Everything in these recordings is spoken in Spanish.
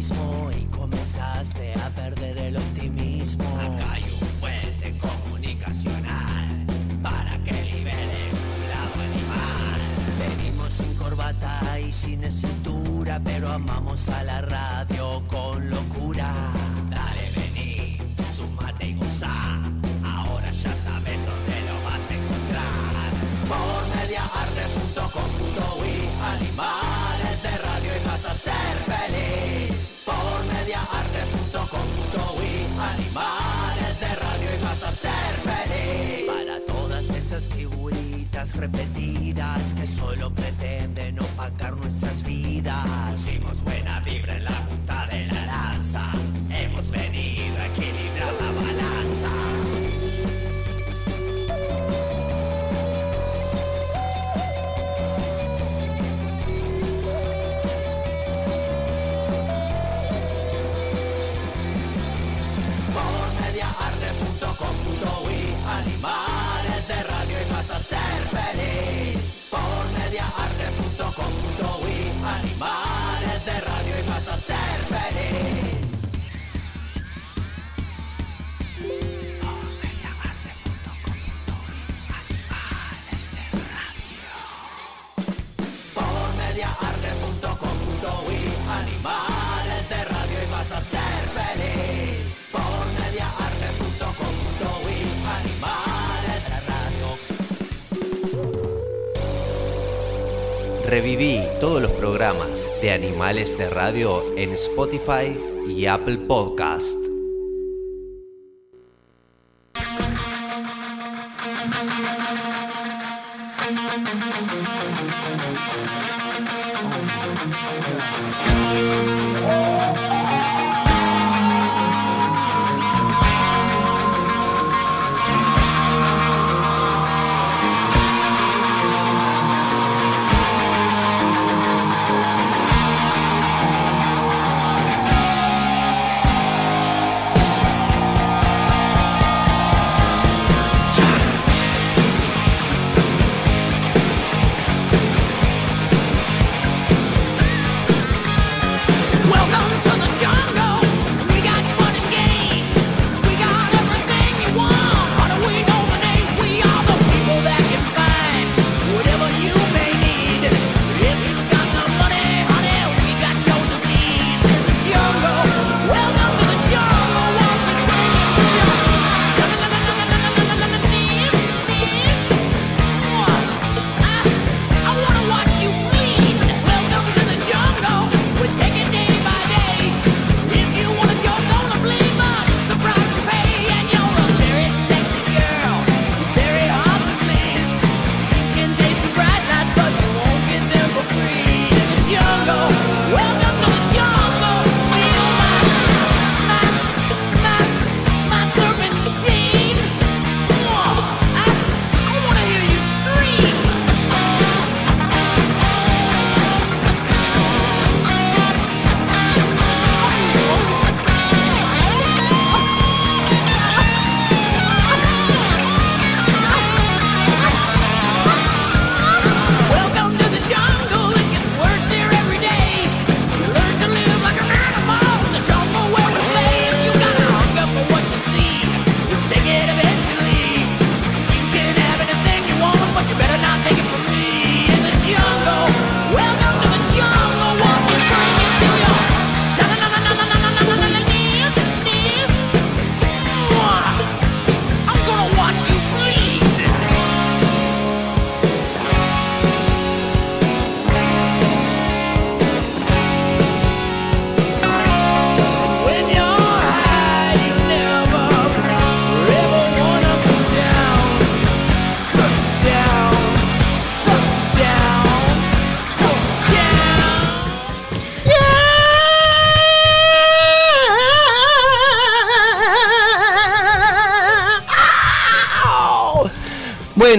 mismo y comenzaste a perder el optimismo. Acá hay un puente comunicacional para que liberes tu lado animal. Venimos sin corbata y sin estructura, pero amamos a la radio con locura. Dale, vení, sumate y goza. Ahora ya sabes dónde lo vas a encontrar. Por mediaarte.com.uy repetidas que solo pretenden opacar nuestras vidas. Hicimos buena vibra en la punta de la lanza. Hemos venido a equilibrar la balanza. Reviví todos los programas de Animales de Radio en Spotify y Apple Podcast.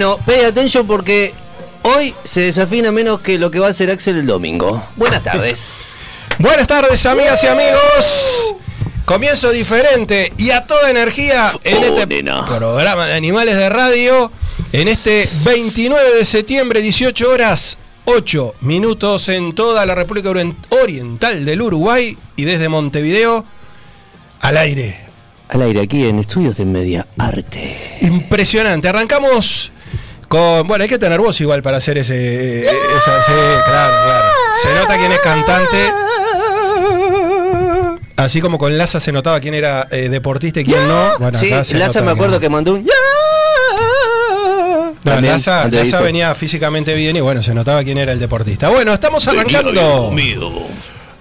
Bueno, pay attention porque hoy se desafina menos que lo que va a hacer Axel el domingo. Buenas tardes. Buenas tardes, amigas y amigos. Comienzo diferente y a toda energía en este nena. programa de Animales de Radio. En este 29 de septiembre, 18 horas 8 minutos en toda la República Ori- oriental del Uruguay y desde Montevideo al aire. Al aire, aquí en Estudios de Media Arte. Impresionante. Arrancamos con. Bueno, hay que tener voz igual para hacer ese. esa- sí, claro, claro. Se nota quién es cantante. Así como con Laza se notaba quién era eh, deportista y quién no. Bueno, sí, Laza me acuerdo que mandó un. no. No, También, Laza, venía físicamente bien y bueno, se notaba quién era el deportista. Bueno, estamos arrancando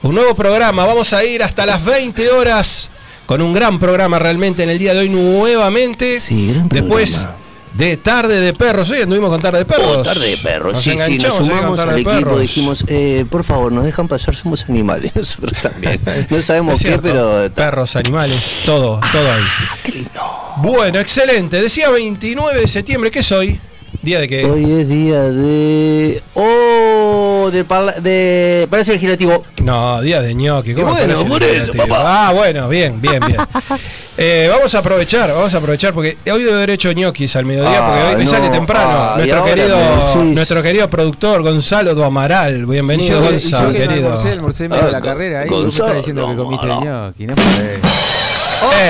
un nuevo programa. Vamos a ir hasta las 20 horas con un gran programa realmente en el día de hoy nuevamente. Sí, gran Después programa. De Tarde de Perros. Hoy anduvimos con Tarde de Perros. Oh, tarde de perros, Nos sí, sí, nos sumamos al equipo, Perros. dijimos, eh, por favor, nos dejan pasar, somos animales, nosotros también. No sabemos qué, cierto, pero... Perros, animales, todo, todo ahí. Qué lindo. Bueno, excelente. Decía 29 de septiembre, ¿qué es hoy? Día de que. Hoy es día de... ¡Oh! De, parla- de Palacio Legislativo. No, día de ñoqui. ¿cómo bueno, por eso, papá. Ah, bueno, bien, bien, bien. Eh, vamos a aprovechar, vamos a aprovechar porque hoy debe haber hecho ñoquis al mediodía porque hoy, Ah, no. sale temprano. Ah, nuestro, querido, nuestro querido productor Gonzalo Duamaral. Bienvenido, Gonzalo, yo que no querido. almorcé, almorcé medio de la Ah, carrera ahí, Gonzalo, vos me estás diciendo que comiste no. ñoqui, no podés.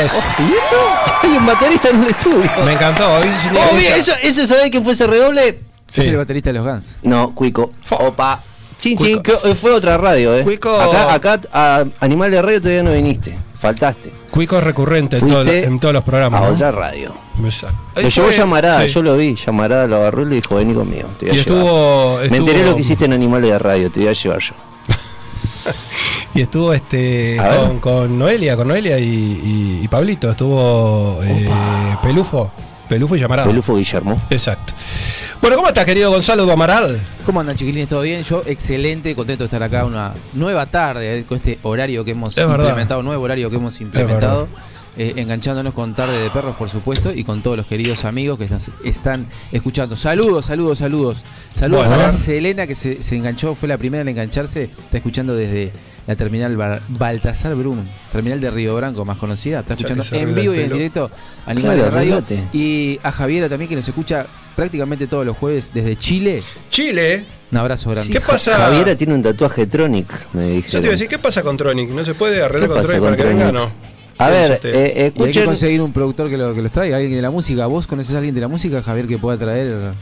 Es- ¿Y eso? Hay un baterista en el estudio. me encantó. Oh, bien, eso, ¿Ese sabe quién fue ese redoble? Sí. Es el baterista de los Guns. No, Cuico. Opa. Chin, Cuico. chin, que fue otra radio, ¿eh? Cuico. Acá, acá a Animal de Radio todavía no viniste. Faltaste. Cuico es recurrente en, todo- en todos los programas. A ¿no? otra radio. Lo llevó Llamarada, sí. yo lo vi. Llamarada lo agarró y le dijo, vení conmigo. Te voy a Y llevar". estuvo, Me enteré estuvo- lo que hiciste en Animales de Radio, te voy a llevar yo. Y estuvo este con, con Noelia, con Noelia y, y- y Pablito. Estuvo eh, Pelufo. Pelufo y Llamarada. Pelufo Guillermo. Exacto. Bueno, ¿cómo estás, querido Gonzalo Duamaral? ¿Cómo andan chiquilines? ¿Todo bien? Yo excelente, contento de estar acá una nueva tarde eh, con este horario que hemos Es verdad. implementado, nuevo horario que hemos implementado. Eh, enganchándonos con Tarde de Perros, por supuesto, y con todos los queridos amigos que nos están escuchando. Saludos, saludos, saludos. Saludos Bueno, a. Selena, que se, se enganchó, fue la primera en engancharse. Está escuchando desde la terminal Bar- Baltasar Brum, terminal de Río Branco, más conocida. Está escuchando en vivo y en directo Animales Claro, de Radio. arreglate. Y a Javiera también, que nos escucha prácticamente todos los jueves desde Chile. Chile. Un abrazo grande. ¿Qué pasa? Javiera tiene un tatuaje Tronic, me Yo te dijeron. iba a decir, ¿qué pasa con Tronic? ¿No se puede arreglar ¿Qué con Tronic para que venga no? A ¿Qué ver, eh, Y hay que conseguir un productor que lo, que los traiga, alguien de la música. ¿Vos conoces a alguien de la música, Javier, que pueda traer?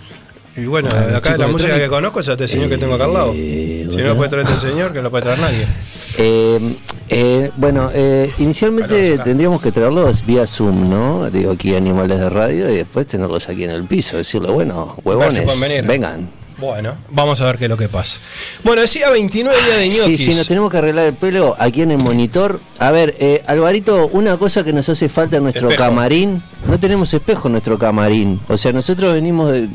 Y bueno, de acá la música que conozco es este señor que tengo acá al lado. Eh, Si no lo puede traer este señor, que no lo puede traer nadie. Eh, eh, bueno, eh, inicialmente Bueno, tendríamos que traerlos vía Zoom, ¿no? Digo, aquí Animales de Radio y después tenerlos aquí en el piso, decirle, bueno, huevones, vengan. Bueno, vamos a ver qué es lo que pasa. Bueno, decía 29 días de Sí, ñoquis. sí, nos tenemos que arreglar el pelo aquí en el monitor. A ver, eh, Alvarito, una cosa que nos hace falta en nuestro Espejo. camarín. No tenemos espejo en nuestro camarín. O sea, nosotros venimos de. eh,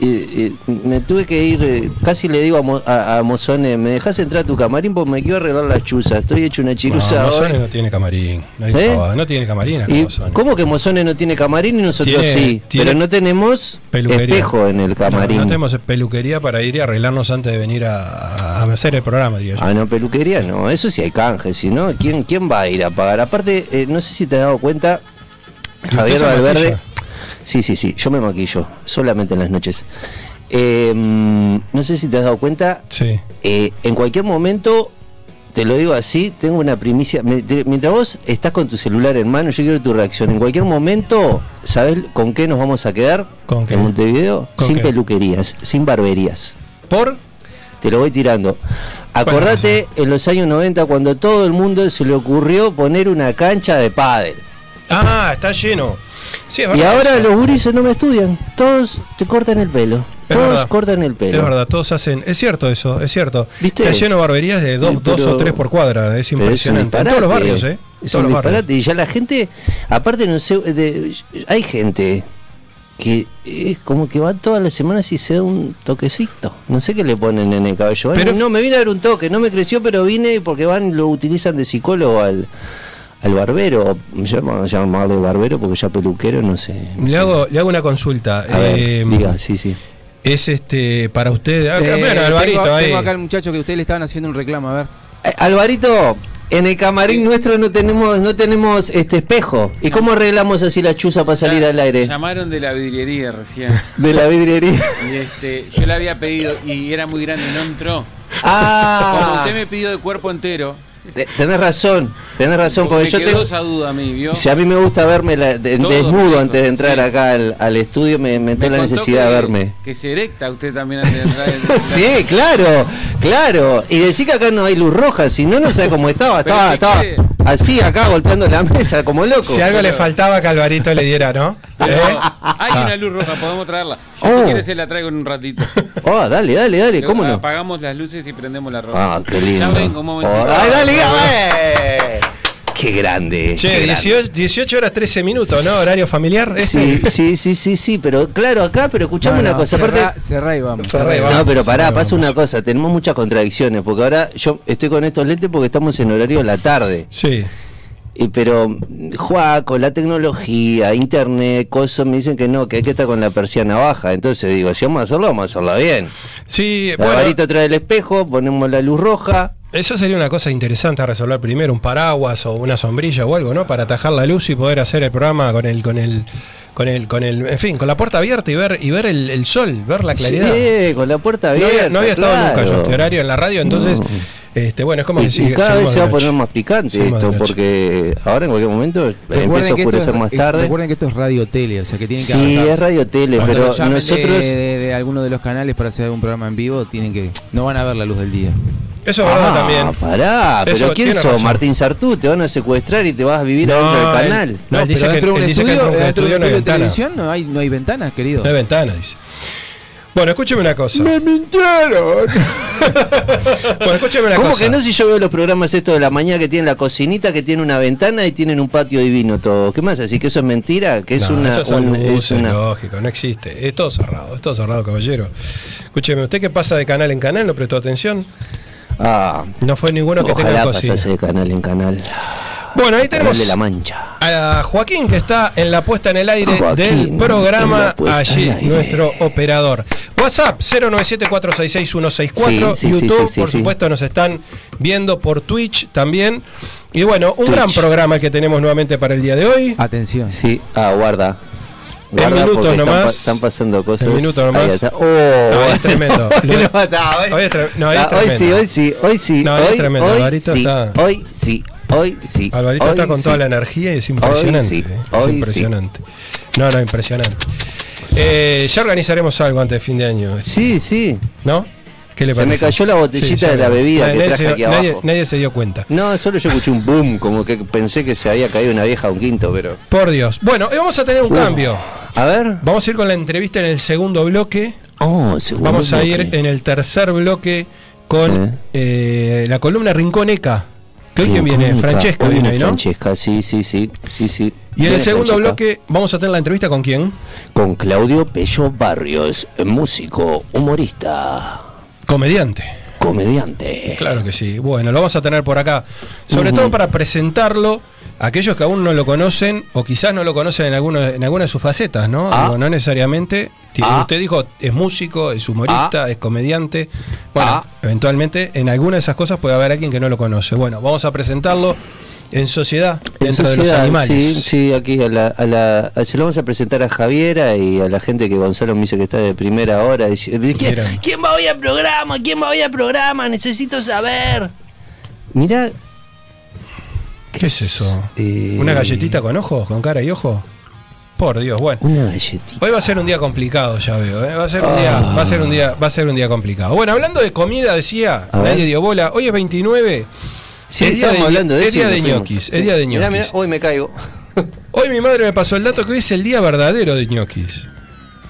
eh, me tuve que ir, eh, casi le digo a, Mo- a, a Mozone, ¿me dejas entrar a tu camarín? Porque me quiero arreglar las chuzas. Estoy hecho una No, chirusa Mozone hoy. no tiene camarín. No, hay ¿Eh? no tiene camarín acá, ¿Y Mozone. ¿Cómo que Mozone no tiene camarín y nosotros Tiene- sí? tiene pero no tenemos peluquería. espejo en el camarín. No, no tenemos peluquería para ir y arreglarnos antes de venir a, a hacer el programa, diría yo. Ah, no, peluquería no, eso sí hay canje, si no, ¿quién, ¿quién va a ir a pagar? Aparte, eh, no sé si te has dado cuenta, ¿Y usted Javier Valverde. maquilla? Sí, sí, sí, yo me maquillo, solamente en las noches. Eh, mm, no sé si te has dado cuenta, Sí. eh, en cualquier momento, te lo digo así, tengo una primicia. Mientras vos estás con tu celular en mano, yo quiero tu reacción. En cualquier momento, ¿sabes con qué nos vamos a quedar? ¿Con qué? En Montevideo, ¿Con sin qué? peluquerías, sin barberías. ¿Por? Te lo voy tirando. Acordate en los años 90 cuando todo el mundo se le ocurrió poner una cancha de pádel. Ah, está lleno. Sí, es Y ahora los gurises no me estudian. Todos te cortan el pelo. Es Todos verdad. cortan el pelo. Es verdad, todos hacen. Es cierto eso, es cierto. ¿Viste? Está lleno de barberías de dos, dos o tres por cuadra. Es Pero es impresionante. en todos los barrios, ¿eh? Es Todos los barrios. Y ya la gente, aparte, no sé, de- hay gente que es como que va todas las semanas y se da un toquecito. No sé qué le ponen en el cabello. Pero- no, me vine a dar un toque, no me creció, pero vine porque van lo utilizan de psicólogo al, al barbero. Vamos a llamarle barbero porque ya peluquero, no sé. no Le sé. hago, le hago una consulta. A ver, Eh, diga, sí, sí. Es este para usted. Ah, Eh, bueno, Alvarito, tengo, ahí. tengo acá el muchacho que ustedes le estaban haciendo un reclamo, a ver. Eh, Alvarito, en el camarín nuestro no tenemos no tenemos este espejo. ¿Y cómo arreglamos así la chuza para salir al aire? Llamaron de la vidriería recién. De la vidriería. Y este, yo le había pedido y era muy grande y no entró. Ah, usted me pidió de cuerpo entero. Te- Tenés razón, tenés razón, porque me yo tengo. esa duda a mí, ¿vio? Si a mí me gusta verme la- de- desnudo antes de entrar sí. acá al, al estudio, me, me entró Me la necesidad de verme. Que se erecta usted también antes de entrar. en- Sí, claro, claro. Y decir que acá no hay luz roja, si no, no sé cómo estaba. Estaba, si estaba así acá golpeando la mesa como loco. Si algo le faltaba que Alvarito le diera, ¿no? Pero ¿Eh? hay Ah. una luz roja, podemos traerla. Yo Oh. si quiere se la traigo en un ratito. Oh, dale, dale, dale, ¿cómo no? Apagamos las luces y prendemos la roja. Ah, qué lindo. Ya vengo un momentito. Oh, ay, dale, dale. Qué grande. Che, qué grande. 18, 18 horas 13 minutos, ¿no? Horario familiar. Sí, sí, sí, sí, sí, pero claro, acá, pero escuchame una cosa, aparte. cerrá, cerrá y vamos. Cerrá y cerrá. vamos. No, pero pará, pasa una cosa, tenemos muchas contradicciones, porque ahora yo estoy con estos lentes porque estamos en horario de la tarde. Sí. Y, pero Juaco, la tecnología, internet, cosas me dicen que no, que hay que estar con la persiana baja. Entonces digo, si vamos a hacerlo, vamos a hacerlo bien. Sí, El bueno, varito trae el espejo, ponemos la luz roja. Eso sería una cosa interesante a resolver primero, un paraguas o una sombrilla o algo, ¿no? Para atajar la luz y poder hacer el programa con el, con el, con el, con el, en fin, con la puerta abierta y ver, y ver el, el sol, ver la claridad. Sí, con la puerta No abierta. había, no había estado nunca yo este horario en la radio, entonces, este, bueno, es como Y, cada vez se va a poner más picante esto, porque ahora en cualquier momento empieza a oscurecer es- más eh, tarde. Recuerden que esto es radio tele, o sea que tienen que Sí, adaptarse. es radio tele, Cuando pero nosotros. de, de- de alguno de los canales para hacer algún programa en vivo, tienen que no van a ver la luz del día. Eso es verdad Ah, también. Pará, Eso pero ¿quién sos? razón. Martín Sartú, te van a secuestrar y te vas a vivir No, adentro del él- canal. No, él dice pero que- dentro de un él estudio, dentro de un estudio un no hay de ventana. televisión no hay, no hay ventanas, querido. No hay ventana, dice. Bueno, escúcheme una cosa. mintieron! Bueno, escúcheme una ¿Cómo cosa. que no si yo veo los programas estos de la mañana que tienen la cocinita, que tiene una ventana y tienen un patio divino todo? ¿Qué más? ¿Así que eso es mentira? ¿Que es No, una...? eso un- es una- lógico, no existe. Es todo cerrado, es todo cerrado, caballero. Escúcheme, ¿usted qué pasa de canal en canal? ¿No prestó atención? Ah, No fue ninguno que tenga ojalá cocina. pasase de canal en canal. Bueno, ahí tenemos de la Mancha. a Joaquín que está en la puesta en el aire Joaquín, del programa allí, nuestro operador. WhatsApp 097-466-164. Sí, sí, YouTube, sí, sí, por sí. supuesto, nos están viendo por Twitch también. Y bueno, un Twitch. gran programa que tenemos nuevamente para el día de hoy. Atención. Sí, ah, guarda. En minutos nomás. pa- están pasando cosas. En minutos nomás. Oh, No, es tremendo. Hoy Lo- no, está, hoy- hoy es tre- no, hoy es Ah, hoy sí, hoy sí, hoy sí. No, hoy es tremendo, hoy sí, está- hoy sí, hoy sí. Alvarito hoy está con sí. toda la energía y es impresionante. sí, eh, hoy es sí. impresionante. No, no, impresionante. Eh, ya organizaremos algo antes de fin de año, Sí, sí. ¿no? ¿Qué le Se me parece? cayó la botellita de la bebida que nadie, traje se, aquí nadie- abajo. nadie se dio cuenta. No, solo yo escuché un boom, como que pensé que se había caído una vieja a un quinto, pero. Por Dios. Bueno, hoy vamos a tener un Uh. cambio. A ver. Vamos a ir con la entrevista en el segundo bloque. Oh, segundo Vamos a ir en el tercer bloque con Sí. eh, la columna Rinconeca. Que hoy quién viene. Francesca viene ¿no? Francesca, sí, sí, sí, sí, sí. Y en el segundo Francesca. bloque vamos a tener la entrevista con quién? Con Claudio Pello Barrios, músico, humorista, Comediante. Comediante. Claro que sí. Bueno, lo vamos a tener por acá. Sobre todo para presentarlo a aquellos que aún no lo conocen o quizás no lo conocen en, alguno, en alguna de sus facetas, ¿no? Ah. Digo, no necesariamente. Ah. Usted dijo, es músico, es humorista, es comediante. Bueno, Ah. eventualmente en alguna de esas cosas puede haber alguien que no lo conoce. Bueno, vamos a presentarlo en sociedad, En dentro de los sociedad, animales. Sí, sí, aquí a la, a la- a- se lo vamos a presentar a Javiera y a la gente que Gonzalo me dice que está de primera hora. dice, ¿Quién, quién va hoy al programa? ¿Quién va hoy al programa? Necesito saber. Mira. ¿Qué es eso? Eh, ¿Una galletita con ojos, con cara y ojo? Por Dios, bueno. Una galletita. Hoy va a ser un día complicado, ya veo. ¿eh? Va a ser un día, va a ser un día, va a ser un día complicado. Bueno, hablando de comida, decía, A ver. nadie dio bola. Hoy es 29. Sí, es día estábamos de, hablando de es eso y día de ñoquis. Es día de Mirá, mirá, ñoquis. hoy me caigo. Hoy mi madre me pasó el dato que hoy es el día verdadero de ñoquis.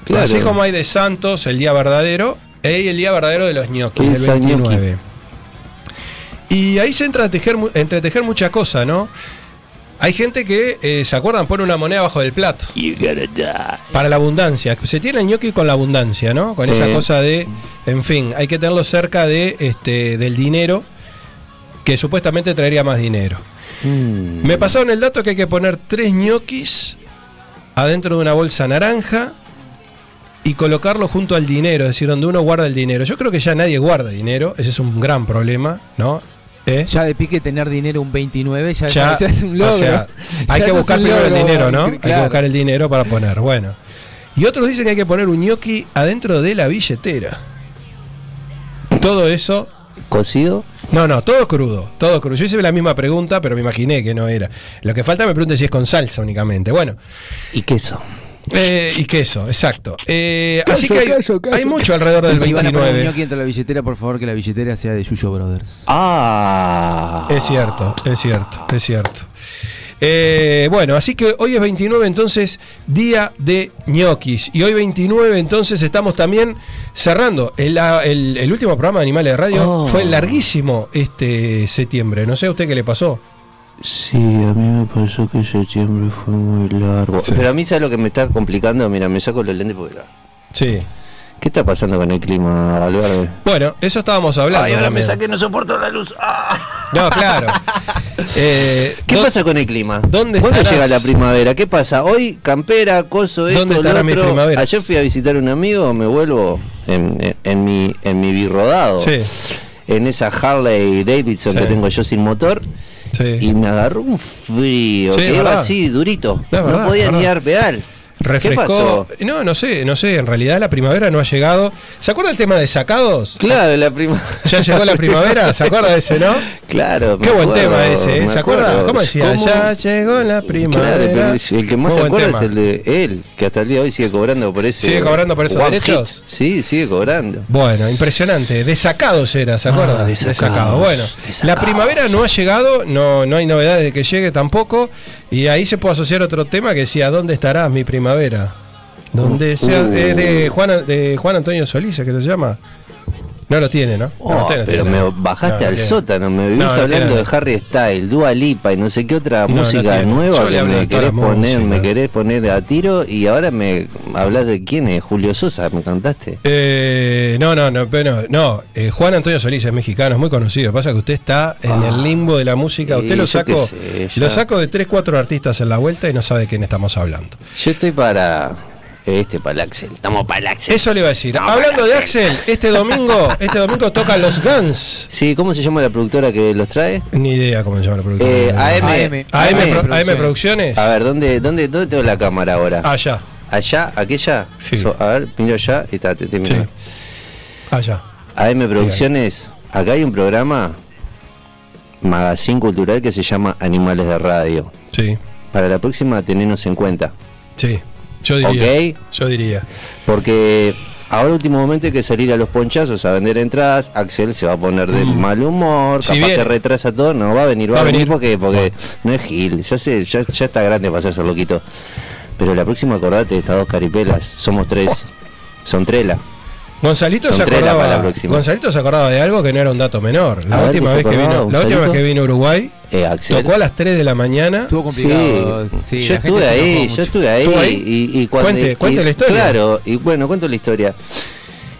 Claro. Así como hay de Santos, el día verdadero, hay el día verdadero de los ñoquis, ¿Qué el es el 29. Y ahí se entra a tejer, mu- entretejer mucha cosa, ¿no? Hay gente que, eh, ¿se acuerdan? Pone una moneda abajo del plato. You gotta die. Para la abundancia. Se tiene el ñoqui con la abundancia, ¿no? Con Sí. esa cosa de, en fin, hay que tenerlo cerca de este del dinero que supuestamente traería más dinero. Mm. Me pasaron el dato que hay que poner tres ñoquis adentro de una bolsa naranja y colocarlo junto al dinero, es decir, donde uno guarda el dinero. Yo creo que ya nadie guarda dinero, ese es un gran problema, ¿no? ¿Eh? Ya de pique tener dinero un 29 ya, Ya, ya es un logro. o sea, hay que buscar primero el dinero, ¿no? Hay que buscar el dinero para poner, bueno. Y otros dicen que hay que poner un ñoqui adentro de la billetera. Todo eso ¿Cocido? No, no, todo crudo, todo crudo. Yo hice la misma pregunta, pero me imaginé que no era. Lo que falta me pregunte si es con salsa únicamente. Bueno, ¿Y queso? eh, y queso, exacto. Eh, así que hay, mucho alrededor del si van a poner un 29. gnocchi entre la billetera, por favor, que la billetera sea de Yuyo Brothers. Ah. Es cierto, es cierto, es cierto. Eh, bueno, así que hoy es 29, entonces, día de ñoquis. Y hoy 29, entonces, estamos también cerrando. El, el- el último programa de Animales de Radio Oh. fue larguísimo este septiembre. No sé a usted qué le pasó. Sí, a mí me pasó que septiembre fue muy largo. Sí. Pero a mí, ¿sabes lo que me está complicando? Mira, me saco los lentes porque. Sí. ¿Qué está pasando con el clima, Valverde? Bueno, eso estábamos hablando. Ay, ahora me saqué, no soporto la luz. Ah. No, claro. Eh, ¿Qué ¿dó- pasa con el clima? ¿Dónde ¿Cuándo estarás? llega la primavera? ¿Qué pasa? Hoy campera, coso, esto, ¿Dónde lo otro. primavera? Ayer fui a visitar a un amigo, me vuelvo en, en- en mi en mi birrodado. Sí, En esa Harley Davidson Sí. que tengo yo sin motor. sí. Y me agarró un frío, Sí, que iba así, durito. No, es no verdad, podía ni dar pedal. ¿Qué Refrescó. pasó? No, no sé, no sé. En realidad la primavera no ha llegado. ¿Se acuerda el tema de sacados? Claro, la prima. Ya llegó la primavera, ¿se acuerda de ese, no? Claro, Qué buen tema ese, ¿eh? ¿se acuerda? ¿Cómo decía? ¿Cómo? Ya llegó la primavera. Claro, pero el que más Muy se acuerda es el de él, que hasta el día de hoy sigue cobrando por ese. ¿Sigue cobrando por esos derechos? hit. Sí, sigue cobrando. Bueno, impresionante. Desacados era, ¿se acuerda? Ah, desacados, Bueno, desacados. la primavera no ha llegado, no, no hay novedades de que llegue tampoco. Y ahí se puede asociar otro tema que decía, ¿dónde estará mi primavera? Donde sea, Uh. es de Juan, de Juan Antonio Solís, ¿es que se llama? No lo tiene, ¿no? No, Oh, no pero tiene. me bajaste No, al sótano, me vivís hablando de Harry Styles, Dua Lipa y no sé qué otra música nueva que me querés poner, música. me querés poner a tiro y ahora me hablas de quién es, Julio Sosa, me cantaste. Eh, no, no, no, pero no, no, eh, Juan Antonio Solís es mexicano, es muy conocido. Pasa que usted está en Ah. el limbo de la música. Usted lo saco, sé, lo saco de 3, 4 artistas en la vuelta y no sabe de quién estamos hablando. Yo estoy para este, para el Axel, estamos para el Axel. Eso le iba a decir. Hablando de Axel, este domingo, este domingo tocan los Guns. Sí, ¿cómo se llama la productora que los trae? Ni idea cómo se llama la productora. Eh, AM. AM. AM, AM Pro- AM Producciones. A ver, ¿dónde, dónde, ¿dónde tengo la cámara ahora? Allá, ¿Allá? ¿Aquella? Sí. So- a ver, miro allá. y Está, te, te sí. miro. Allá. AM Producciones, acá hay un programa, magazine cultural que se llama Animales de Radio. Sí, Para la próxima, tenernos en cuenta. sí. Yo diría. Ok. Yo diría. Porque ahora último momento hay que salir a los ponchazos a vender entradas. Axel se va a poner de mal humor, Mm. Si capaz viene. que retrasa todo. No, va a venir, va, Va a venir, venir. porque, porque no es Gil. Ya, sé, ya, ya está grande para hacerse loquito. Pero la próxima, acordate de estas dos caripelas. Somos tres. Son trela. Gonzalito se acordaba. Gonzalito se acordaba de algo que no era un dato menor. La ver, última ¿qué se vez que vino, la última vez que vino a Uruguay, Eh, tocó a las 3 de la mañana. Estuvo Sí, complicado. sí, yo estuve ahí, yo estuve ahí, y, y cuando Cuente, y- cuente la historia. Claro, y bueno, cuento la historia.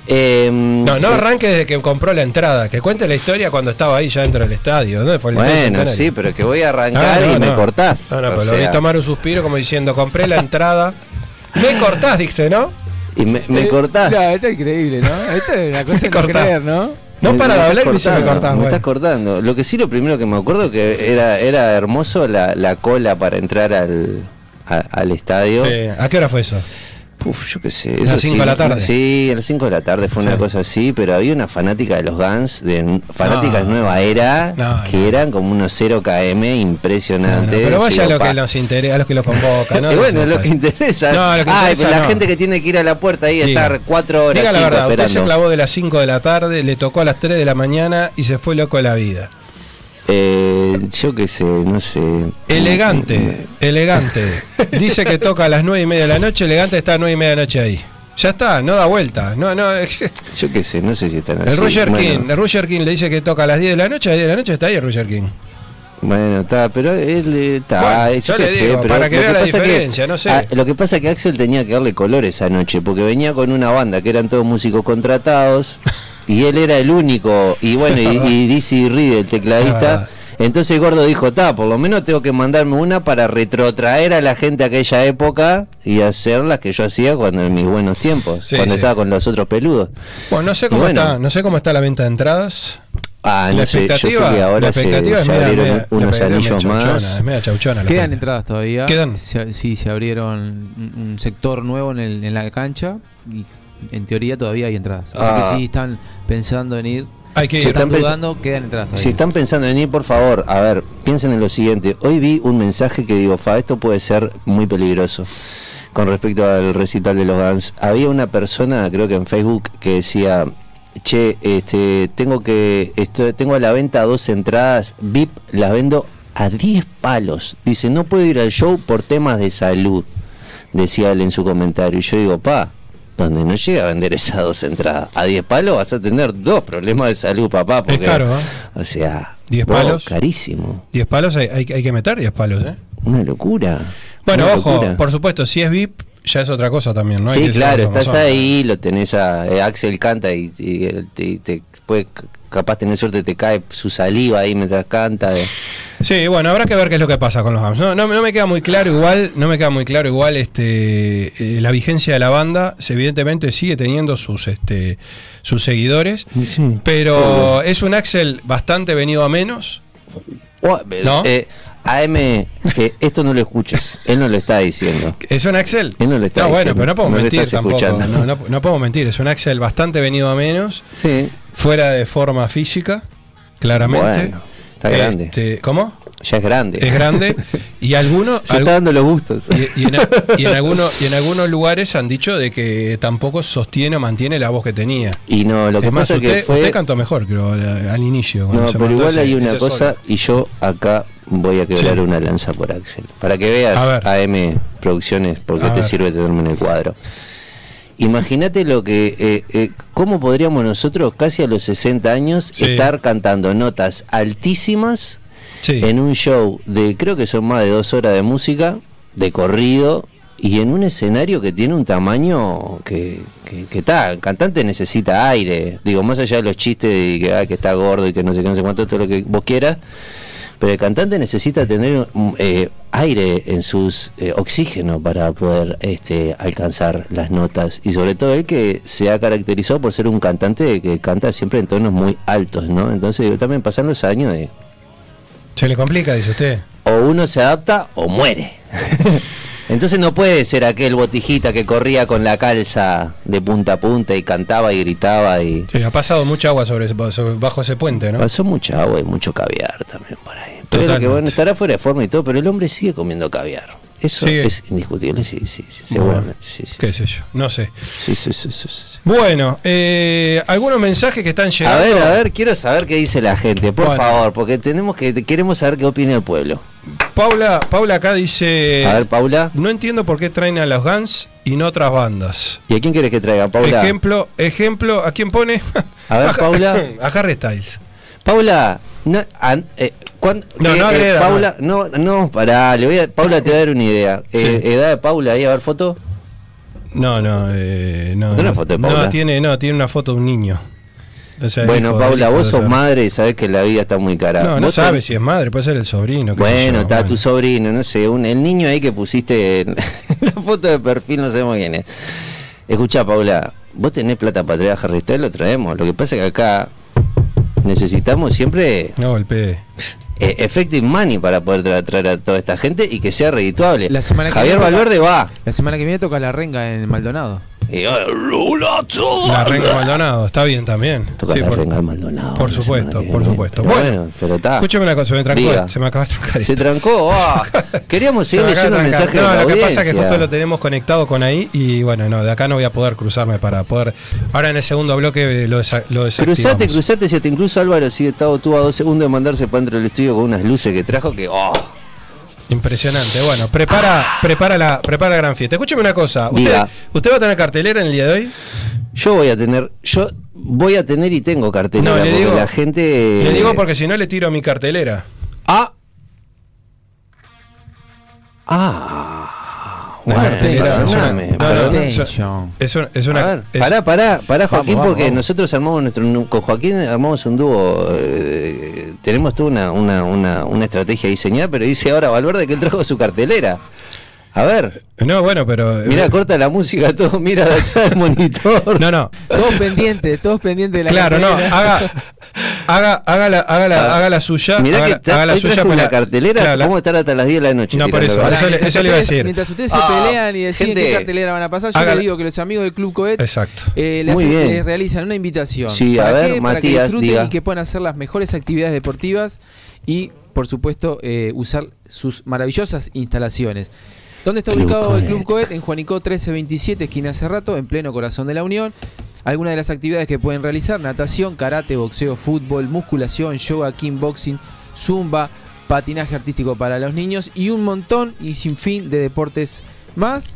Eh, No, no eh, arranque desde que compró la entrada, que cuente la historia cuando estaba ahí ya dentro del estadio. ¿Dónde fue el Bueno, sí, pero que voy a Ah, arrancar no, y me no. cortás. No, no, pero lo vi tomar un suspiro como diciendo, compré la entrada. Me cortás, dice, ¿no? Y me, me Eh, cortás. No, esto es increíble, ¿no? Esto es una cosa de no creer, ¿no? No para de hablar y me me cortando, cortás. Me bueno. estás cortando. Lo que sí, lo primero que me acuerdo que era, era hermoso la, la cola para entrar al, a- al estadio. Sí, ¿A qué hora fue eso? Uf, yo qué sé. A las cinco sí, de la tarde. Sí, a las 5 de la tarde fue una cosa así, pero había una fanática de los Guns, de fanáticas No. nueva era, No, que no. eran como unos 0 km impresionantes. pero vaya a lo que nos interesa, a los que los convocan. ¿no? Bueno, es lo que interesa. No, lo que Ay, interesa la gente que tiene que ir a la puerta ahí, Diga. estar cuatro horas Diga la verdad, usted se clavó de las 5 de la tarde, le tocó a las 3 de la mañana y se fue loco de la vida. Eh, yo qué sé, no sé. Elegante, elegante. Dice que toca a las 9 y media de la noche, elegante está a 9 y media de la noche ahí. Ya está, no da vuelta. No, no, el Yo qué sé, no sé si están así. Roger bueno, King, el Roger King le dice que toca a las 10 de la noche, a las 10 de la noche está ahí el Roger King. Bueno, está, pero él eh, está. Bueno, eh, yo qué le sé, digo, pero para que vea la diferencia, no sé. ah, lo que pasa es que Axel tenía que darle color esa noche, porque venía con una banda que eran todos músicos contratados, y él era el único, y bueno, y, y Dizzy Reed, el Ah. tecladista. Entonces gordo dijo, ta, por lo menos tengo que mandarme una para retrotraer a la gente a aquella época y hacer las que yo hacía cuando en mis buenos tiempos, Sí, cuando sí. estaba con los otros peludos. Bueno, no sé cómo bueno. está, no sé cómo está la venta de entradas. Ah, la no sé, yo sé que ahora se, se media- abrieron media- unos media- anillos chauchona, más. es media chauchona la Quedan gente. entradas todavía. Quedan. Se- sí, se abrieron un, un sector nuevo en, el- en la cancha y en teoría todavía hay entradas. Así Ah. que sí están pensando en ir. Hay que Si están dudando, quedan entradas. Si están pensando en ir, por favor, a ver, piensen en lo siguiente. Hoy vi un mensaje que digo, fa, esto puede ser muy peligroso con respecto al recital de los Guns. Había una persona, creo que en Facebook, que decía, che, este, tengo que, esto, tengo a la venta dos entradas VIP, las vendo a 10 palos. Dice, no puedo ir al show por temas de salud, decía él en su comentario. Y yo digo, pa, donde no llega a vender esas dos entradas a 10 palos vas a tener dos problemas de salud, papá. Porque, caro, ¿eh? O sea, 10 vos, palos. carísimo. 10 palos hay, hay- hay que meter 10 palos, ¿eh? Una locura. Bueno, Una ojo, locura. por supuesto, si es VIP, ya es otra cosa también, ¿no? Hay sí, que claro, estás ahí, lo tenés a eh, Axel canta y, y y te puede capaz tener suerte te cae su saliva ahí mientras canta. eh. Sí, bueno, habrá que ver qué es lo que pasa con los Gams. No, no, no me queda muy claro igual, no me queda muy claro igual este eh, la vigencia de la banda, se- evidentemente sigue teniendo sus este sus seguidores, Sí. pero es un Axel bastante venido a menos. Oh, ¿No? eh, AM, que esto no lo escuches, él no lo está diciendo. ¿Es un Axel? Él no lo está No, bueno, diciendo, pero no podemos no mentir tampoco. No, no, no podemos mentir, es un Axel bastante venido a menos, Sí, fuera de forma física, claramente. Bueno, está grande. Este, ¿Cómo? ya es grande. Es grande. Y algunos. Se está dando los gustos. Y, y en, y en y en algunos lugares han dicho de que tampoco sostiene o mantiene la voz que tenía. Y no, lo que es más, pasa usted, que fue. usted cantó mejor, creo, al, inicio. No, pero igual hay una cosa, solo. y yo acá voy a quebrar Sí. una lanza por Axel. Para que veas. AM Producciones, por qué A te ver. sirve tenerme en el cuadro. Imagínate lo que, eh, eh, cómo podríamos nosotros, casi a los 60 años, Sí. estar cantando notas altísimas Sí. en un show de, creo que son más de dos horas de música, de corrido, y en un escenario que tiene un tamaño que, que, que está, el cantante necesita aire, digo, más allá de los chistes y que, ah, que está gordo y que no sé qué, no sé cuánto, todo lo que vos quieras, pero el cantante necesita tener mm, eh, aire en sus eh, oxígeno para poder este, alcanzar las notas y sobre todo él que se ha caracterizado por ser un cantante que canta siempre en tonos muy altos, ¿no? Entonces digo, también pasan los años de Se le complica, dice usted. o uno se adapta o muere. Entonces no puede ser aquel botijita que corría con la calza de punta a punta y cantaba y gritaba y Sí, ha pasado mucha agua sobre, sobre- bajo ese puente, ¿no? pasó mucha agua y mucho caviar también por ahí. Pero que bueno, estará fuera de forma y todo, pero el hombre sigue comiendo caviar. Eso Sigue. es indiscutible, sí, sí, sí, seguramente. Sí, sí, Qué sé yo, no sé. sí, sí, sí. Bueno, eh, algunos mensajes que están A llegando. ver, a ver, quiero saber qué dice la gente, por Bueno. favor, porque tenemos que queremos saber qué opina el pueblo. Paula, Paula acá dice. A ver, Paula, No entiendo por qué traen a los Guns y no otras bandas. ¿y a quién quieres que traiga, Paula? Ejemplo, ejemplo, ¿a quién pone? A ver, Paula. A Harry Styles. Paula, no, an- eh, ¿cuándo- No, eh, no eh, agreda, Paula, no, no, pará, le voy a, Paula te va a dar una idea. Eh, Sí. edad de Paula, ahí a ver foto. No, no, eh, no. ¿Tiene una no. foto de No, Paula? tiene, no, tiene una foto de un niño. O sea, bueno, hijo- Paula, vos sos madre y sabés que la vida está muy cara. No, no Vos sabe ten- si es madre, puede ser el sobrino. Bueno, está bueno. tu sobrino, no sé, un, el niño ahí que pusiste en la foto de perfil, no sabemos quién es. Escuchá, Paula, vos tenés plata para traer a Harry Styles, lo traemos. Lo que pasa es que acá necesitamos siempre No golpee. eh, effective money para poder tra- traer a toda esta gente y que sea redituable. La semana que Javier toca- Valverde va. La semana que viene toca la renga en Maldonado. Y. La Renga Maldonado, está bien también. Toca Sí, la por, renga al Maldonado. por la supuesto, por supuesto. Pero Bueno, bueno, pero está. Escúchame una cosa, se me trancó, Diga. se me acaba de trancar. Se trancó. ah. Queríamos Se seguir acaba leyendo trancar. mensajes No, de la lo que pasa es que audiencia. justo lo tenemos conectado con ahí y bueno, no, de acá no voy a poder cruzarme para poder. Ahora en el segundo bloque lo, desa- lo desactivamos. Cruzate, cruzate, si te incluso Álvaro sigue estado tú a dos segundos de mandarse para dentro del estudio con unas luces que trajo que. Oh, Impresionante. Bueno, prepara, prepara la, prepara la gran fiesta. Escúcheme una cosa. ¿Usted. ¿Usted va a tener cartelera en el día de hoy? yo voy a tener, yo voy a tener y tengo cartelera No, le digo- la gente. Le digo porque si no le tiro mi cartelera. Ah. Ah. Es una- pará, pará, pará, Joaquín, Vamos, porque vamos. nosotros armamos nuestro. Con Joaquín armamos un dúo. eh, tenemos toda una, una, una, una estrategia diseñada, pero dice ahora Valverde que él trajo su cartelera. A ver, No, bueno, pero. mira, corta la música, todo, mira de atrás del monitor. No, no. Todos pendientes, todos pendientes de la Claro, no. Haga, Haga, haga, la, haga, la, haga la suya. Mirá haga, que la- está, haga la suya para una cartelera, Claro, la- vamos a estar hasta las 10 de la noche. No, por eso, cartas. eso le- eso le iba a decir. Mientras ustedes se Ah, pelean y deciden gente. qué cartelera van a pasar, yo les digo que los amigos del Club Coet Exacto. eh, le Muy bien. les realizan una invitación. Sí, a ¿Para ver, qué? Para que Matías, disfruten diga. y que puedan hacer las mejores actividades deportivas y, por supuesto, eh, usar sus maravillosas instalaciones. ¿Dónde está Club ubicado el. Club Coet? En Juanico 1327, esquina Cerrato, en pleno corazón de la Unión. Algunas de las actividades que pueden realizar, natación, karate, boxeo, fútbol, musculación, yoga, kickboxing, zumba, patinaje artístico para los niños y un montón y sin fin de deportes más.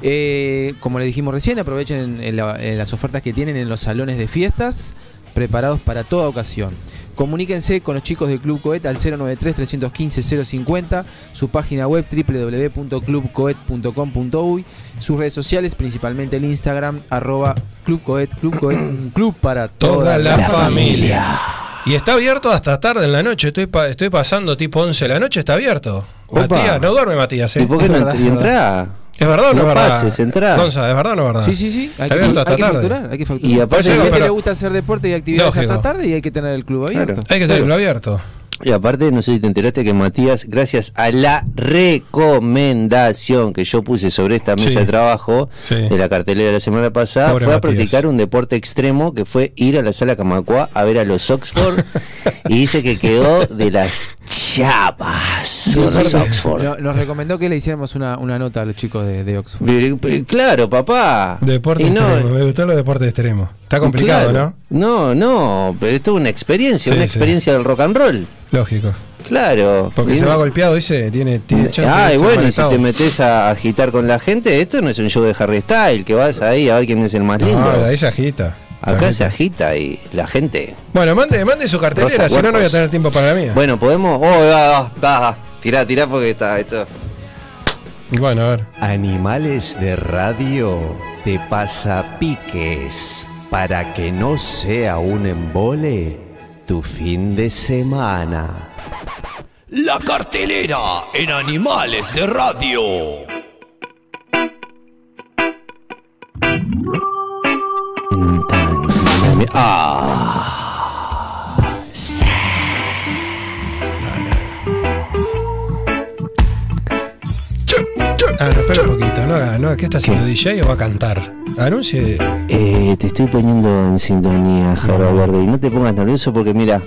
Eh, como le dijimos recién, aprovechen en- en la- en las ofertas que tienen en los salones de fiestas, preparados para toda ocasión. Comuníquense con los chicos del Club Coet al 093-315-050, su página web www.clubcoet.com.uy, sus redes sociales, principalmente el Instagram, arroba Club Coet, Club Coet, un club para Toda la, La familia. Y está abierto hasta tarde en la noche. Estoy, pa- estoy pasando tipo 11 de la noche, está abierto. Opa. Matías, no duerme Matías, ¿eh? ¿Y por qué Es no verdad, entr- y es verdad o no, No es verdad? pases, entrá. Gonza, ¿es verdad o no es verdad? Sí, sí, sí. Hay que, hay hasta que facturar, hay que facturar. Y aparte- Hay gente le gusta hacer deporte y actividades Lógico. hasta tarde y hay que tener el club abierto. Claro. Hay que tenerlo abierto. Y aparte, no sé si te enteraste que Matías, gracias a la recomendación que yo puse sobre esta mesa Sí. de trabajo Sí. de la cartelera de la semana pasada, Pobre fue a Matías. practicar un deporte extremo que fue ir a la sala Camacua a ver a los Oxford y dice que quedó de las chapas con los Oxford. No- Nos recomendó que le hiciéramos una, una nota a los chicos de, de Oxford. Pero- pero Claro, papá. Deporte Y no- extremo. Me gustó los deportes extremos. Está complicado, claro. No, no, pero esto es una experiencia, Sí, una sí. experiencia del rock and roll. ¿no? Lógico. Claro. Porque se no- va golpeado, dice, tiene, tiene chance Ah, de y bueno, y si te metes a agitar con la gente, esto no es un show de Harry Styles, que vas ahí a ver quién es el más lindo. No, ahí se agita. Acá se agita. y la gente. Bueno, mande, mande su cartelera, si no, no voy a tener tiempo para la mía. Bueno, podemos. Oh, va, va, va. Tirá, tirá porque está esto. Bueno, a ver. Animales de radio te pasa piques para que no sea un embole tu fin de semana. La cartelera en Animales de Radio. Ah. Ah, no, espera un poquito. No, haga- no, ¿Qué está haciendo DJ o va a cantar? Anuncie. Eh, te estoy poniendo en sintonía, Jaro Verde, y no te pongas nervioso porque mira,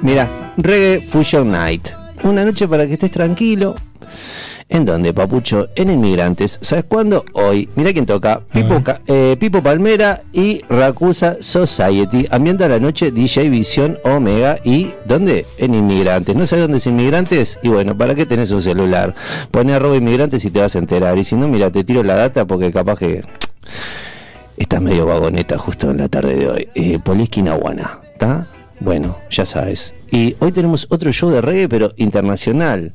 mira, Reggae Fusion Night. Una noche para que estés tranquilo. ¿En dónde, papucho? En Inmigrantes. ¿Sabes cuándo? Hoy. Mira quién toca. Pipo, eh, Pipo Palmera y Racusa Society. Ambienta la noche DJ Visión Omega. ¿Y dónde? En Inmigrantes. ¿No sabes dónde es Inmigrantes? Y bueno, ¿para qué tenés un celular? Pone arroba Inmigrantes y te vas a enterar. Y si no, mira, te tiro la data porque capaz que... Estás medio vagoneta justo en la tarde de hoy. Eh, Poliski Nahuana, ¿está? Bueno, ya sabes. Y hoy tenemos otro show de reggae, pero internacional.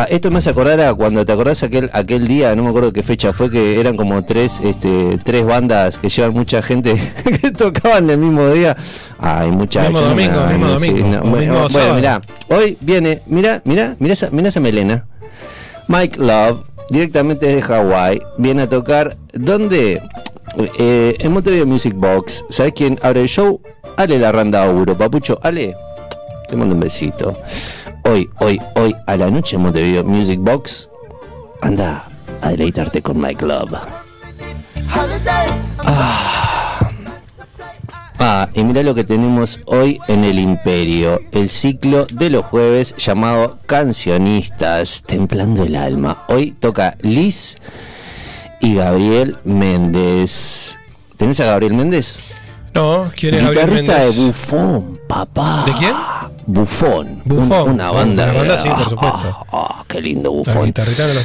Ah, esto me hace acordar a cuando te acordás aquel, aquel día, no me acuerdo qué fecha fue, que eran como tres, este, tres bandas que llevan mucha gente que tocaban el mismo día. Ay, muchachos. Mismo domingo, mismo domingo, bueno, mismo bueno, mirá, hoy viene, mira, mira, mira esa, mira esa melena. Mike Love, directamente desde Hawái, viene a tocar. ¿Dónde? Eh, en Montevideo Music Box. ¿Sabes quién abre el show? Ale la Randa Auro. Papucho, Ale, te mando un besito. Hoy, hoy, hoy, a la noche en Montevideo Music Box. Anda a deleitarte con Mike Love. Ah. Ah, y mira lo que tenemos hoy en el Imperio, el ciclo de los jueves llamado Cancionistas, Templando el Alma. Hoy toca Liz y Gabriel Méndez. ¿Tenés a Gabriel Méndez? No, ¿quién es Gabriel Guitarrista Méndez? de Bufón, papá. ¿De quién? Bufón. Bufón. Un- una banda. Una banda, sí, por ah, supuesto. ah, ah, qué lindo Bufón.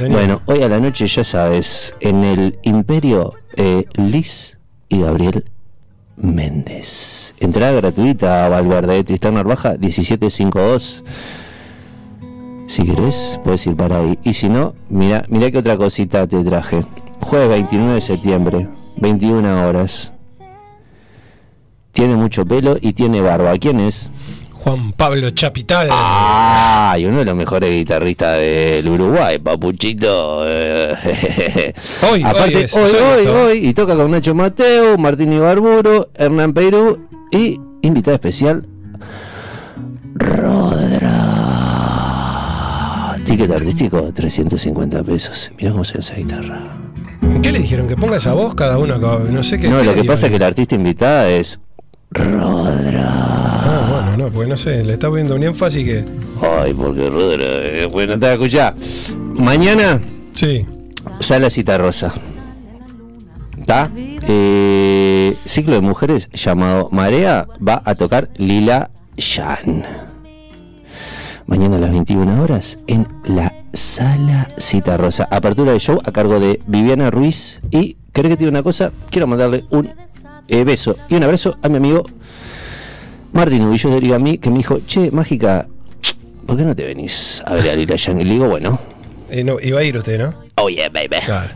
Bueno, hoy a la noche, ya sabes, en el Imperio, eh, Liz y Gabriel Méndez. Entrada gratuita a Valverde, de Tristán Narvaja, 1752. Si querés, puedes ir para ahí. Y si no, mira, mira qué otra cosita te traje. Jueves 29 de septiembre, 21 horas. Tiene mucho pelo y tiene barba. ¿Quién es? Juan Pablo Chapital. Ah, y uno de los mejores guitarristas del Uruguay, Papuchito. eh, Hoy, Aparte, hoy es, hoy, hoy y toca con Nacho Mateo, Martín Ibarburo, Hernán Perú y invitada especial, Rodra. Ticket artístico, 350 pesos. Mirá cómo suena esa guitarra. ¿Qué le dijeron? ¿Que ponga esa voz cada uno? No sé qué. No, lo que pasa es que la artista invitada es Rodra. Ah, bueno, no, pues no sé, le está poniendo un énfasis que. Ay, porque Rodra. eh, Bueno, te escuchá. Mañana Sí. Sala Cita Rosa. ¿Está? Eh, ciclo de mujeres llamado Marea va a tocar Lila Shan. Mañana a las 21 horas en la Sala Cita Rosa. Apertura de show a cargo de Viviana Ruiz. Y, ¿querés que diga una cosa? Quiero mandarle un eh, beso y un abrazo a mi amigo Martín Ubillo de Origami que me dijo, che, mágica, ¿por qué no te venís a ver a Lila? Y le digo, bueno, Eh, no, iba a ir usted, ¿no? oh yeah, baby. Claro.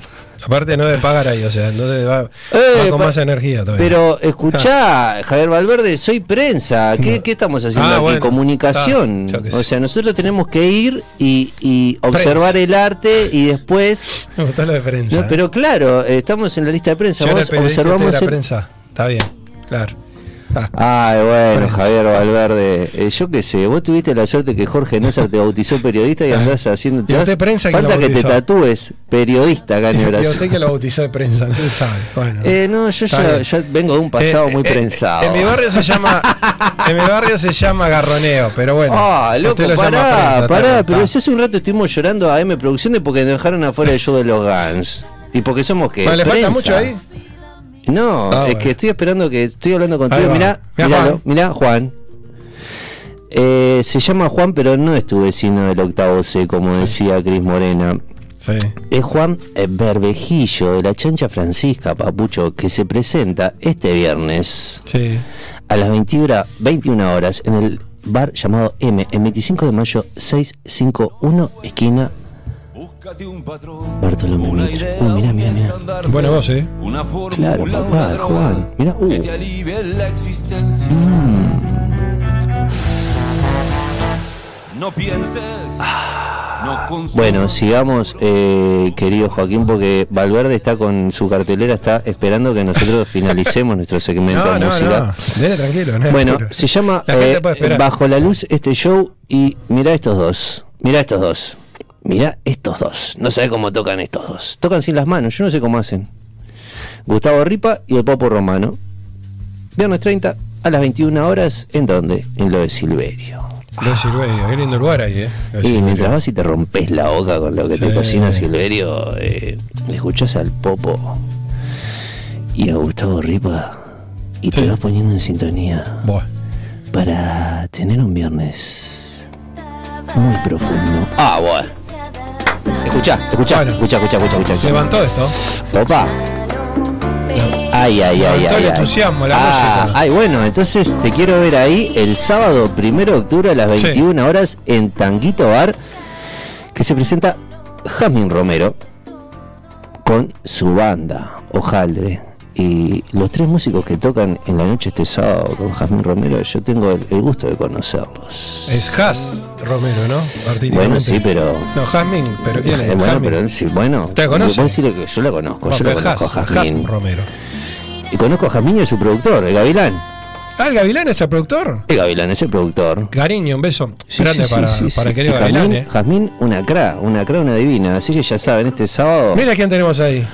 Aparte no debe pagar ahí, o sea, no se va, Eh, va con más energía todavía. Pero escuchá, Javier Valverde, soy prensa. ¿Qué, qué estamos haciendo Ah, aquí? bueno, Comunicación. qué o sea, nosotros tenemos que ir y, y observar el arte y después. Me gustó lo de prensa. No, pero claro, eh, estamos en la lista de prensa. Yo Vos observamos. era el- prensa. Está bien, claro. Ah, Ay, bueno. Javier Valverde. eh, yo qué sé, vos tuviste la suerte que Jorge Nésar te bautizó periodista y Ah. andás haciendo. Usted prensa Falta que te tatúes periodista acá en el usted que lo bautizó de prensa, no se sabe. Bueno. Eh, no, yo ya, vengo de un pasado Eh, muy eh, prensado. En mi barrio se llama. En mi barrio se llama garroneo, pero bueno. Ah, loco, lo pará, prensa, pará, pero si hace un rato estuvimos llorando a M Producciones porque nos dejaron afuera el show de los Guns. Y porque somos que. Bueno, ¿Le falta mucho ahí? No, Ah, es bueno. que estoy esperando que estoy hablando contigo. Mirá, Mirá, mirá, Juan. mirá, Juan. Eh, se llama Juan, pero no es tu vecino del octavo C, como decía Cris Morena. Sí. Es Juan eh, Berbejillo de la Chancha Francisca, Papucho, que se presenta este viernes Sí. a las 21 horas, 21 horas en el bar llamado M, en 25 de mayo 651, esquina Bartolomé Mitre. Uh, mirá, mirá, mirá. Buena voz, ¿eh? Claro, papá, Juan. Mirá, uh. No pienses, no consumas. Bueno, sigamos, eh, querido Joaquín, porque Valverde está con su cartelera, está esperando que nosotros finalicemos nuestro segmento No, de no, música. no. Dele tranquilo, no Bueno, se llama La eh. Bajo la Luz este show y mirá estos dos, mirá estos dos, mirá estos dos. No sé cómo tocan estos dos. Tocan sin las manos, yo no sé cómo hacen. Gustavo Ripa y el Popo Romano. Viernes 30 a las 21 horas, ¿en dónde? En lo de Silverio. Lo de Silverio, qué lindo lugar ahí, ¿eh? Y Silverio. mientras vas y te rompes la boca con lo que te cocina Silverio, eh, le escuchás al Popo y a Gustavo Ripa y te vas poniendo en sintonía Buah. para tener un viernes muy profundo. Ah, bueno. Escuchá, escuchá, Bueno. escuchá, escuchá, escuchá, escuchá. Levantó esto. Papá. Ay, ay, ay, ay. El ay. entusiasmo, la Ah, música. Ay, bueno, entonces te quiero ver ahí el sábado primero de octubre a las 21 horas en Tanguito Bar, que se presenta Jasmine Romero con su banda, Ojaldre. Y los tres músicos que tocan en la noche este sábado con Jasmine Romero, yo tengo el, el gusto de conocerlos. Es Has Romero, ¿no? Bueno, sí, pero. No, Jasmine, pero ¿quién es? Eh, bueno, Jasmine. pero sí, bueno. Que yo la conozco, No, yo la conozco a Has, Jasmine. Has Romero. Y conozco a Jasmine y a su productor, el Gavilán. Ah, el Gavilán es el productor. El Gavilán es el productor. Cariño, un beso Sí, grande sí, para, sí, para sí. querido Gavilán, Jazmín, ¿eh? Jazmín, una cra, una cra, una divina. Así que ya saben, este sábado. Mira quién tenemos ahí.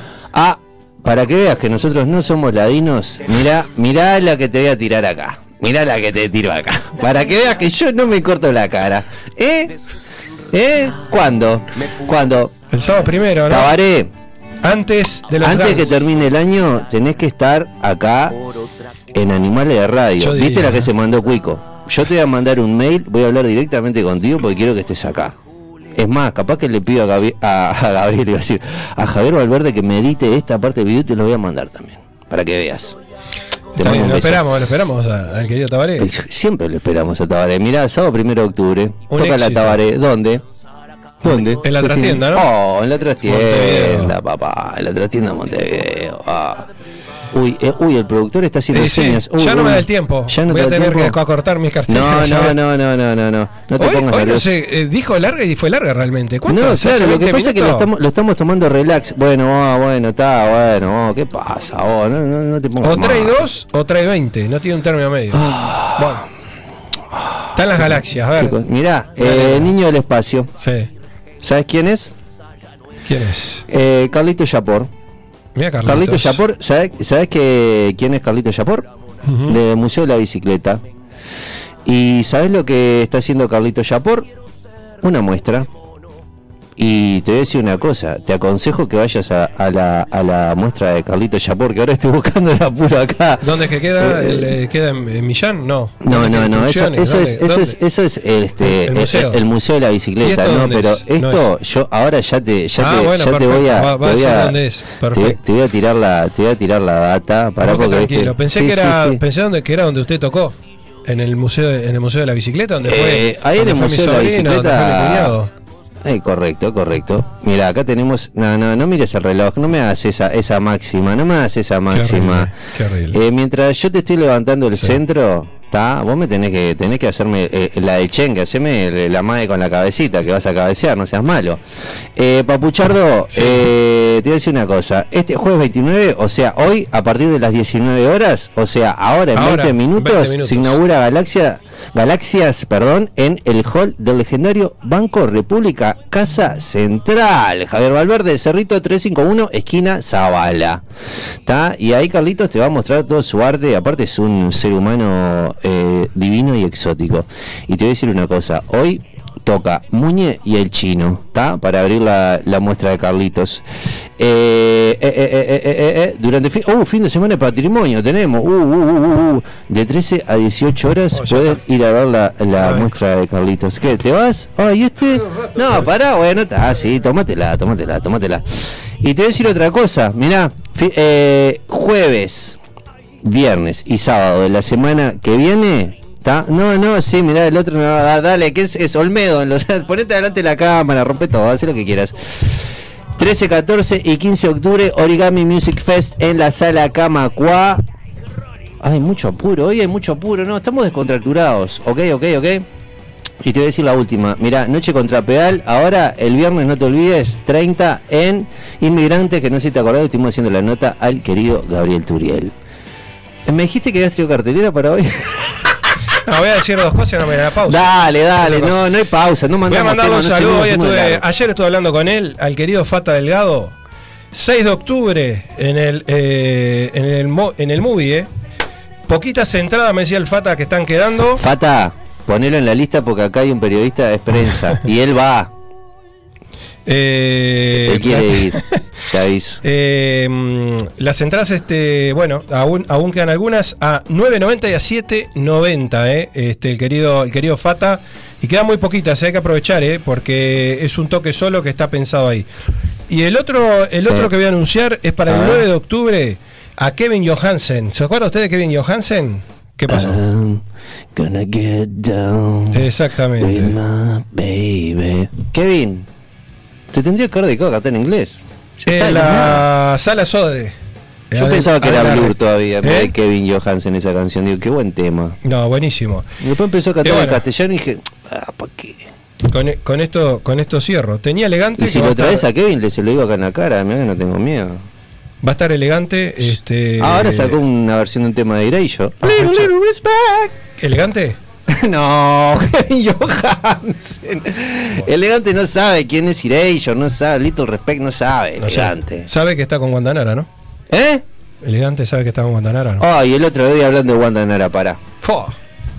Para que veas que nosotros no somos ladinos, mirá, mirá la que te voy a tirar acá. Mirá la que te tiro acá. Para que veas que yo no me corto la cara. ¿Eh? ¿Eh? ¿Cuándo? ¿Cuándo? El sábado primero, ¿no? Tabaré, Antes de los antes que termine el año, tenés que estar acá en Animales de Radio. ¿Viste la que se mandó Cuico? Yo te voy a mandar un mail, voy a hablar directamente contigo porque quiero que estés acá. Es más, capaz que le pido a, Gabi- a, a Gabriel, iba a decir, a Javier Valverde que me edite esta parte del video y te lo voy a mandar también, para que veas. Te lo esperamos, lo esperamos al querido Tabaré. Siempre lo esperamos a Tabaré. Mirá, sábado primero de octubre. Un toca la. Tabaré. ¿Dónde? ¿Dónde? En la trastienda, ¿no? Oh, en la trastienda, papá. En la trastienda de Montevideo. Ah. Uy, eh, uy, el productor está haciendo Sí, señas. Uy, Ya no uy. me da el tiempo. Ya no Voy a tener que acortar mis carteras. No, no, no, no, no, no, no. No te hoy, pongas hoy no sé, eh, dijo larga y fue larga realmente. ¿Cuánto? No, claro, lo que 20 pasa es que lo estamos, lo estamos tomando relax. Bueno, ah, bueno, está, bueno, oh, ¿qué pasa? Oh, no, no, no te pongas O trae mal. 2 o trae 20. No tiene un término medio. Ah. Bueno. Está en las galaxias, a ver. Chicos, Mirá, eh, niño del espacio. Sí. ¿Sabes quién es? ¿Quién es? Eh, Carlito Yapor. Mira Carlitos. Carlito Yapor, ¿sabes, ¿sabes que, quién es Carlito Yapor? Ujú. Del Museo de la Bicicleta. ¿Y sabes lo que está haciendo Carlito Yapor? Una muestra. Y te voy a decir una cosa, te aconsejo que vayas a, a la, a la muestra de Carlito Yapor, que ahora estoy buscando el apuro acá. ¿Dónde es que queda? Eh, El, eh, ¿Queda en, en Millán? No. No, ¿Dónde no, no, eso, eso es, eso es, eso es este, El el, museo. el museo de la ¿Y bicicleta, no, pero es? No esto yo ahora ya te, ya Ah, te, bueno, ya te perfecto. voy a, Va- va te voy a- dónde es. te, Perfecto. te voy a tirar la, te voy a tirar la data para porque tranquilo. viste- Pensé sí, que era, sí. pensé donde, que era donde usted tocó. En el museo, de- en el museo de la bicicleta, donde Eh, fue. ahí en el Museo de la Bicicleta-. Eh, correcto, correcto. Mira, acá tenemos. No, no, no mires el reloj. No me hagas esa, esa máxima. No me hagas esa máxima. Qué horrible. Qué horrible. Eh, mientras yo te estoy levantando el centro, ¿tá? vos me tenés que, tenés que hacerme eh, la de Chen, que haceme la madre con la cabecita, que vas a cabecear, no seas malo. Eh, Papuchardo, Sí. eh, te voy a decir una cosa. Este jueves 29, o sea, hoy, a partir de las 19 horas, o sea, ahora en Ahora, 20 minutos, 20 minutos. se inaugura Galaxia, Galaxias perdón, en el hall del legendario Banco República Casa Central. Javier Valverde, Cerrito 351, esquina Zavala. ¿Tá? Y ahí Carlitos te va a mostrar todo su arte. Aparte es un ser humano eh, divino y exótico. Y te voy a decir una cosa, hoy toca Muñe y el chino, ¿está? Para abrir la, la muestra de Carlitos. Eh, eh, eh, eh, eh, eh, eh, durante fin, uh, fin de semana de patrimonio tenemos, uh, uh, uh, uh, uh. de 13 a 18 horas Oh, puedes ir a ver la, la muestra de Carlitos. ¿Qué? ¿Te vas? Ay, este. No, pará, bueno, está, sí, tómatela, tómatela, tómatela. Y te voy a decir otra cosa, mirá, fi- eh, jueves, viernes y sábado de la semana que viene. No, no, sí, mirá, el otro no, da- dale, que es, es Olmedo, en ponete adelante de la cámara, rompe todo, haz lo que quieras. 13, 14 y 15 de octubre, Origami Music Fest en la sala Camacua. Hay mucho apuro, hoy hay mucho apuro, no, estamos descontracturados, ok, ok, ok. Y te voy a decir la última, mirá, Noche contra Pedal, ahora el viernes no te olvides, 30 en Inmigrantes, que no sé si te acordás, estuvimos haciendo la nota al querido Gabriel Turiel. Me dijiste que habías traído cartelera para hoy. No, voy a decir dos cosas y no me da pausa. dale, dale, no, no hay pausa, no Voy a mandarle un no saludo. estuve- largo. ayer estuve hablando con él, al querido Fata Delgado. 6 de octubre en el, eh, en el, en el movie, eh. Poquitas entradas, me decía el Fata, que están quedando. Fata, ponelo en la lista porque acá hay un periodista de prensa y él va, Eh, quiere ir, te aviso. Eh, mm, las entradas, este, bueno, aún, aún quedan algunas a 9.90 y a 7.90, eh, este, el querido, el querido Fata. Y quedan muy poquitas, eh, hay que aprovechar, eh, porque es un toque solo que está pensado ahí. Y el otro, el Sí. otro que voy a anunciar es para el Ah. 9 de octubre a Kevin Johansen. ¿Se acuerda usted de Kevin Johansen? ¿Qué pasó? I'm gonna get down with Exactamente. my baby. Kevin, te tendría que haber dedicado a cantar en inglés. En nada. la sala Sodre. Yo pensaba que era. Blur todavía, ¿Eh? Kevin Johansen esa canción. Digo, qué buen tema. No, buenísimo. Y después empezó a cantar en castellano y dije, ah, ¿para qué? Con, con esto, con esto cierro. Tenía elegante. Y si lo a estar- traes a Kevin, le se lo digo acá en la cara, mira no tengo miedo. Va a estar elegante. Este, Ahora sacó una versión de un tema de Aprovecha. Little respect. ¿Elegante? No, Johansen. Elegante no sabe quién es Erasure, no sabe, Little Respect no sabe, No sé. elegante. Sabe que está con Guandanara, ¿no? ¿Eh? Elegante sabe que está con Guandanara, ¿no? Ay, el otro día hablando de Wanda Nara, pará. Fua.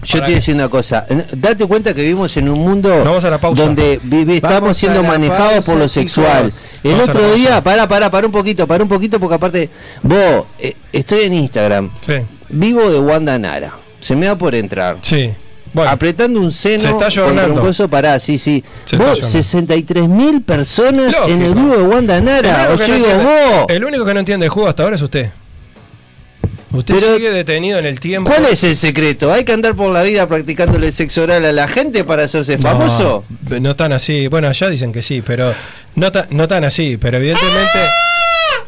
Yo te Para voy a decir una cosa. Date cuenta que vivimos en un mundo Vamos a la pausa. donde estamos Vamos siendo manejados pausa, por lo sexual. chicos. El Vamos otro día, pará, pará, pará un poquito, pará un poquito, porque aparte, vos, eh, estoy en Instagram, Sí, vivo de Wanda Nara. Se me da por entrar. sí. Bueno, Apretando un seno Se está un coso, pará, sí, sí. Se vos, ayornando. 63 mil personas Lógico. en el vivo de Wanda el Nara. no digo, vos, el único que no entiende el juego hasta ahora es usted. Usted Pero- sigue detenido en el tiempo. ¿cuál es el secreto? ¿Hay que andar por la vida practicándole sexo oral a la gente para hacerse No, famoso? No, tan así. Bueno, allá dicen que sí, pero no, ta- no tan así. Pero evidentemente.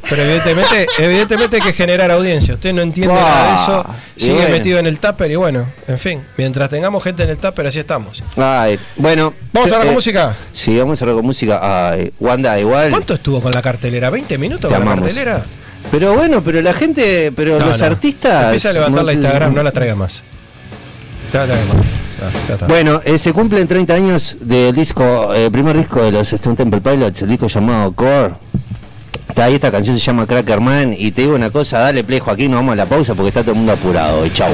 Pero evidentemente, evidentemente hay que generar audiencia. Usted no entiende nada de eso. Sigue bueno. metido en el tupper y bueno, en fin. Mientras tengamos gente en el tupper, así estamos. Ay, bueno. ¿Vamos a hablar eh, con música? Sí, vamos a hablar con música. Ay, Wanda, igual. ¿Cuánto estuvo con la cartelera? ¿20 minutos con la cartelera? Pero bueno, pero la gente, pero No, los no. artistas. Empieza a levantar no la Instagram, no la traiga más. No la traiga más. Ah, ya. Bueno, eh, se cumplen 30 años del disco, el primer disco de los Stone Temple Pilots, el disco llamado Core. Ahí, esta canción se llama Crackerman. Y te digo una cosa, dale play Joaquín, nos vamos a la pausa porque está todo el mundo apurado. Y chau.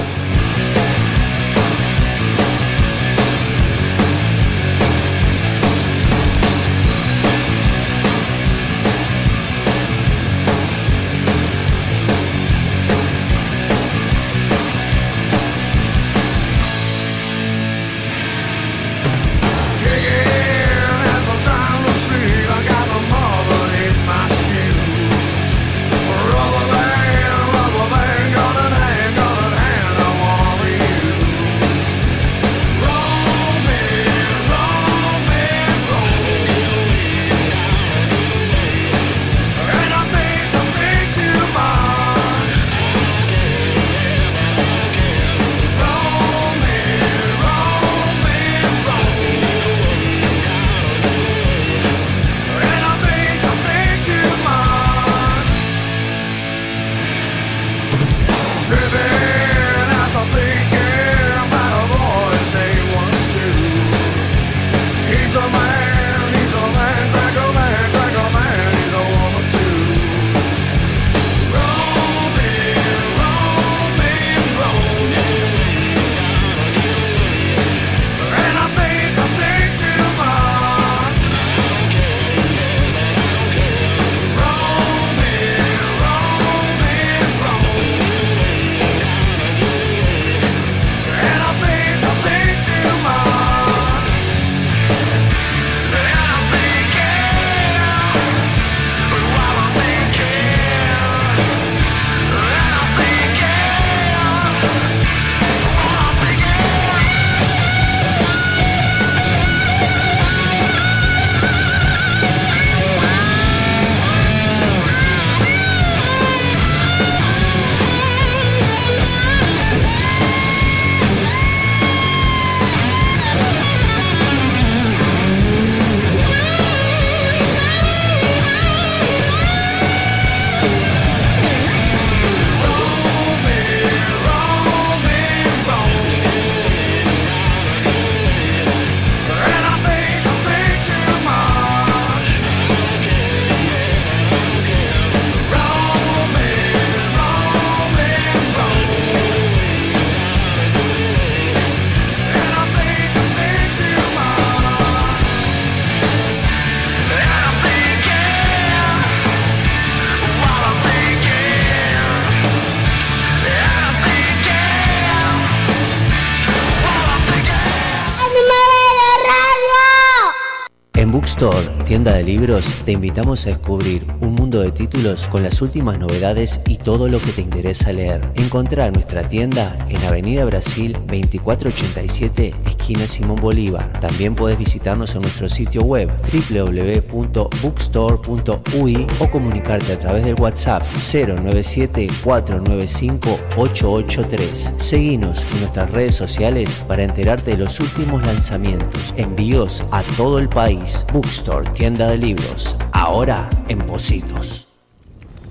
Tienda de libros, te invitamos a descubrir un mundo de títulos con las últimas novedades y todo lo que te interesa leer. Encontrá nuestra tienda en Avenida Brasil 2487, esquina Simón Bolívar. También puedes visitarnos en nuestro sitio web www.bookstore.ui o comunicarte a través del WhatsApp 097-495-883. Seguinos en nuestras redes sociales para enterarte de los últimos lanzamientos. Envíos a todo el país. Bookstore, tienda de libros. Ahora en Positos.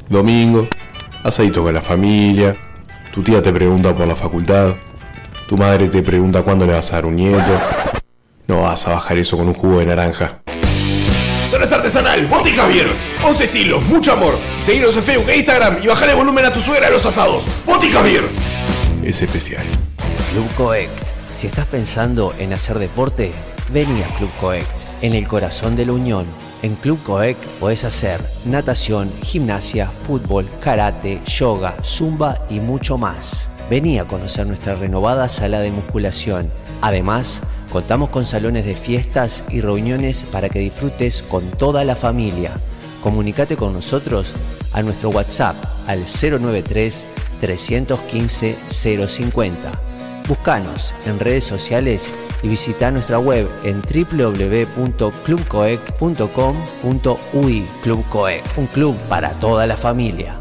Domingo, asadito con la familia, tu tía te pregunta por la facultad, tu madre te pregunta cuándo le vas a dar un nieto. No vas a bajar eso con un jugo de naranja. Cerveza artesanal, Botica Javier. 11 estilos, mucho amor. Seguinos en Facebook e Instagram y bajale volumen a tu suegra de los asados. Botica Javier. Es especial. Club Coect. Si estás pensando en hacer deporte, vení a Club Coect, en el corazón de la Unión. En Club Coect podés hacer natación, gimnasia, fútbol, karate, yoga, zumba y mucho más. Vení a conocer nuestra renovada sala de musculación. Además, contamos con salones de fiestas y reuniones para que disfrutes con toda la familia. Comunicate con nosotros a nuestro WhatsApp al 093 315 050. Buscanos en redes sociales y visita nuestra web en www.clubcoec.com.ui Club Coec, un club para toda la familia.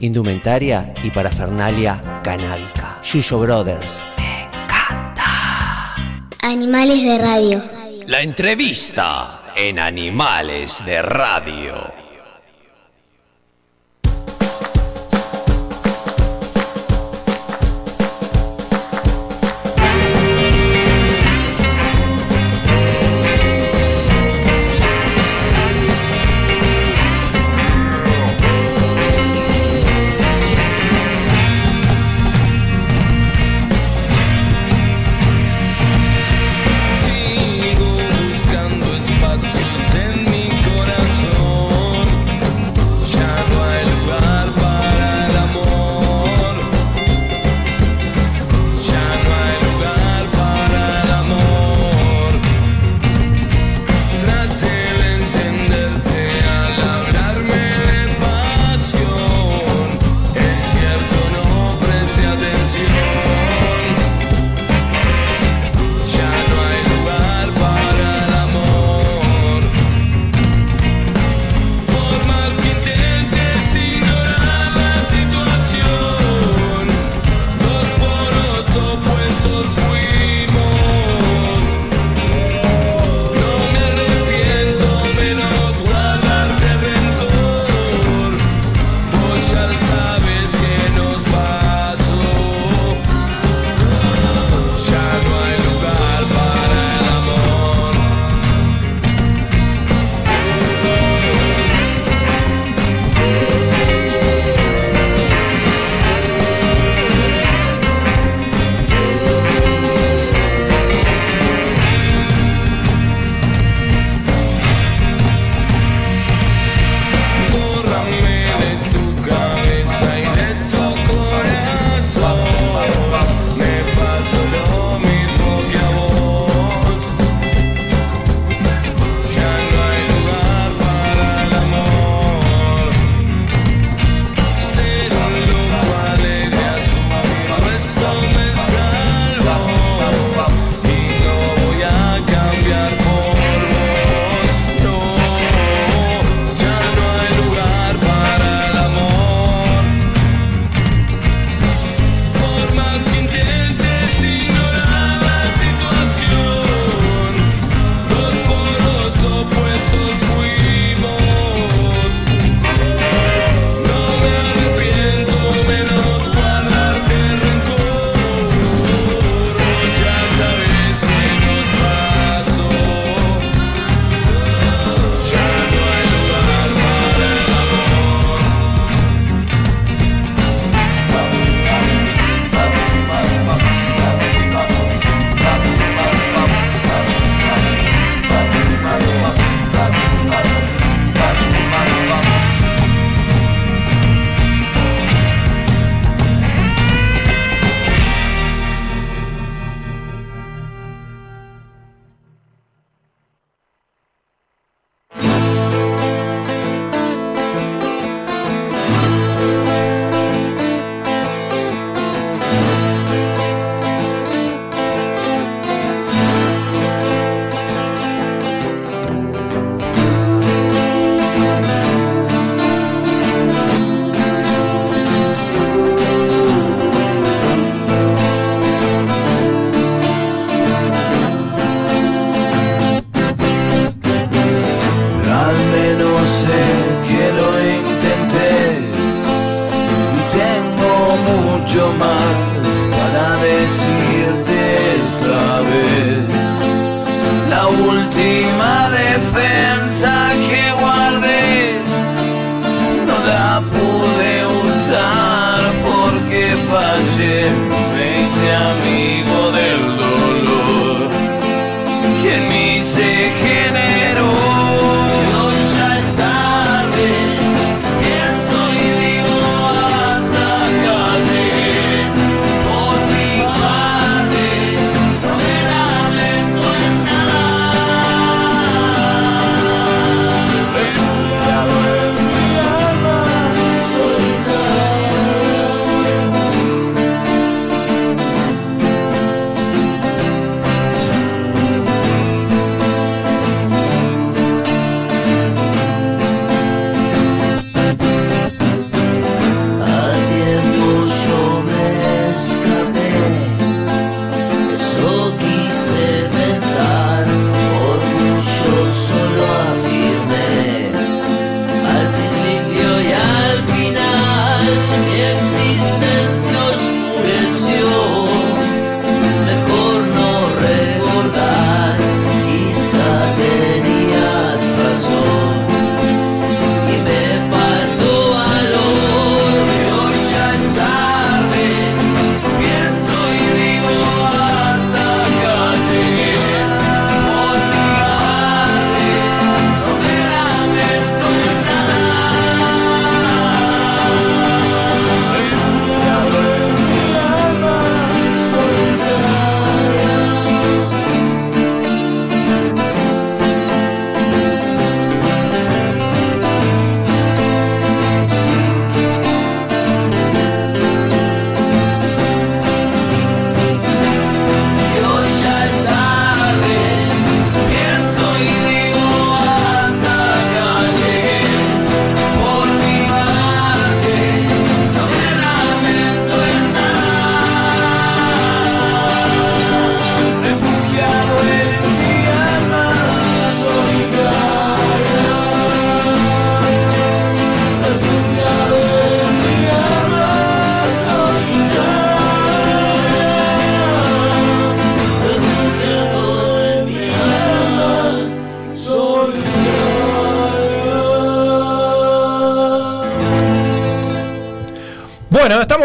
indumentaria y parafernalia canábica. Yuyo Brothers. Animales de radio. La entrevista en Animales de Radio.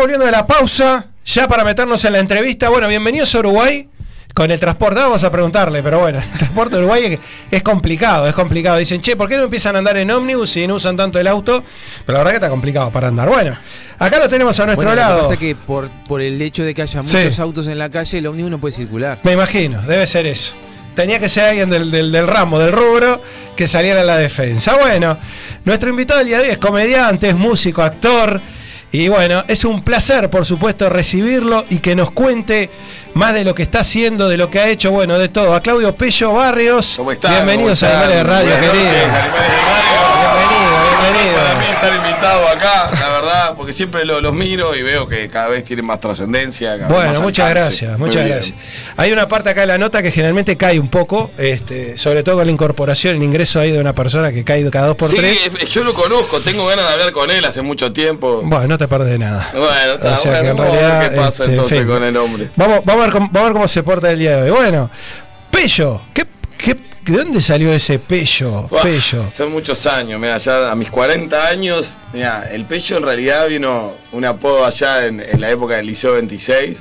Volviendo de la pausa, ya para meternos en la entrevista. Bueno, bienvenidos a Uruguay. Con el transporte, vamos a preguntarle, pero bueno, el transporte de Uruguay es, es complicado, es complicado. Dicen, che, ¿por qué no empiezan a andar en ómnibus y no usan tanto el auto? Pero la verdad que está complicado para andar. Bueno, acá lo tenemos a nuestro Bueno, lo que lado. pasa es que por, por el hecho de que haya Sí. muchos autos en la calle, el ómnibus no puede circular. Me imagino, debe ser eso. Tenía que ser alguien del, del- del ramo, del rubro, que saliera a la defensa. Bueno, nuestro invitado del día de hoy es comediante, es músico, actor. Y bueno, es un placer, por supuesto, recibirlo y que nos cuente más de lo que está haciendo, de lo que ha hecho, bueno, de todo. A Claudio Pello Barrios. ¿Cómo están? Bienvenidos ¿Cómo a? Animales de Radio, querido. Bienvenido, bienvenido. Para mí estar invitado acá, la porque siempre lo- los miro y veo que cada vez tienen más trascendencia. Bueno, más muchas gracias, Muy muchas bien. gracias. Hay una parte acá de la nota que generalmente cae un poco, este, sobre todo con la incorporación, el ingreso ahí de una persona que cae cada dos por Sí, tres. es- yo lo conozco, tengo ganas de hablar con él hace mucho tiempo. Bueno, no te perdés de nada. Bueno, está O sea que bueno, en vamos a ver realidad, qué pasa este, en entonces fin. con el hombre. Vamos, vamos, a ver cómo, vamos a ver cómo se porta el día de hoy. Bueno, Pello, ¿qué, qué, ¿de dónde salió ese Pello? Pello. Son muchos años, mira, ya a mis 40 años, mira, el pecho en realidad vino un apodo allá en, en la época del Liceo 26.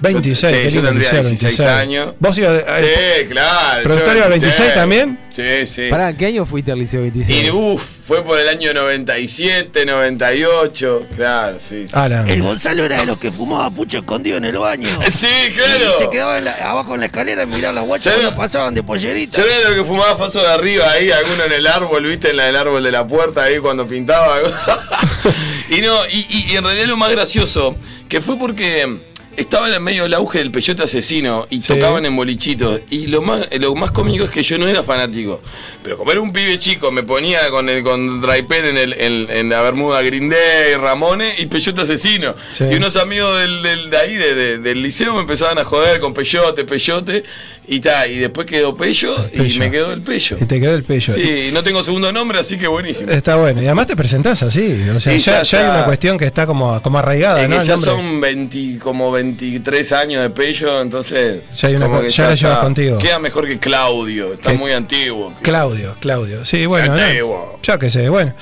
26, Yo, sí, yo tendría Liceo 16 26. años. ¿Vos ibas a- Sí, claro. ¿Productor iba al 26 también? Sí, sí. Pará, ¿qué año fuiste al Liceo 26? Y uff, fue por el año 97, 98, claro, sí. sí. Alan. El Gonzalo era de los que fumaba pucho escondido en el baño. Sí, Y claro. se quedaba en la- abajo en la escalera y miraba las guachas cuando pasaban de pollerita. Yo era lo que fumaba faso de arriba ahí, alguno en el árbol, viste, en la del árbol de la puerta ahí cuando pintaba. y no, y, y- y en realidad lo más gracioso, que fue porque estaba en medio del auge del peyote asesino y Sí. tocaban en bolichitos. Y lo más, lo más cómico es que yo no era fanático. Pero como era un pibe chico, me ponía con el con Draper en, el, en, en la bermuda Green Day, Ramones y peyote asesino. Sí. Y unos amigos del, del- de ahí, de- de- del liceo, me empezaban a joder con peyote, peyote. Y ta, y después quedó Pello y me quedó el Pello. Y te quedó el Pello. Sí, no tengo segundo nombre, así que buenísimo. Está bueno. Y además te presentás así. O sea, ya, ya- hay una cuestión que está como, como arraigada, Es ¿no? que El ya son 20, como 23 años de Pello, entonces. Ya hay una como co- que ya la llevas contigo. Queda mejor que Claudio, está Que- muy antiguo. Claudio, Claudio. Sí, bueno. ¿no? Antiguo. Ya que sé, bueno.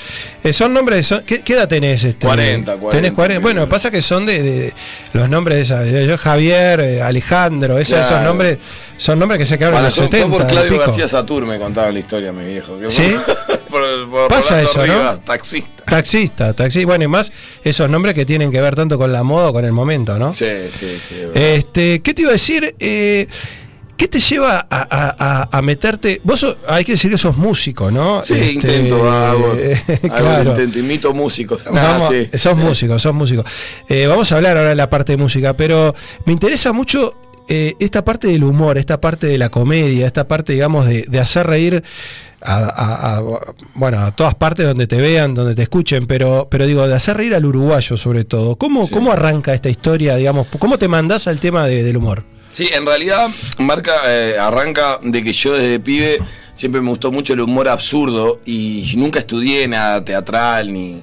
Eh, son nombres. son- ¿qué, qué edad tenés? Este? 40, 40. Tenés 40. Bueno, pasa que son de, de- los nombres de esa. de- yo, Javier, eh, Alejandro, esos, esos Claro. nombres. Son nombres que se quedaron Bueno, en los fue, fue 70. por y Claudio. García Satur, me contaba la historia, mi viejo. que ¿Sí? por, por Pasa Rolando eso, ¿no? Rivas, taxista. Taxista, taxi. Bueno, y más esos nombres que tienen que ver tanto con la moda o con el momento, ¿no? Sí, sí, sí. Este, ¿qué te iba a decir? Eh, ¿Qué te lleva a, a- a- a meterte? Vos hay que decir que sos músico, ¿no? Sí, Este, intento, hago, hago claro. intento, imito músicos. Ah, Vamos- sí. Sos músico, sos músico. Eh, vamos a hablar ahora de la parte de música, pero me interesa mucho eh, esta parte del humor, esta parte de la comedia, esta parte, digamos, de, de hacer reír a, a- a- bueno, a todas partes donde te vean, donde te escuchen, pero, pero digo, de hacer reír al uruguayo sobre todo. ¿Cómo, ¿Cómo arranca esta historia, digamos? ¿Cómo te mandás al tema de- del humor? Sí, en realidad marca eh, arranca de que yo desde pibe siempre me gustó mucho el humor absurdo y nunca estudié nada teatral ni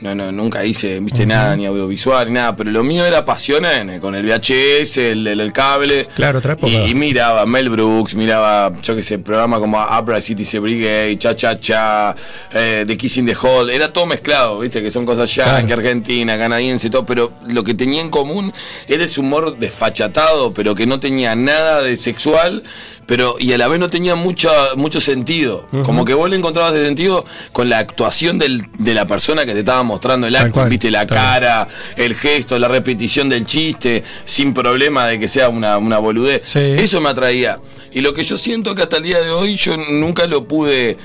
no, no, nunca hice, viste, nada, ni audiovisual, ni nada, pero lo mío era pasión en- con el VHS, el, el- el cable. Claro, otra época. Y, y miraba Mel Brooks, miraba, yo qué sé, programas como Upper City Brigade, Cha Cha Cha, eh, The Kissing the Hall, era todo mezclado, viste, que son cosas ya, Claro. que Argentina, canadiense, todo, pero lo que tenía en común era ese humor desfachatado, pero que no tenía nada de sexual, pero y a la vez no tenía mucha, mucho sentido. Como que vos le encontrabas de sentido con la actuación del- de la persona que te estaba mostrando el acto, cual, viste, la cara, el gesto, la repetición del chiste, sin problema de que sea una, una boludez. Sí. Eso me atraía. Y lo que yo siento que hasta el día de hoy yo nunca lo pude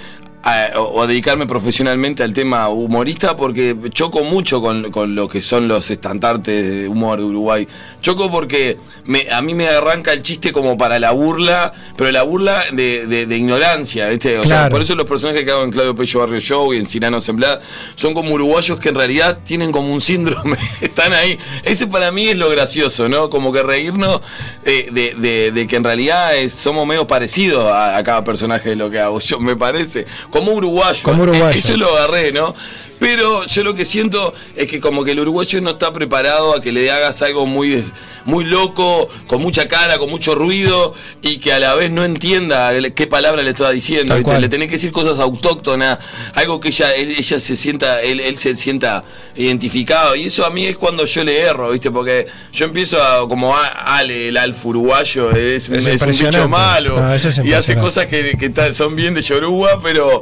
a, o a dedicarme profesionalmente al tema humorista porque choco mucho con, con lo que son los estandartes de humor de Uruguay. Choco porque me, a mí me arranca el chiste como para la burla, pero la burla de, de- de ignorancia, ¿viste? O sea, por eso los personajes que hago en Claudio Pello Barrio Show y en Cirano Semblad son como uruguayos que en realidad tienen como un síndrome, están ahí. Ese para mí es lo gracioso, ¿no? Como que reírnos de, de- de que en realidad es- somos medio parecidos a, a cada personaje de lo que hago, yo me parece. Como uruguayo. Como uruguayo. Eso lo agarré, ¿no? Pero yo lo que siento es que como que el uruguayo no está preparado a que le hagas algo muy, muy loco, con mucha cara, con mucho ruido, y que a la vez no entienda qué palabra le está diciendo. Le tenés que decir cosas autóctonas, algo que ella, él- ella se sienta, él, él se sienta identificado. Y eso a mí es cuando yo le erro, ¿viste? Porque yo empiezo a, como a- Ale, el alfa uruguayo, es, Es es un bicho malo. No, es y hace cosas que, son bien de Yoruba, pero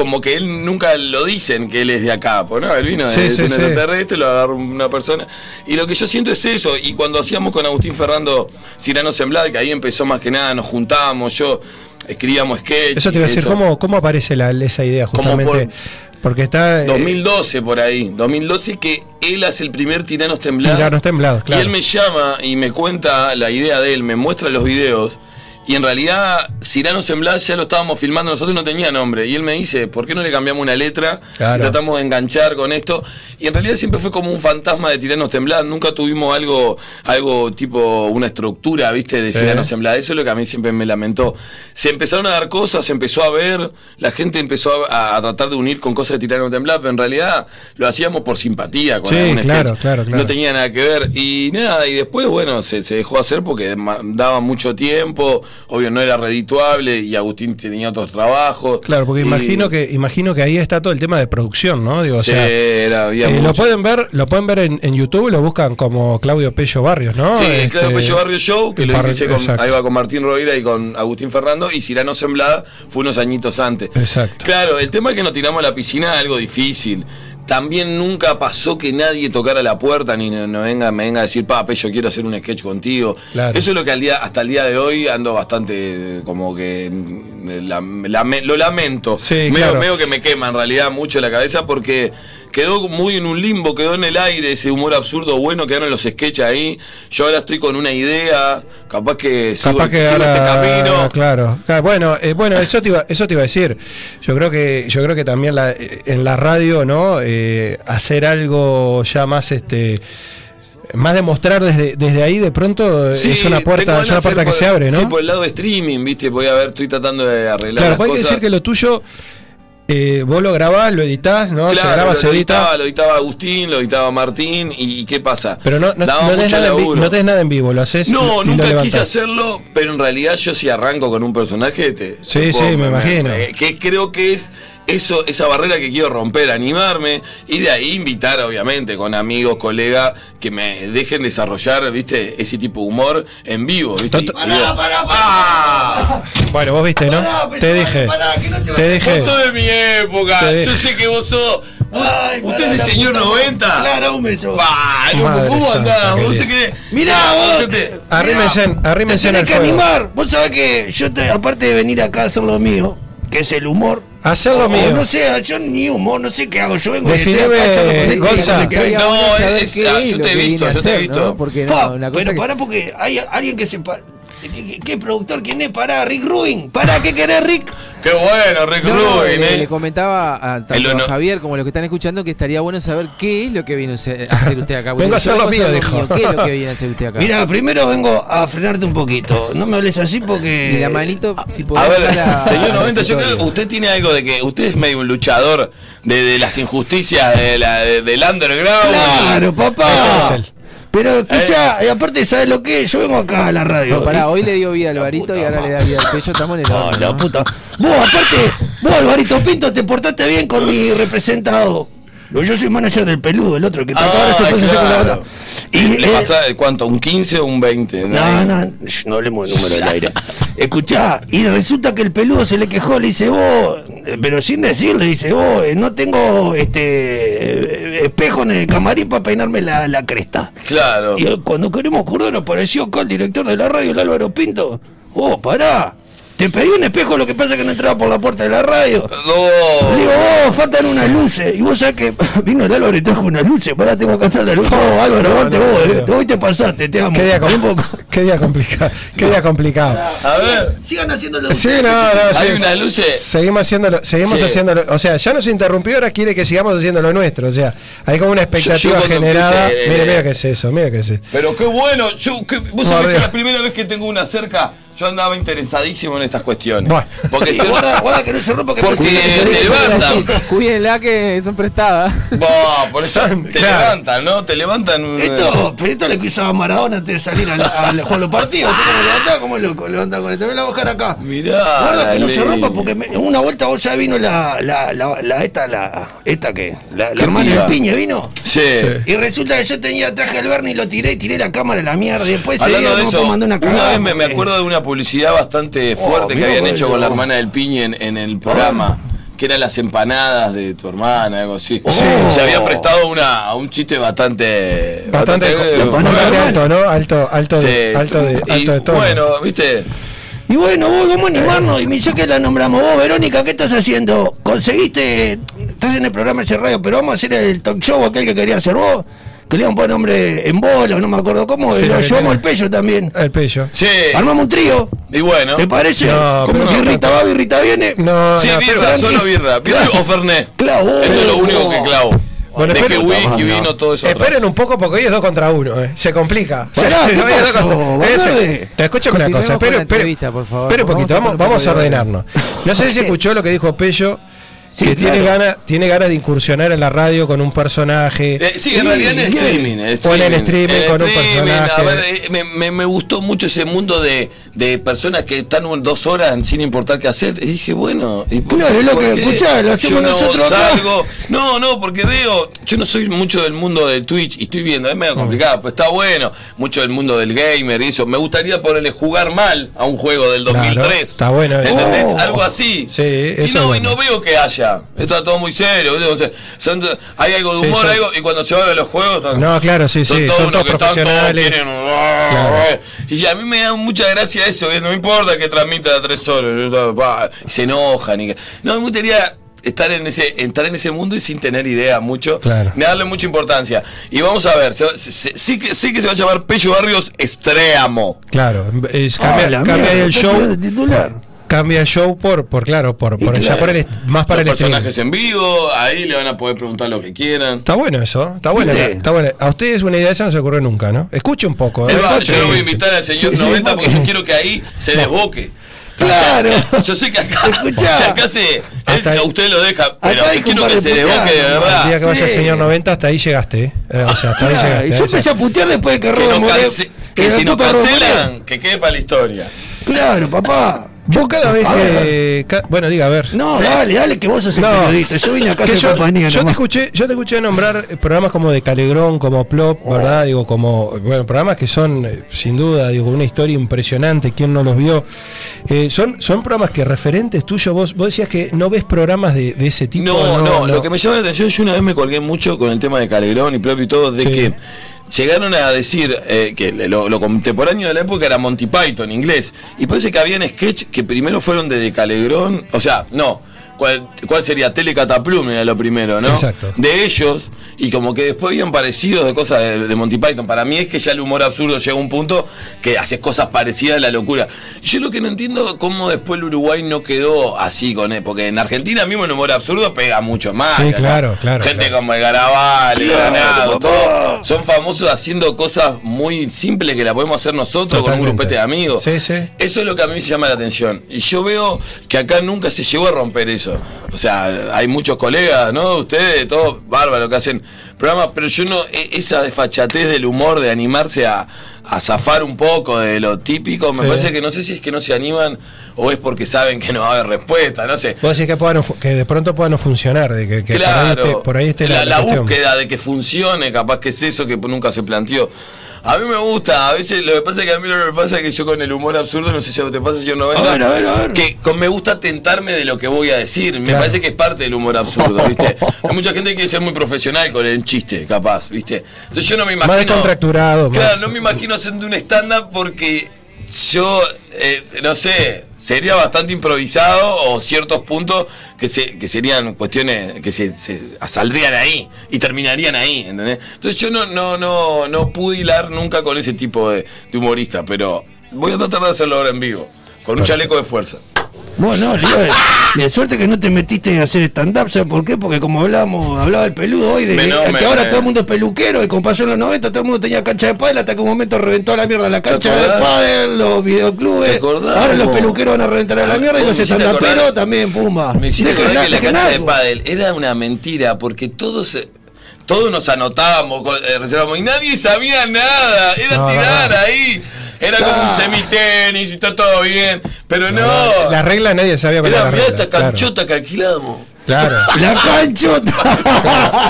como que él nunca lo dicen que él es de acá. Pues no, él vino, Sí, sí, un sí. extraterrestre, lo agarró una persona. Y lo que yo siento es eso. Y cuando hacíamos con Agustín Ferrando Cirano Semblad, que ahí empezó más que nada, nos juntábamos, yo escribíamos sketch. Eso te iba a decir. ¿cómo, cómo aparece la, esa idea Como justamente? por- Porque está... eh, 2012 por ahí, 2012 que él hace el primer Tiranos Temblados. Tiranos Temblados, claro. Y él me llama y me cuenta la idea de él, me muestra los videos. Y en realidad, Cirano Semblaz ya lo estábamos filmando, nosotros no tenía nombre. Y él me dice, ¿por qué no le cambiamos una letra? Claro. Y tratamos de enganchar con esto. Y en realidad siempre fue como un fantasma de Tiranos Temblad. Nunca tuvimos algo, algo tipo una estructura, ¿viste? De Sí. Temblad. Eso es lo que a mí siempre me lamentó. Se empezaron a dar cosas, se empezó a ver, la gente empezó a, a tratar de unir con cosas de Tiranos Temblad, pero en realidad lo hacíamos por simpatía con Sí, algún claro, claro, claro. No tenía nada que ver. Y nada, y después, bueno, se, se dejó hacer porque daba mucho tiempo. Obvio, no era redituable y Agustín tenía otros trabajos. Claro, porque Y- imagino que imagino que ahí está todo el tema de producción, ¿no? Digo, o Sí, sea, era- había eh, lo pueden ver, lo pueden ver en, en YouTube, lo buscan como Claudio Pello Barrios, ¿no? Sí, Este, claro, Pello Barrio Show, que lo hice con, ahí va con Martín Rovira y con Agustín Ferrando, y Cirano Semblada fue unos añitos antes. Exacto. Claro, el tema es que nos tiramos a la piscina algo difícil. También nunca pasó que nadie tocara la puerta ni no, no venga, me venga a decir, papi, yo quiero hacer un sketch contigo. Claro. Eso es lo que al día, hasta el día de hoy ando bastante como que la- lo lamento. Sí, medio, claro. medio que me quema en realidad mucho la cabeza porque quedó muy en un limbo, quedó en el aire ese humor absurdo bueno, quedaron los sketches ahí. Yo ahora estoy con una idea, capaz que sigo, Capaz que sigo ahora, este camino. claro, Claro, bueno, eh, bueno, eso te iba, eso te iba a decir. Yo creo que, yo creo que también la- eh, en la radio, ¿no? Eh, hacer algo ya más, este, más demostrar desde, desde ahí de pronto eh, Sí, es una puerta, es una puerta que por- se abre, ¿no? Sí, por el lado de streaming, viste, voy a ver, estoy tratando de arreglar claro, las hay que decir que lo tuyo, eh, vos lo grabás, lo editás, ¿no? se graba, lo, se lo edita. editaba, lo editaba Agustín, lo editaba Martín, y, y ¿qué pasa? Pero no, no, tenés nada en no tenés nada en vivo, lo haces. y- No, y lo nunca levantás. quise hacerlo, pero en realidad yo si arranco con un personaje, te, Sí, te sí, me imagino. que creo que es eso, esa barrera que quiero romper, animarme y de ahí invitar, obviamente, con amigos, colegas, que me dejen desarrollar, viste, ese tipo de humor en vivo, viste. Y- y digo, ¡Ah! Bueno, vos viste, ¿no? te dije. te dije. Vos sos de mi época, Te yo dije. sé que vos sos. vos- ¿Usted es el señor 90? Claro, un beso. Pa, loco, ¿cómo andás? Vos que. Mirá, vos. yo te- Arrímense, arrímense Te tenés que fuego. animar. Vos sabés que yo, te, aparte de venir acá a hacer lo mío, que es el humor. Hacer lo o mío. No sé, yo ni humor, no sé qué hago. Yo vengo charlo con este, Gonza. que No, es- qué ah, es yo te he visto, yo te he visto. ¿no? Porque no, Fa, una cosa pero que- pará porque hay alguien que se... ¿Qué, qué productor? ¿Quién es? Pará, Rick Rubin. Pará, ¿qué querés, Rick? Qué bueno, Rick No, Rubin, le, eh. le comentaba a, tanto a Javier como a los que están escuchando que estaría bueno saber qué es lo que viene a hacer a usted acá. Vengo a hacer lo mío, dijo. ¿Qué es lo que viene a hacer usted acá? Mira, primero vengo a frenarte un poquito. No me hables así porque... Y la manito, si A podés ver, dar a- señor al 90, yo creo que usted tiene algo de que usted es medio un luchador de, de las injusticias de la, de- del underground. Claro, papá. Ese es él. Pero escucha, y aparte, ¿sabes lo que? Yo vengo acá a la radio. No, pará, hoy le dio vida al Alvarito y ahora le da vida al Pello. Estamos en el No, horno, la ¿no? puta. Vos, aparte, vos, Alvarito Pinto, te portaste bien con mi representado. Yo soy manager del peludo, el otro que te Ah, ahora se hacer con la claro. banda. Y ¿Le eh, pasa eh, cuánto? ¿Un 15 o un 20? No, no, shh, no hablemos de número del aire. Escuchá, y resulta que el peludo se le quejó, le dice vos, eh, pero sin decirle, dice vos, no tengo este espejo en el camarín para peinarme la, la cresta. Claro. Y cuando queremos acordar apareció acá el director de la radio, el Álvaro Pinto. Oh, pará. Te pedí un espejo, lo que pasa es que no entraba por la puerta de la radio. No. Le digo, oh, faltan unas luces. Y vos sabés que vino el Álvaro y trajo unas luces. Pará, tengo que entrar la luz. Oh, Álvaro, no, aguante no, vos. no. eh. Hoy te pasaste, te amo. Qué día, qué complicado. Qué día complicado. A ver. Sigan haciéndolo. Sí, no, no, Hay sí, unas luces. Seguimos haciéndolo, seguimos Sí. haciéndolo. O sea, ya nos interrumpió, ahora quiere que sigamos haciendo lo nuestro. O sea, hay como una expectativa Yo- yo cuando generada. empecé, eh, mira, mira qué es eso, mira qué es eso. Pero qué bueno. Yo, que- vos No, sabés que es la primera vez que tengo una cerca yo andaba interesadísimo en estas cuestiones. Bueno. Porque si- guarda, guarda que no se rompa que Porque se- te levantan. Cuídenla que son prestadas. Vos, por eso Son- te claro. levantan, ¿no? Te levantan. Esto, pero esto le que usaba Maradona antes de salir a, la- a la- jugar los partidos. ¿Sabes cómo levantaba? Loco, levantaba con esto. Voy a bajar acá. Mirá. Guarda que no se rompa porque me- en una vuelta vos ya vino la, la, la, la- esta, la, esta que, la, la ¿Qué hermana del piñe vino. Sí. Y resulta que yo tenía traje al Bernie y lo tiré y tiré la cámara a la mierda. Y después Hablando día de eso, mandar una una cagada. vez me, me acuerdo de una publicidad bastante Oh, fuerte que habían hecho con la hermana del Piñe en, en el programa. Que eran las empanadas de tu hermana, algo así. Oh. Se había prestado una, a un chiste bastante. Bastante, bastante alto, ¿no? Alto, alto, Sí. de, alto de, Y alto de todo. Bueno, viste. Y bueno, vos vamos a animarnos, y me ya que la nombramos vos, Verónica, ¿qué estás haciendo? ¿Conseguiste? Estás en el programa ese radio, pero vamos a hacer el talk show aquel que quería hacer vos, que le iban a poner nombre en bola, no me acuerdo cómo, Sí, y lo que llevamos el pello también. El pello. Sí. Armamos un trío, Y bueno. ¿te parece? No, ¿Cómo pero no, birrita no, va, birrita viene? No, Sí, no, birra, pero- solo birra. Birra o Fernet. Claro, Eso es lo único que clavo. Bueno, es que esperen- whisky, no. vino, todo eso. Esperen atrás. un poco porque hoy es dos contra uno, ¿eh? se complica. Te escucho una cosa, por favor. espere un poquito, Vamos a vamos, a ordenarnos. No sé si escuchó lo que dijo Pello, Sí, que tiene, claro. ganas, tiene ganas de incursionar en la radio con un personaje. Eh, sí, en realidad en el streaming. el O en el streaming el con un personaje. A ver, eh, me, me- me gustó mucho ese mundo de, de personas que están un- dos horas sin importar qué hacer. Y dije, bueno. ¿y Claro, es lo que- escuchá, lo hacemos yo no nosotros acá. salgo. No, no, porque veo. Yo no soy mucho del mundo del Twitch y estoy viendo, es medio complicado, pues está bueno. Mucho del mundo del gamer y eso. Me gustaría ponerle jugar mal a un juego del Claro, 2003. está bueno eso. ¿Entendés? Oh. Algo así. Sí, y eso no, es y no veo que haya. Esto está todo muy serio. ¿viste? O sea, son- hay algo de Sí, humor, son- algo, y cuando se van a los juegos. están- No, claro, sí, sí, todos son todos que están todos, profesionales. Claro. Y a mí me da mucha gracia eso, ¿eh? no importa que transmita a tres horas, y se enojan. Y que... No, me gustaría estar en ese entrar en ese mundo y sin tener idea mucho, Claro. me darle mucha importancia. Y vamos a ver, se va- se- se- sí, que, sí que se va a llamar Pello Barrios Estreamo. Claro, es, Ah, cambia, mierda, el show. titular. Cambia el show por, por claro, por, por ya claro. por el, más para Los el streaming. personajes en vivo, ahí le van a poder preguntar lo que quieran. Está bueno eso, está bueno, Sí. está bueno. A ustedes una idea esa no se ocurre nunca, ¿no? Escuche un poco. ¿eh? yo lo voy a invitar al señor Sí, sí, 90 porque yo quiero que ahí se desboque. Claro. Yo sé que acá, Escuchá. que acá se, usted lo deja, pero yo que quiero que se desboque de puteadas. El día verdad. que vaya el Sí. señor 90, hasta ahí llegaste. ¿eh? Eh, o sea, hasta ahí Ah, llegaste. y yo Ese- empecé a putear después de que Que, no cance- que la si Robo cancelan, que quede para la historia. Claro, papá. Yo cada vez A que. ca- bueno, diga, a ver. No, dale, dale, que vos sos el periodista. Yo vine acá a yo, compañía. yo te escuché, yo te escuché nombrar eh, programas como de Calegrón, como Plop, Oh. ¿verdad? Digo, como bueno, programas que son eh, sin duda, digo, una historia impresionante, quién no los vio. Eh, son, son programas que referentes tuyos, vos, vos decías que no ves programas de, de ese tipo. No, no, lo que me llama la atención, yo una vez me colgué mucho con el tema de Calegrón y propio y todo, de Sí. que llegaron a decir eh, que lo, lo contemporáneo de la época era Monty Python, inglés, y parece que habían sketch que primero fueron de, de Calegrón, o sea, no, ¿cuál, cuál sería? Telecataplum era lo primero, ¿no? Exacto. De ellos, y como que después habían parecidos de cosas de, de Monty Python. Para mí es que ya el humor absurdo llega a un punto que haces cosas parecidas a la locura. Yo lo que no entiendo cómo después el Uruguay no quedó así con él, porque en Argentina mismo el humor absurdo pega mucho más. Sí, claro, claro, Gente claro. como el Garabal, el Claro, Granado, todo, son famosos haciendo cosas muy simples que la podemos hacer nosotros con un grupete de amigos. Sí, sí. Eso es lo que a mí me llama la atención. Y yo veo que acá nunca se llegó a romper eso. O sea, hay muchos colegas, ¿no? Ustedes, todos bárbaros que hacen programas, pero yo no, e- esa desfachatez del humor, de animarse a, a zafar un poco de lo típico, me Sí. parece que no sé si es que no se animan o es porque saben que no va a haber respuesta, no sé. Vos decís que, pueda no fu- que de pronto pueda no funcionar, de que, que por ahí Claro, esté, por ahí esté la, la búsqueda de que funcione, capaz que es eso que nunca se planteó. A mí me gusta, a veces lo que pasa es que a mí lo que pasa es que yo con el humor absurdo, no sé si a vos te pasa, señor 90, A ver, a ver, a ver. que con- me gusta tentarme de lo que voy a decir, me parece que es parte del humor absurdo, ¿viste? Hay mucha gente que quiere ser muy profesional con el chiste, capaz, ¿viste? Entonces yo no me imagino... Más descontracturado. Claro, más- no me imagino haciendo un stand-up porque yo, eh, no sé, sería bastante improvisado o ciertos puntos que, se, que serían cuestiones que se, se saldrían ahí y terminarían ahí, ¿entendés? Entonces yo no, no, no, no pude hilar nunca con ese tipo de, de humorista, pero voy a tratar de hacerlo ahora en vivo, con un chaleco de fuerza. Bueno, no, le digo, de suerte que no te metiste a hacer stand-up, ¿sabes por qué? Porque como hablábamos, hablaba el peludo hoy, de que ahora me- todo el mundo es peluquero, y como pasó en los 90, todo el mundo tenía cancha de pádel, hasta que un momento reventó a la mierda la cancha de pádel, los ¿Te videoclubes. Ahora los peluqueros van a reventar a la mierda y los stand-uperos también, pumba. Me hiciste que la cancha de pádel era una mentira porque todos eh, todos nos anotábamos, eh, reservamos y nadie sabía nada. Era No, tirar no, no. ahí. Era como un semitenis y está todo bien. Pero no. La regla nadie sabía cuál era Era mirá esta canchota que alquilamos. Claro. La canchota.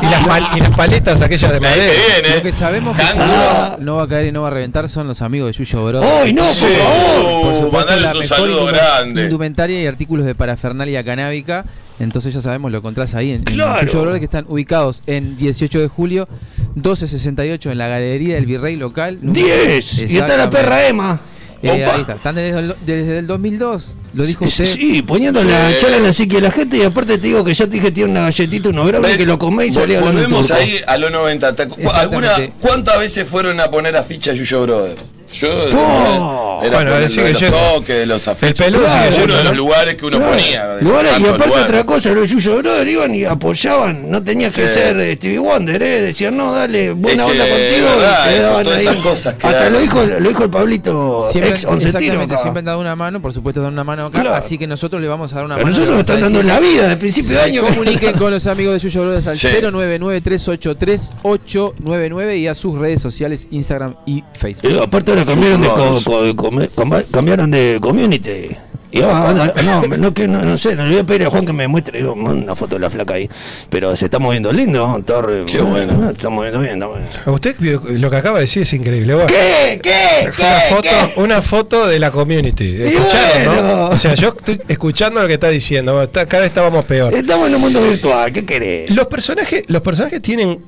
Y las, pal- y las paletas aquellas de madera. Lo que sabemos que no, no va a caer y no va a reventar son los amigos de Yuyo Bro. ¡Ay, no, por Sí. favor! Por supuesto, mandales la un mejor saludo grande. Indumentaria y artículos de parafernalia canábica. Entonces ya sabemos, lo encontrás ahí en, en Claro. Yuyo Bro, que están ubicados en 18 de julio, 1268 en la Galería del Virrey Local. número- 10. Y está la perra Emma. Eh, Opa. ahí está. Están desde, el- desde el 2002, lo dijo usted. Sí, poniendo la Sí. chala en la psique de la gente y aparte te digo que ya te dije tiene una galletita, unos gramos que lo comés y salía Volvemos ahí a los 90. ¿Te acu- ¿Alguna, Exactamente. ¿Cuántas veces fueron a poner afiches Yuyo Brothers? Yo Oh. era Bueno, sigue de los toques, de los afiches. El peludo sigue Uno de los lugares que uno Claro. ponía. Lugares- y aparte lugares. otra cosa, los Yuyo Brothers iban y apoyaban, no tenías que Sí. ser eh, Stevie Wonder, ¿eh? decían no, dale, buena Es que, onda contigo. verdad, eso, todas esas cosas que Hasta lo dijo, lo dijo el Pablito, Siempre, ex once tiro. acá. siempre han dado una mano, por supuesto dan una mano acá, Claro. así que nosotros le vamos a dar una Pero mano. nosotros nos están dando la vida de principio de año. comuniquen con los amigos de Yuyo Brothers al Sí. 099383899 y a sus redes sociales Instagram y Facebook. Eh, aparte ahora cambiaron de, co- co- cambiaron de community. Y ahora- no, no, que no, no sé, no le voy a pedir a Juan que me muestre digo, una foto de la flaca ahí. Pero se está moviendo lindo, está re- Qué bueno. Se está moviendo bien, está bueno. Usted lo que acaba de decir es increíble. Bueno, ¿Qué? ¿Qué? Una ¿Qué? foto, ¿Qué? una foto de la community. Escucharon, bueno. ¿no? O sea, yo estoy escuchando lo que está diciendo. Está- cada vez estábamos peor. Estamos en un mundo virtual, ¿qué querés? Los personajes, los personajes tienen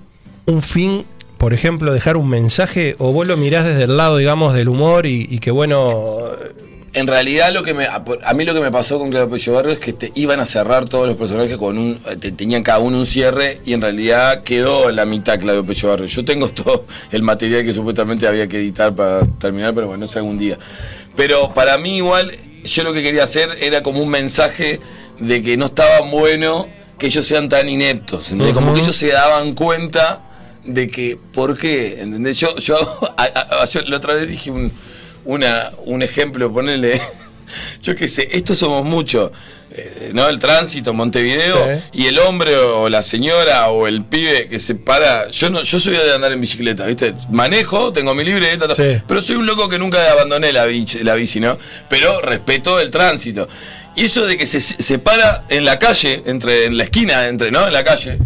un fin, por ejemplo, dejar un mensaje, o vos lo mirás desde el lado, digamos, del humor y, y que bueno. En realidad lo que me a, mí lo que me pasó con Claudio Pello Barrio es que te iban a cerrar todos los personajes con un eh, te- tenían cada uno un cierre y en realidad quedó la mitad Claudio Pello Barrio. Yo tengo todo el material que supuestamente había que editar para terminar, pero bueno, no sé algún día. Pero para mí igual yo lo que quería hacer era como un mensaje de que no estaba bueno que ellos sean tan ineptos. Como que ellos se daban cuenta de que, ¿por qué? ¿Entendés? Yo, yo, a- a- yo la otra vez dije un, una, un ejemplo, ponele, yo qué sé, estos somos muchos, eh, ¿no? El tránsito, Montevideo, Sí. y el hombre o la señora o el pibe que se para, yo no, yo soy de andar en bicicleta, ¿viste? Manejo, tengo mi libreta, ta- Sí. pero soy un loco que nunca abandoné la bici, la bici, ¿no? Pero respeto el tránsito. Y eso de que se, se para en la calle, entre, en la esquina, entre, ¿no? En la calle.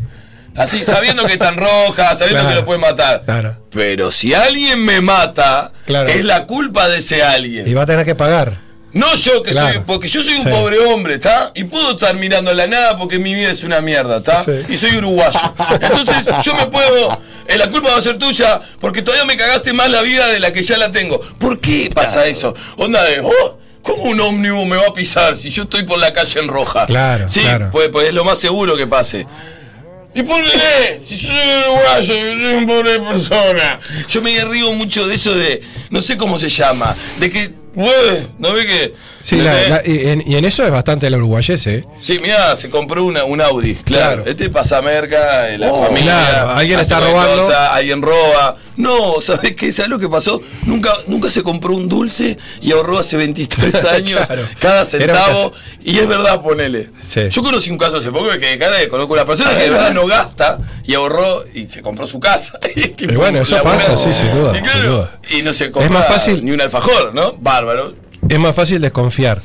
Así, sabiendo que están rojas, sabiendo Claro. que lo pueden matar. Claro. Pero si alguien me mata, Claro. es la culpa de ese alguien. Y va a tener que pagar. No yo que Claro. soy, porque yo soy un Sí. pobre hombre, ¿está? Y puedo estar mirando la nada porque mi vida es una mierda, ¿está? Sí. Y soy uruguayo. Entonces yo me puedo, eh, la culpa va a ser tuya porque todavía me cagaste más la vida de la que ya la tengo. ¿Por qué pasa eso? Onda de, oh, ¿cómo un ómnibus me va a pisar si yo estoy por la calle en roja? Claro, Sí, claro. Pues, pues es lo más seguro que pase. Y ponle, si soy uruguayo, yo soy una pobre persona. Yo me río mucho de eso de, no sé cómo se llama, de que, ¿no ve que? Sí, la- la- y, en, y en eso es bastante la uruguayese. ¿eh? Sí, mirá, se compró una, un Audi, claro. Claro. Este pasa merca, eh, la Oh, familia. claro, alguien está robando. cosa, alguien roba. No, ¿sabes qué? ¿Sabes lo que pasó? Nunca, nunca se compró un dulce y ahorró hace 23 años Claro. cada centavo. Y es verdad, ponele. Sí. Yo conocí un caso hace poco que cada vez conozco una persona que de verdad no gasta y ahorró y se compró su casa. Y, tipo, Y bueno, eso pasa, sí, sin duda, Y, claro, sin duda. y no se fácil- ni un alfajor, ¿no? Bárbaro. Es más fácil desconfiar.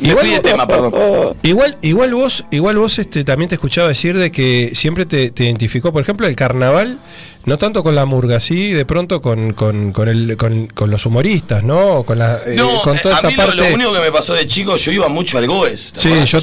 Me fui de tema, perdón. Igual, igual vos, igual vos este, también te escuchaba decir de que siempre te, te identificó, por ejemplo, el carnaval, no tanto con la murga, sí, de pronto con, con, con, el, con, con los humoristas, ¿no? Con, la, eh, No, con toda a esa mí lo- parte. lo, único que me pasó de chico, yo iba mucho al Goes. ¿te Sí, acordás? yo